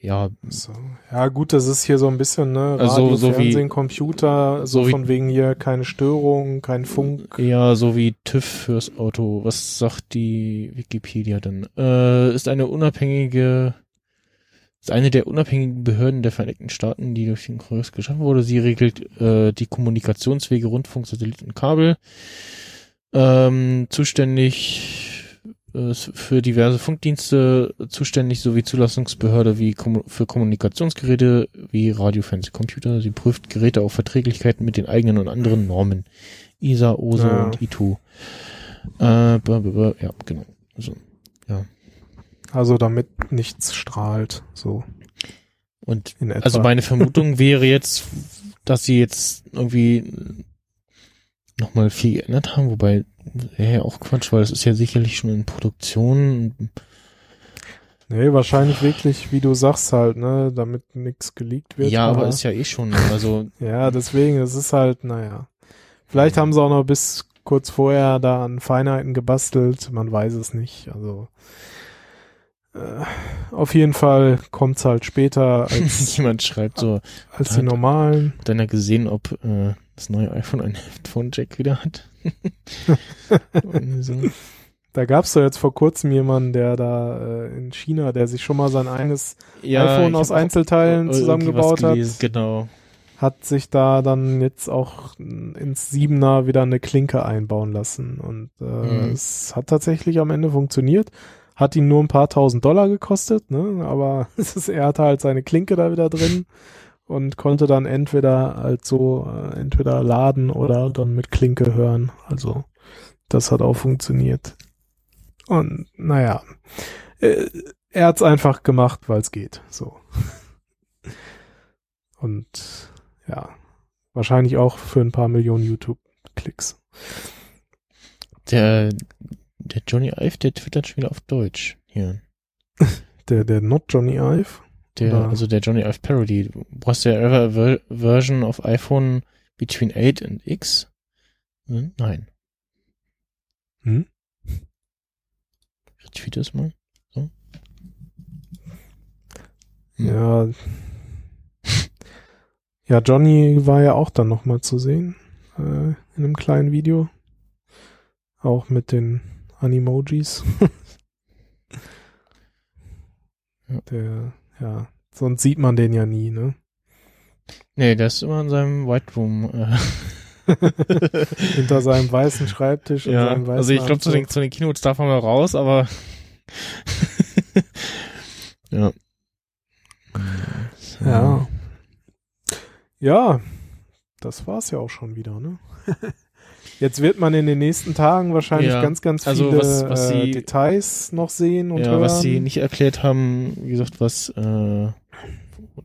ja, So. Ja, gut, das ist hier so ein bisschen, ne? Also, Radio, so wie- Fernsehen, Computer, so, so wie- von wegen hier keine Störung, kein Funk. Ja, so wie TÜV fürs Auto. Was sagt die Wikipedia denn? Äh, ist eine unabhängige, ist eine der unabhängigen Behörden der Vereinigten Staaten, die durch den Kongress geschaffen wurde. Sie regelt äh, die Kommunikationswege Rundfunk, Satellit und Kabel. Ähm, zuständig äh, für diverse Funkdienste, zuständig sowie Zulassungsbehörde wie Kommu für Kommunikationsgeräte wie Radio, Fernseh, Computer. Sie prüft Geräte auf Verträglichkeiten mit den eigenen und anderen Normen. ISA, OSO Ja. und I2. Äh, blah, blah, blah, ja, genau. Also, Also damit nichts strahlt. So. Und also meine Vermutung wäre jetzt, dass sie jetzt irgendwie nochmal viel geändert haben, wobei ja auch Quatsch, weil es ist ja sicherlich schon in Produktion. Nee, wahrscheinlich wirklich, wie du sagst halt, ne, damit nichts geleakt wird. Ja, aber ist ja eh schon, also (laughs) Ja, deswegen, es ist halt, naja. Vielleicht haben sie auch noch bis kurz vorher da an Feinheiten gebastelt, man weiß es nicht. Also äh, auf jeden Fall kommt's halt später (laughs) als, jemand schreibt so, als die normalen. hat einer gesehen, ob äh, das neue iPhone einen Headphone-Jack wieder hat? (laughs) So. Da gab's doch jetzt vor kurzem jemanden, der da äh, in China, der sich schon mal sein eigenes iPhone ich aus Einzelteilen zusammengebaut hat. Genau. hat sich da dann jetzt auch ins Siebener wieder eine Klinke einbauen lassen. Und äh, Mhm. es hat tatsächlich am Ende funktioniert. Hat ihn nur ein paar tausend Dollar gekostet, ne? aber (laughs) es ist, er hatte halt seine Klinke da wieder drin und konnte dann entweder halt so, äh, entweder laden oder dann mit Klinke hören. Also das hat auch funktioniert. Und naja, äh, er hat's einfach gemacht, weil es geht. So. (laughs) Und ja, wahrscheinlich auch für ein paar Millionen YouTube-Klicks. Der, der Johnny Ive, der twittert schon wieder auf Deutsch. Hier. (laughs) Der, der Not Johnny Ive. Der, Oder- also der Johnny Ive Parody. Was der ever a ver version of iPhone between 8 and X? Hm? Nein. Hm? Ich tweete es mal. So. Hm. Ja. Ja, Johnny war ja auch dann nochmal zu sehen. Äh, in einem kleinen Video. Auch mit den Animojis. (laughs) Ja. Der, ja. Sonst sieht man den ja nie, ne? Nee, der ist immer in seinem White Room. Äh. (laughs) Hinter seinem weißen Schreibtisch und ja, seinem weißen also ich glaube, zu den, zu den Keynotes darf man mal raus, aber (laughs) ja. So. Ja. Ja, das war's ja auch schon wieder, ne? (laughs) Jetzt wird man in den nächsten Tagen wahrscheinlich Ja, ganz, ganz also viele was- was äh, sie- Details noch sehen und ja, hören. was sie nicht erklärt haben, wie gesagt, was äh,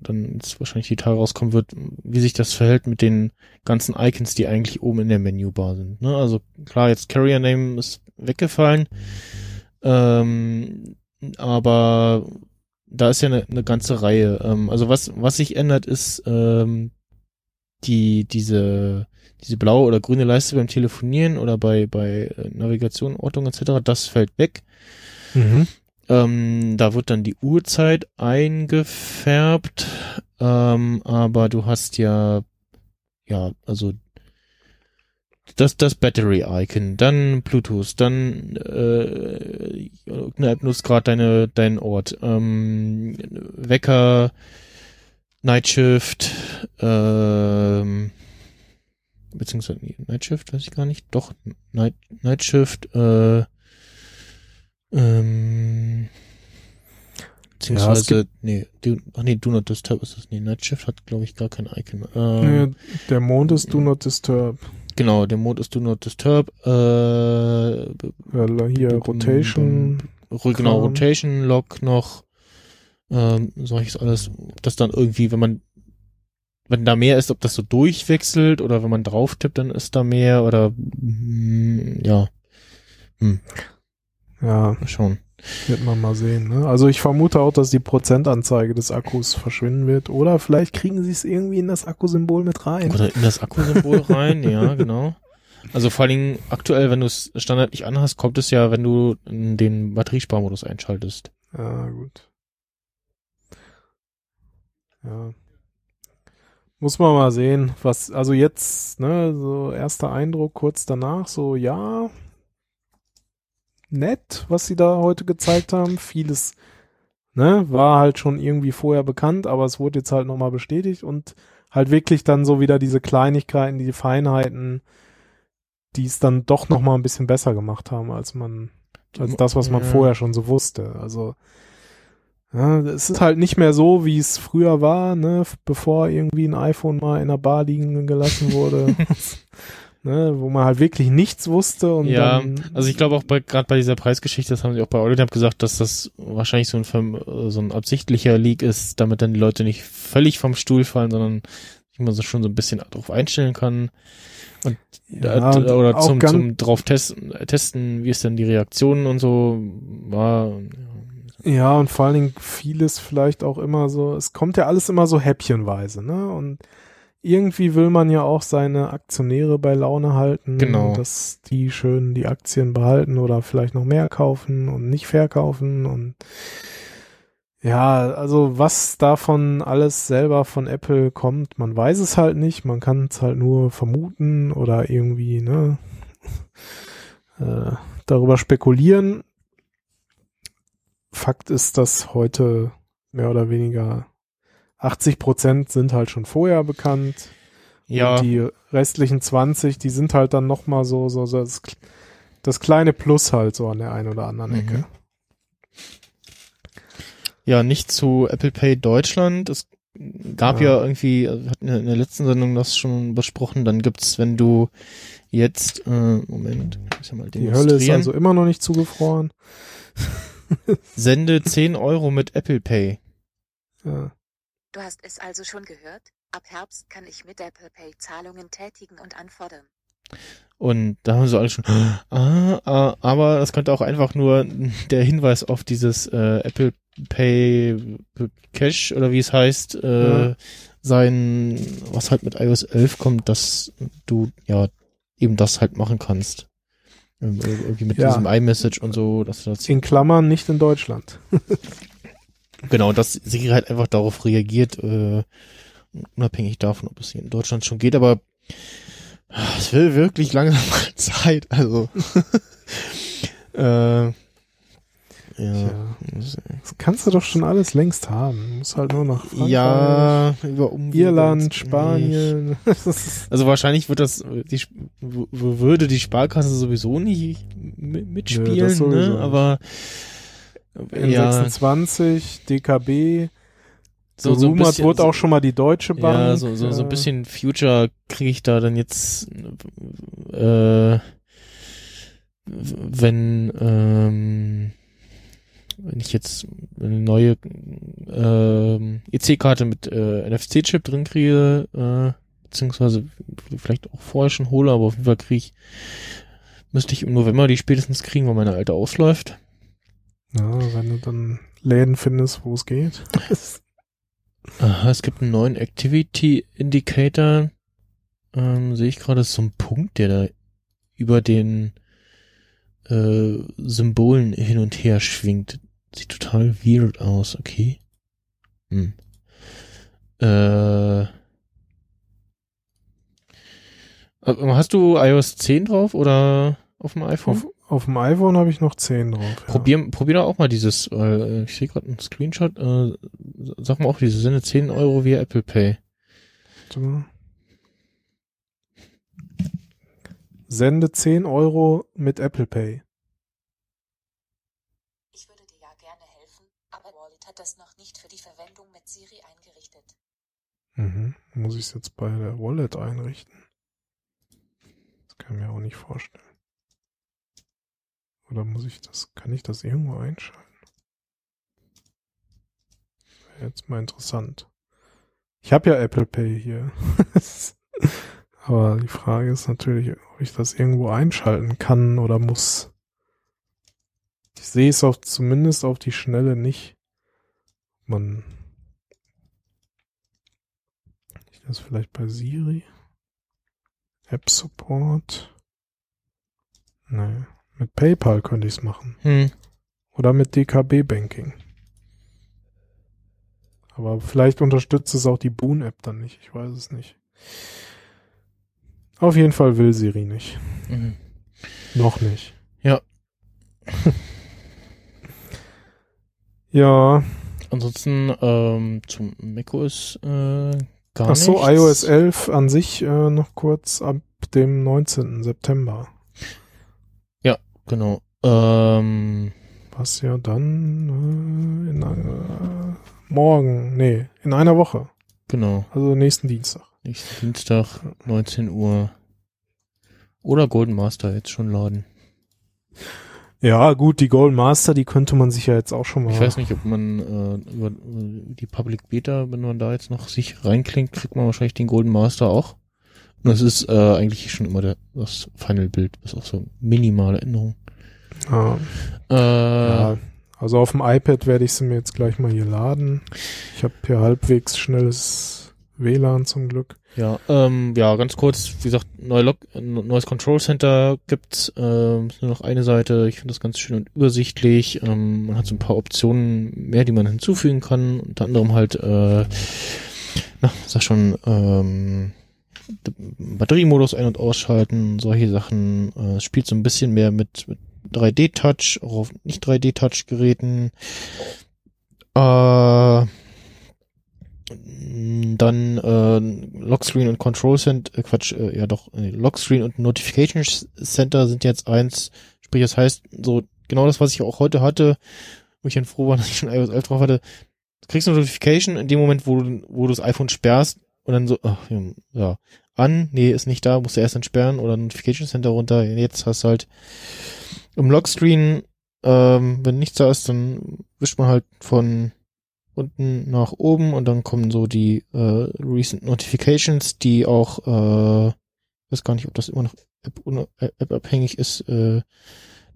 dann jetzt wahrscheinlich die Tage rauskommen wird, wie sich das verhält mit den ganzen Icons, die eigentlich oben in der Menübar sind. Ne? Also klar, jetzt Carrier Name ist weggefallen, ähm, aber da ist ja eine, eine ganze Reihe. Ähm, also was was sich ändert, ist ähm, die diese diese blaue oder grüne Leiste beim Telefonieren oder bei bei äh, Navigation, Ortung etc. Das fällt weg. Mhm. Ähm, da wird dann die Uhrzeit eingefärbt, ähm, aber du hast ja, ja, also das, das Battery-Icon, dann Bluetooth, dann äh, irgendeine App nutzt gerade deine, deinen Ort, ähm, Wecker, Nightshift, ähm, beziehungsweise nee, Nightshift, weiß ich gar nicht, doch, Night, Nightshift, äh, ähm, beziehungsweise, nee, do, ach nee, Do Not Disturb ist das, nee, Nightshift hat, glaube ich, gar kein Icon. Ähm, Nee, der Mond ist Do Not Disturb. Genau, der Mode ist Do Not Disturb, äh, Weil hier Rotation. Genau. Rotation Lock noch, ähm, solches alles, ob das dann irgendwie, wenn man, wenn da mehr ist, ob das so durchwechselt oder wenn man drauf tippt, dann ist da mehr oder, mm, ja, Ja, mal schauen. wird man mal sehen. Ne? Also ich vermute auch, dass die Prozentanzeige des Akkus verschwinden wird. Oder vielleicht kriegen sie es irgendwie in das Akkusymbol mit rein. Oder in das Akkusymbol rein, ja, (laughs) genau. Also vor allen Dingen aktuell, wenn du es standardlich anhast, kommt es ja, wenn du den Batteriesparmodus einschaltest. Ja, gut. Ja. Muss man mal sehen, was, also jetzt, ne, so erster Eindruck kurz danach, so, ja, nett, was sie da heute gezeigt haben. Vieles, ne, war halt schon irgendwie vorher bekannt, aber es wurde jetzt halt nochmal bestätigt und halt wirklich dann so wieder diese Kleinigkeiten, die Feinheiten, die es dann doch nochmal ein bisschen besser gemacht haben, als man, als das, was man Ja. vorher schon so wusste. Also, ja, es ist halt nicht mehr so, wie es früher war, ne, bevor irgendwie ein iPhone mal in der Bar liegen gelassen wurde. (laughs) ne, wo man halt wirklich nichts wusste und ja, dann. also ich glaube auch bei gerade bei dieser Preisgeschichte, das haben sie auch bei Audit gesagt, dass das wahrscheinlich so ein so ein absichtlicher Leak ist, damit dann die Leute nicht völlig vom Stuhl fallen, sondern sich man so schon so ein bisschen darauf einstellen kann und, Ja, äh, oder zum, zum drauf testen, testen, wie ist denn die Reaktionen und so war. Ja, und vor allen Dingen vieles vielleicht auch immer so, es kommt ja alles immer so häppchenweise, ne? Und irgendwie will man ja auch seine Aktionäre bei Laune halten, Genau. dass die schön die Aktien behalten oder vielleicht noch mehr kaufen und nicht verkaufen und ja, also was davon alles selber von Apple kommt, man weiß es halt nicht, man kann es halt nur vermuten oder irgendwie, ne, (laughs) äh, darüber spekulieren. Fakt ist, dass heute mehr oder weniger 80 Prozent sind halt schon vorher bekannt. Ja, Und die restlichen 20, die sind halt dann nochmal so, so, so das, das kleine Plus halt so an der einen oder anderen Mhm. Ecke. ja, nicht zu Apple Pay Deutschland. Es gab ja, Ja. irgendwie, wir hatten in der letzten Sendung das schon besprochen, dann gibt's, wenn du jetzt, äh, Moment, ich muss ja mal Die Hölle ist also immer noch nicht zugefroren. Sende 10 Euro mit Apple Pay. Ja. Du hast es also schon gehört? Ab Herbst kann ich mit Apple Pay Zahlungen tätigen und anfordern. Und da haben sie alle schon, (gasps) ah, ah, aber das könnte auch einfach nur der Hinweis auf dieses äh, Apple Pay Cash oder wie es heißt, äh, Ja. sein, was halt mit iOS 11 kommt, dass du ja eben das halt machen kannst. Irgendwie mit Ja. diesem iMessage und so, dass das In Klammern nicht in Deutschland. (laughs) Genau, dass Siri halt einfach darauf reagiert, äh, unabhängig davon, ob es hier in Deutschland schon geht, aber es will wirklich langsam mal (laughs) Zeit, also (laughs) äh, ja. Ja. Das kannst du doch schon alles längst haben. Du musst halt nur nach Frankreich, Ja, über Umwege Irland, Spanien. (laughs) Also wahrscheinlich wird das, die, würde die Sparkasse sowieso nicht mi- mitspielen, das sowieso ne? nicht. Aber ja, N26, DKB, so, so ein bisschen, wurde auch schon mal die Deutsche Bank. Ja, so, so, so ein bisschen Future kriege ich da dann jetzt, äh, wenn, ähm, wenn ich jetzt eine neue ähm, EC-Karte mit äh, NFC-Chip drin kriege, äh, beziehungsweise vielleicht auch vorher schon hole, aber auf jeden Fall kriege ich, müsste ich im November die spätestens kriegen, weil meine alte ausläuft. Ja, wenn du dann Läden findest, wo es geht. (laughs) Aha, es gibt einen neuen Activity Indicator. Ähm, sehe ich gerade, so ein Punkt, der da über den äh, Symbolen hin und her schwingt. Sieht total weird aus, okay. Hm. Äh, aber hast du iOS 10 drauf oder auf dem iPhone? Auf, auf dem iPhone habe ich noch 10 drauf. Ja. Probier, probier doch auch mal dieses, weil äh, ich sehe gerade einen Screenshot, äh, sag mal auch diese Sinne 10 Euro via Apple Pay. Mal. Sende 10 Euro mit Apple Pay. Ich würde dir ja gerne helfen, aber Wallet hat das noch nicht für die Verwendung mit Siri eingerichtet. Mhm. Muss ich es jetzt bei der Wallet einrichten? Das kann ich mir auch nicht vorstellen. Oder muss ich das, kann ich das irgendwo einschalten? Wäre jetzt mal interessant. Ich habe ja Apple Pay hier. (laughs) Aber die Frage ist natürlich, ob ich das irgendwo einschalten kann oder muss. Ich sehe es auch zumindest auf die Schnelle nicht. Man ich das vielleicht bei Siri? App Support? Nee. Mit PayPal könnte ich es machen. Hm. Oder mit DKB Banking. Aber vielleicht unterstützt es auch die Boon-App dann nicht. Ich weiß es nicht. Auf jeden Fall will Siri nicht. Mhm. Noch nicht. Ja. (laughs) ja. Ansonsten ähm, zum macOS äh, gar Ach so, nichts. iOS 11 an sich äh, noch kurz ab dem 19. September. Genau. Ähm, Was ja dann äh, in einer, morgen, nee, in einer Woche. genau. Also nächsten Dienstag. Nächsten Dienstag, 19 Uhr. Oder Golden Master jetzt schon laden. Ja, gut, die Golden Master, die könnte man sich ja jetzt auch schon mal. Ich weiß nicht, ob man äh, über die Public Beta, wenn man da jetzt noch sich reinklingt, kriegt man wahrscheinlich den Golden Master auch. Und das ist äh, eigentlich schon immer der, das Final-Bild, bis auf so minimale Änderungen. Ja, Äh, ja. Also auf dem iPad werde ich sie mir jetzt gleich mal hier laden. Ich habe hier halbwegs schnelles WLAN zum Glück. Ja, ähm, ja, ganz kurz, wie gesagt, neu Log ein neues Control Center gibt's, ähm, nur noch eine Seite, ich finde das ganz schön und übersichtlich, ähm, man hat so ein paar Optionen mehr, die man hinzufügen kann, unter anderem halt, äh, na, sag schon, ähm, Batteriemodus ein- und ausschalten, solche Sachen, äh, es spielt so ein bisschen mehr mit, mit 3D-Touch, auch auf nicht 3D-Touch-Geräten, äh, dann äh, Lockscreen und Control Center, äh, Quatsch, äh, ja doch, äh, Lockscreen und Notification Center sind jetzt eins. Sprich, das heißt, so genau das, was ich auch heute hatte, wo ich dann froh war, (laughs) dass ich schon iOS 11 drauf hatte. Du kriegst eine Notification in dem Moment, wo du, wo du das iPhone sperrst und dann so, ach, ja, an, nee, ist nicht da, musst du erst entsperren oder Notification Center runter. Jetzt hast du halt im Lockscreen, ähm, wenn nichts da ist, dann wischt man halt von unten nach oben und dann kommen so die äh, Recent Notifications, die auch, äh, weiß gar nicht, ob das immer noch App- App-abhängig ist, äh,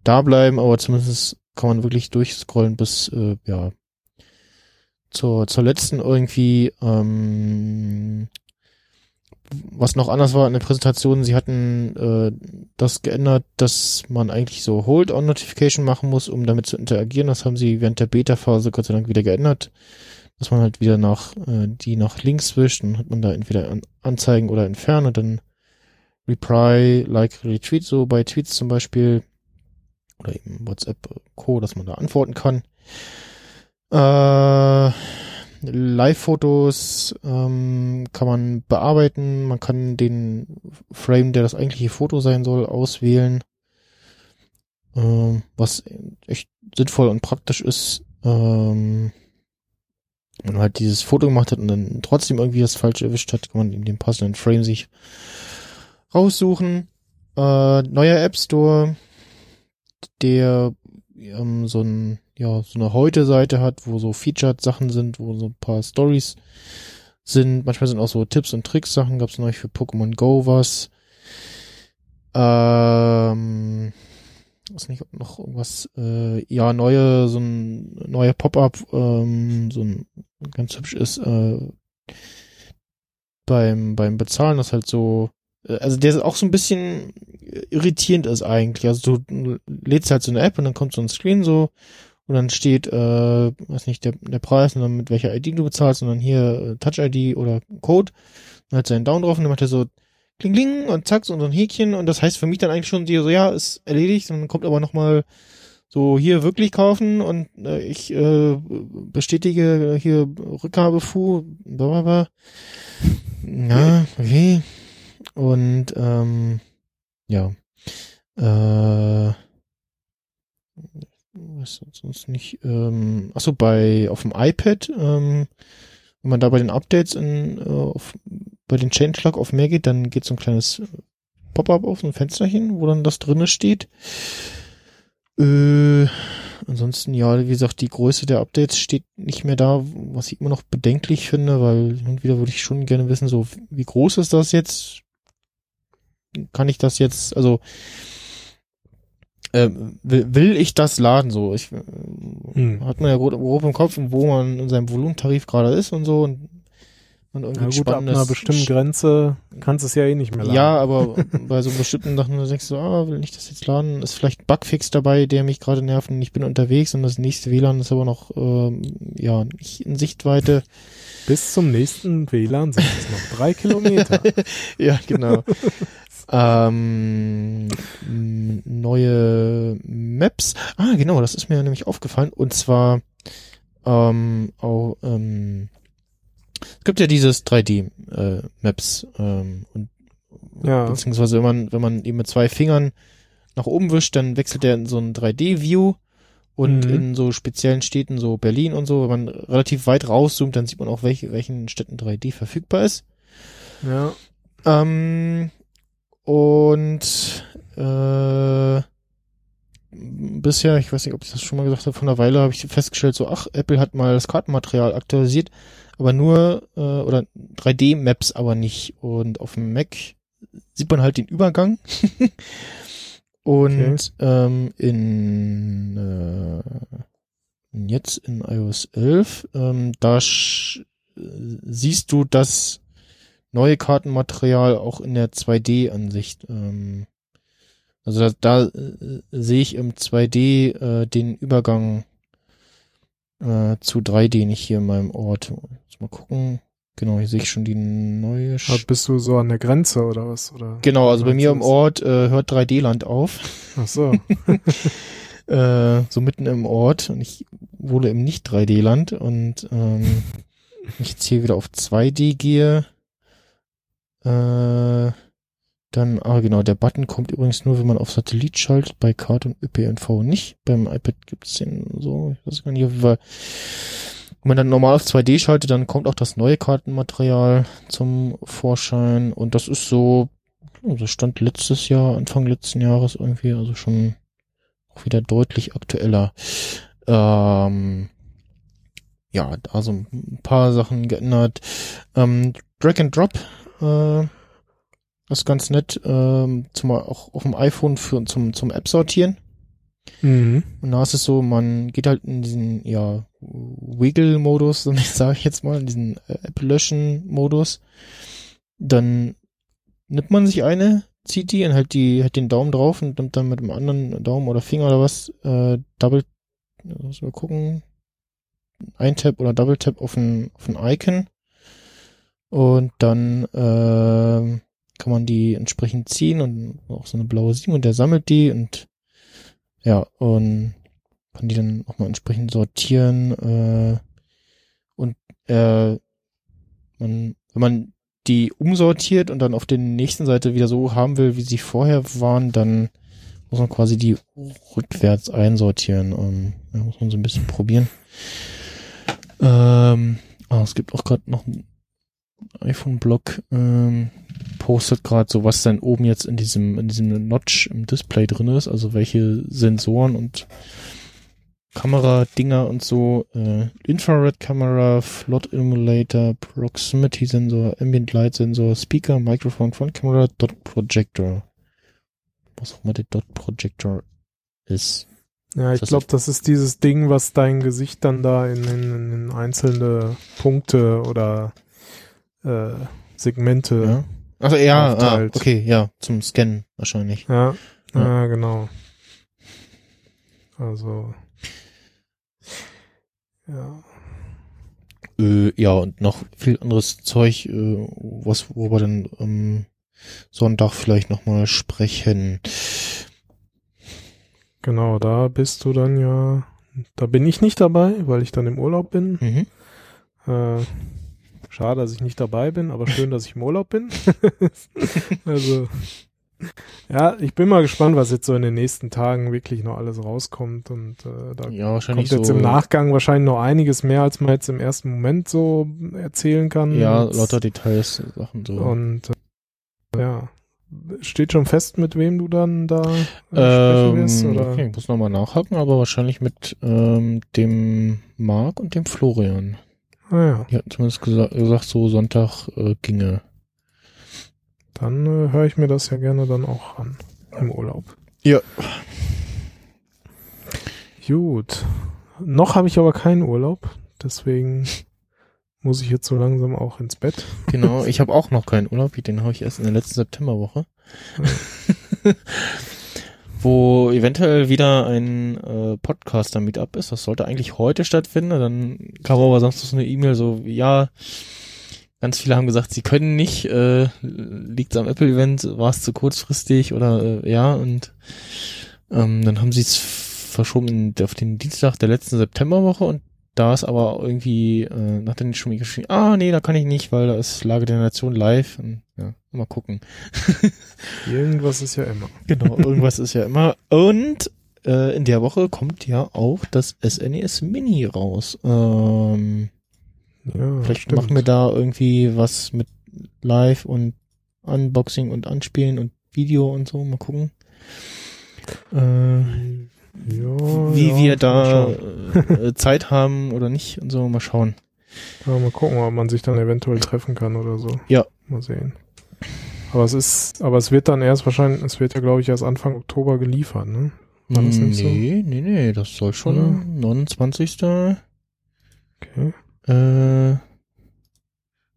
da bleiben, aber zumindest kann man wirklich durchscrollen bis, äh, ja, zur, zur letzten irgendwie, ähm, was noch anders war in der Präsentation, sie hatten äh, das geändert, dass man eigentlich so Hold-on-Notification machen muss, um damit zu interagieren. Das haben sie während der Beta-Phase Gott sei Dank wieder geändert, dass man halt wieder nach äh, die nach links wischt und hat man da entweder an, anzeigen oder entfernen und dann Reply, Like, Retweet, so bei Tweets zum Beispiel oder eben WhatsApp Co, dass man da antworten kann. Äh, Live-Fotos ähm, kann man bearbeiten, man kann den Frame, der das eigentliche Foto sein soll, auswählen, ähm, was echt sinnvoll und praktisch ist. Ähm, wenn man halt dieses Foto gemacht hat und dann trotzdem irgendwie das falsch erwischt hat, kann man in dem passenden Frame sich raussuchen. Äh, neuer App Store, der ähm, so ein ja so eine Heute-Seite hat, wo so Featured Sachen sind, wo so ein paar Stories sind. Manchmal sind auch so Tipps und Tricks Sachen. Gab es neulich für Pokémon Go was. Ähm, weiß nicht, noch irgendwas. Äh, ja, neue so ein neuer Pop-up, ähm, so ein ganz hübsch ist äh, beim beim Bezahlen, das halt so also der auch so ein bisschen irritierend ist eigentlich. Also du lädst halt so eine App und dann kommt so ein Screen so und dann steht, äh, weiß nicht, der, der Preis und dann mit welcher ID du bezahlst und dann hier äh, Touch-ID oder Code und halt seinen Daumen drauf und dann macht er so kling kling und zack so ein Häkchen und das heißt für mich dann eigentlich schon so, ja, ist erledigt und dann kommt aber nochmal so hier wirklich kaufen und äh, ich äh, bestätige hier Rückgabe Fu, blablabla. Ja, okay. Und ähm, ja. Äh, was sonst nicht. Ähm, achso, bei auf dem iPad, ähm, wenn man da bei den Updates in, äh, auf, bei den Changelog auf mehr geht, dann geht so ein kleines Pop-up auf, ein Fensterchen, wo dann das drinne steht. Äh, ansonsten, ja, wie gesagt, die Größe der Updates steht nicht mehr da, was ich immer noch bedenklich finde, weil hin und wieder würde ich schon gerne wissen, so, wie groß ist das jetzt? Kann ich das jetzt, also, äh, will, will ich das laden so? Ich, äh, Hm. hat man ja grob, im Kopf, wo man in seinem Volumentarif gerade ist und so und, und irgendwie Na gut, ab einer bestimmten Grenze kannst du es ja eh nicht mehr laden. ja, aber bei so bestimmten Sachen, denkst du, ah, will ich das jetzt laden? Ist vielleicht ein Bugfix dabei, der mich gerade nervt und ich bin unterwegs und das nächste WLAN ist aber noch, ähm, ja, nicht in Sichtweite. Bis zum nächsten WLAN sind es noch drei Kilometer. (laughs) ja, genau. Ähm, neue Maps. Ah, genau, das ist mir nämlich aufgefallen. Und zwar ähm, auch, ähm, es gibt ja dieses 3D-Maps ähm, und Ja. beziehungsweise wenn man wenn man eben mit zwei Fingern nach oben wischt, dann wechselt er in so ein 3D-View und Mhm. in so speziellen Städten, so Berlin und so, wenn man relativ weit rauszoomt, dann sieht man auch, welche welchen Städten 3D verfügbar ist. ja. Ähm, und äh, bisher, ich weiß nicht, ob ich das schon mal gesagt habe, von einer Weile habe ich festgestellt, so, ach, Apple hat mal das Kartenmaterial aktualisiert, aber nur, äh, oder 3D-Maps aber nicht. Und auf dem Mac sieht man halt den Übergang. (laughs) und ähm, in äh, jetzt in iOS 11, ähm, da siehst du das neue Kartenmaterial auch in der 2D-Ansicht. Ähm, also da, da äh, sehe ich im 2D äh, den Übergang äh, zu 3D nicht hier in meinem Ort. Jetzt mal gucken. Genau, hier sehe ich schon die neue. Aber Sch bist du so an der Grenze oder was? Oder? genau, also bei mir im Ort äh, hört 3D-Land auf. Ach so. (laughs) (laughs) äh, so mitten im Ort und ich wohne im nicht 3D-Land und ähm, ich jetzt hier wieder auf 2D gehe, äh, dann, ah genau, der Button kommt übrigens nur, wenn man auf Satellit schaltet, bei Card und ÖPNV nicht. Beim iPad gibt's den so, ich weiß gar nicht, wir, wenn man dann normal auf 2D schaltet, dann kommt auch das neue Kartenmaterial zum Vorschein und das ist so, also stand letztes Jahr, Anfang letzten Jahres irgendwie, also schon auch wieder deutlich aktueller. Ähm, ja, da so ein paar Sachen geändert. Ähm, Drag and Drop, äh, das ist ganz nett, ähm, zum, auch auf dem iPhone für, zum, zum App sortieren. mhm. Und da ist es so, man geht halt in diesen, ja, Wiggle-Modus, (laughs) sage ich jetzt mal, in diesen äh, App-Löschen-Modus. Dann nimmt man sich eine, zieht die und hält die, hält den Daumen drauf und nimmt dann mit dem anderen Daumen oder Finger oder was, äh, Double, muss mal gucken, ein Tap oder Double Tap auf ein, auf ein Icon. Und dann, äh, kann man die entsprechend ziehen und auch so eine blaue 7 und der sammelt die und ja, und kann die dann auch mal entsprechend sortieren äh, und äh, man, wenn man die umsortiert und dann auf der nächsten Seite wieder so haben will, wie sie vorher waren, dann muss man quasi die rückwärts einsortieren. Ähm, da muss man so ein bisschen probieren. Ähm, ah, es gibt auch gerade noch einen iPhone-Blog, ähm, postet gerade so, was dann oben jetzt in diesem, in diesem Notch im Display drin ist, also welche Sensoren und Kameradinger und so, äh, Infrared-Kamera, Float Emulator, Proximity-Sensor, Ambient Light-Sensor, Speaker, Mikrofon, Frontkamera, Dot Projector. Was auch immer der Dot Projector ist. Ja, ich glaube, das ist dieses Ding, was dein Gesicht dann da in, in, in einzelne Punkte oder äh, Segmente. Ja. Also ja, ah, aufteilt. okay, ja, zum Scannen wahrscheinlich. Ja, Ja. ja. genau. Also. Ja. Äh, ja, und noch viel anderes Zeug, äh, was, wo wir dann am Sonntag vielleicht nochmal sprechen. Genau, da bist du dann ja. Da bin ich nicht dabei, weil ich dann im Urlaub bin. Mhm. Äh, schade, dass ich nicht dabei bin, aber schön, dass ich im Urlaub bin. (laughs) also, ja, ich bin mal gespannt, was jetzt so in den nächsten Tagen wirklich noch alles rauskommt. Und äh, da Ja, kommt jetzt so. im Nachgang wahrscheinlich noch einiges mehr, als man jetzt im ersten Moment so erzählen kann. Ja, lauter Details, Sachen so. Und äh, ja, steht schon fest, mit wem du dann da äh, sprechen ähm, wirst? Oder? okay, ich muss nochmal nachhaken, aber wahrscheinlich mit ähm, dem Marc und dem Florian. Ah ja, Die hatten zumindest gesa gesagt, so Sonntag äh, ginge. dann äh, höre ich mir das ja gerne dann auch an im Urlaub. Ja. Gut. Noch habe ich aber keinen Urlaub, deswegen (laughs) muss ich jetzt so langsam auch ins Bett. Genau, ich (laughs) habe auch noch keinen Urlaub, den habe ich erst in der letzten Septemberwoche. (laughs) Wo eventuell wieder ein äh, Podcaster-Meetup ist. Das sollte eigentlich heute stattfinden. Dann kam aber sonst so eine E-Mail so, ja, ganz viele haben gesagt, sie können nicht, äh, liegt am Apple-Event, war es zu kurzfristig oder äh, ja, und ähm, dann haben sie es verschoben in, auf den Dienstag der letzten Septemberwoche und da ist aber irgendwie, äh, nach den schon geschrieben, ah nee, da kann ich nicht, weil da ist Lage der Nation live. Und, ja, mal gucken. (laughs) Irgendwas ist ja immer. Genau, irgendwas ist ja immer. Und äh, in der Woche kommt ja auch das SNES Mini raus. Ähm, Ja, vielleicht stimmt. machen wir da irgendwie was mit Live und Unboxing und Anspielen und Video und so, mal gucken. Äh, Ja, wie ja, wir da schauen. äh, Zeit haben oder nicht und so, mal schauen. Ja, mal gucken, ob man sich dann eventuell treffen kann oder so. Ja. Mal sehen. Aber es ist, aber es wird dann erst wahrscheinlich, es wird ja glaube ich erst Anfang Oktober geliefert, ne? War das nicht so? nee, nee, nee, das soll schon Oder? 29. Okay. Äh,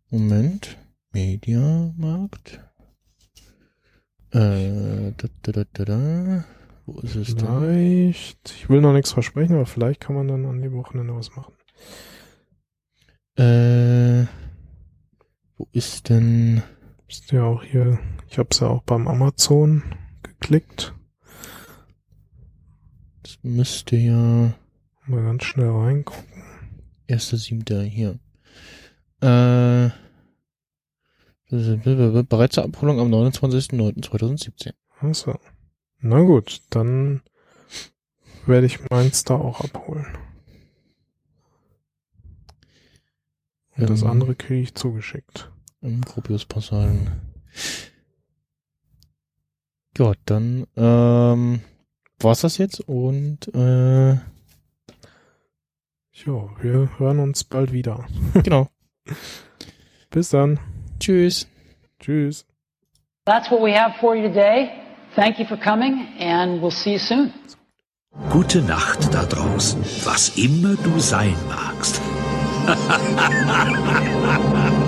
Moment. Mediamarkt. Äh, da, da, da, da, da. Wo ist es denn? Vielleicht, ich will noch nichts versprechen, aber vielleicht kann man dann an dem Wochenende was machen. Äh, wo ist denn? Ist ja auch hier, ich habe es ja auch beim Amazon geklickt. Das müsste ja Mal ganz schnell reingucken. erster siebter hier. Äh, bereits zur Abholung am 29.09.2017. Achso. Na gut, dann werde ich meins da auch abholen. Und das Ähm. andere kriege ich zugeschickt. Im Gropius-Passagen. Ja, dann ähm, war's das jetzt und äh, Jo, wir hören uns bald wieder. (laughs) genau. Bis dann. Tschüss. Tschüss. That's what we have for you today. Thank you for coming, and we'll see you soon. Gute Nacht da draußen, was immer du sein magst. (laughs)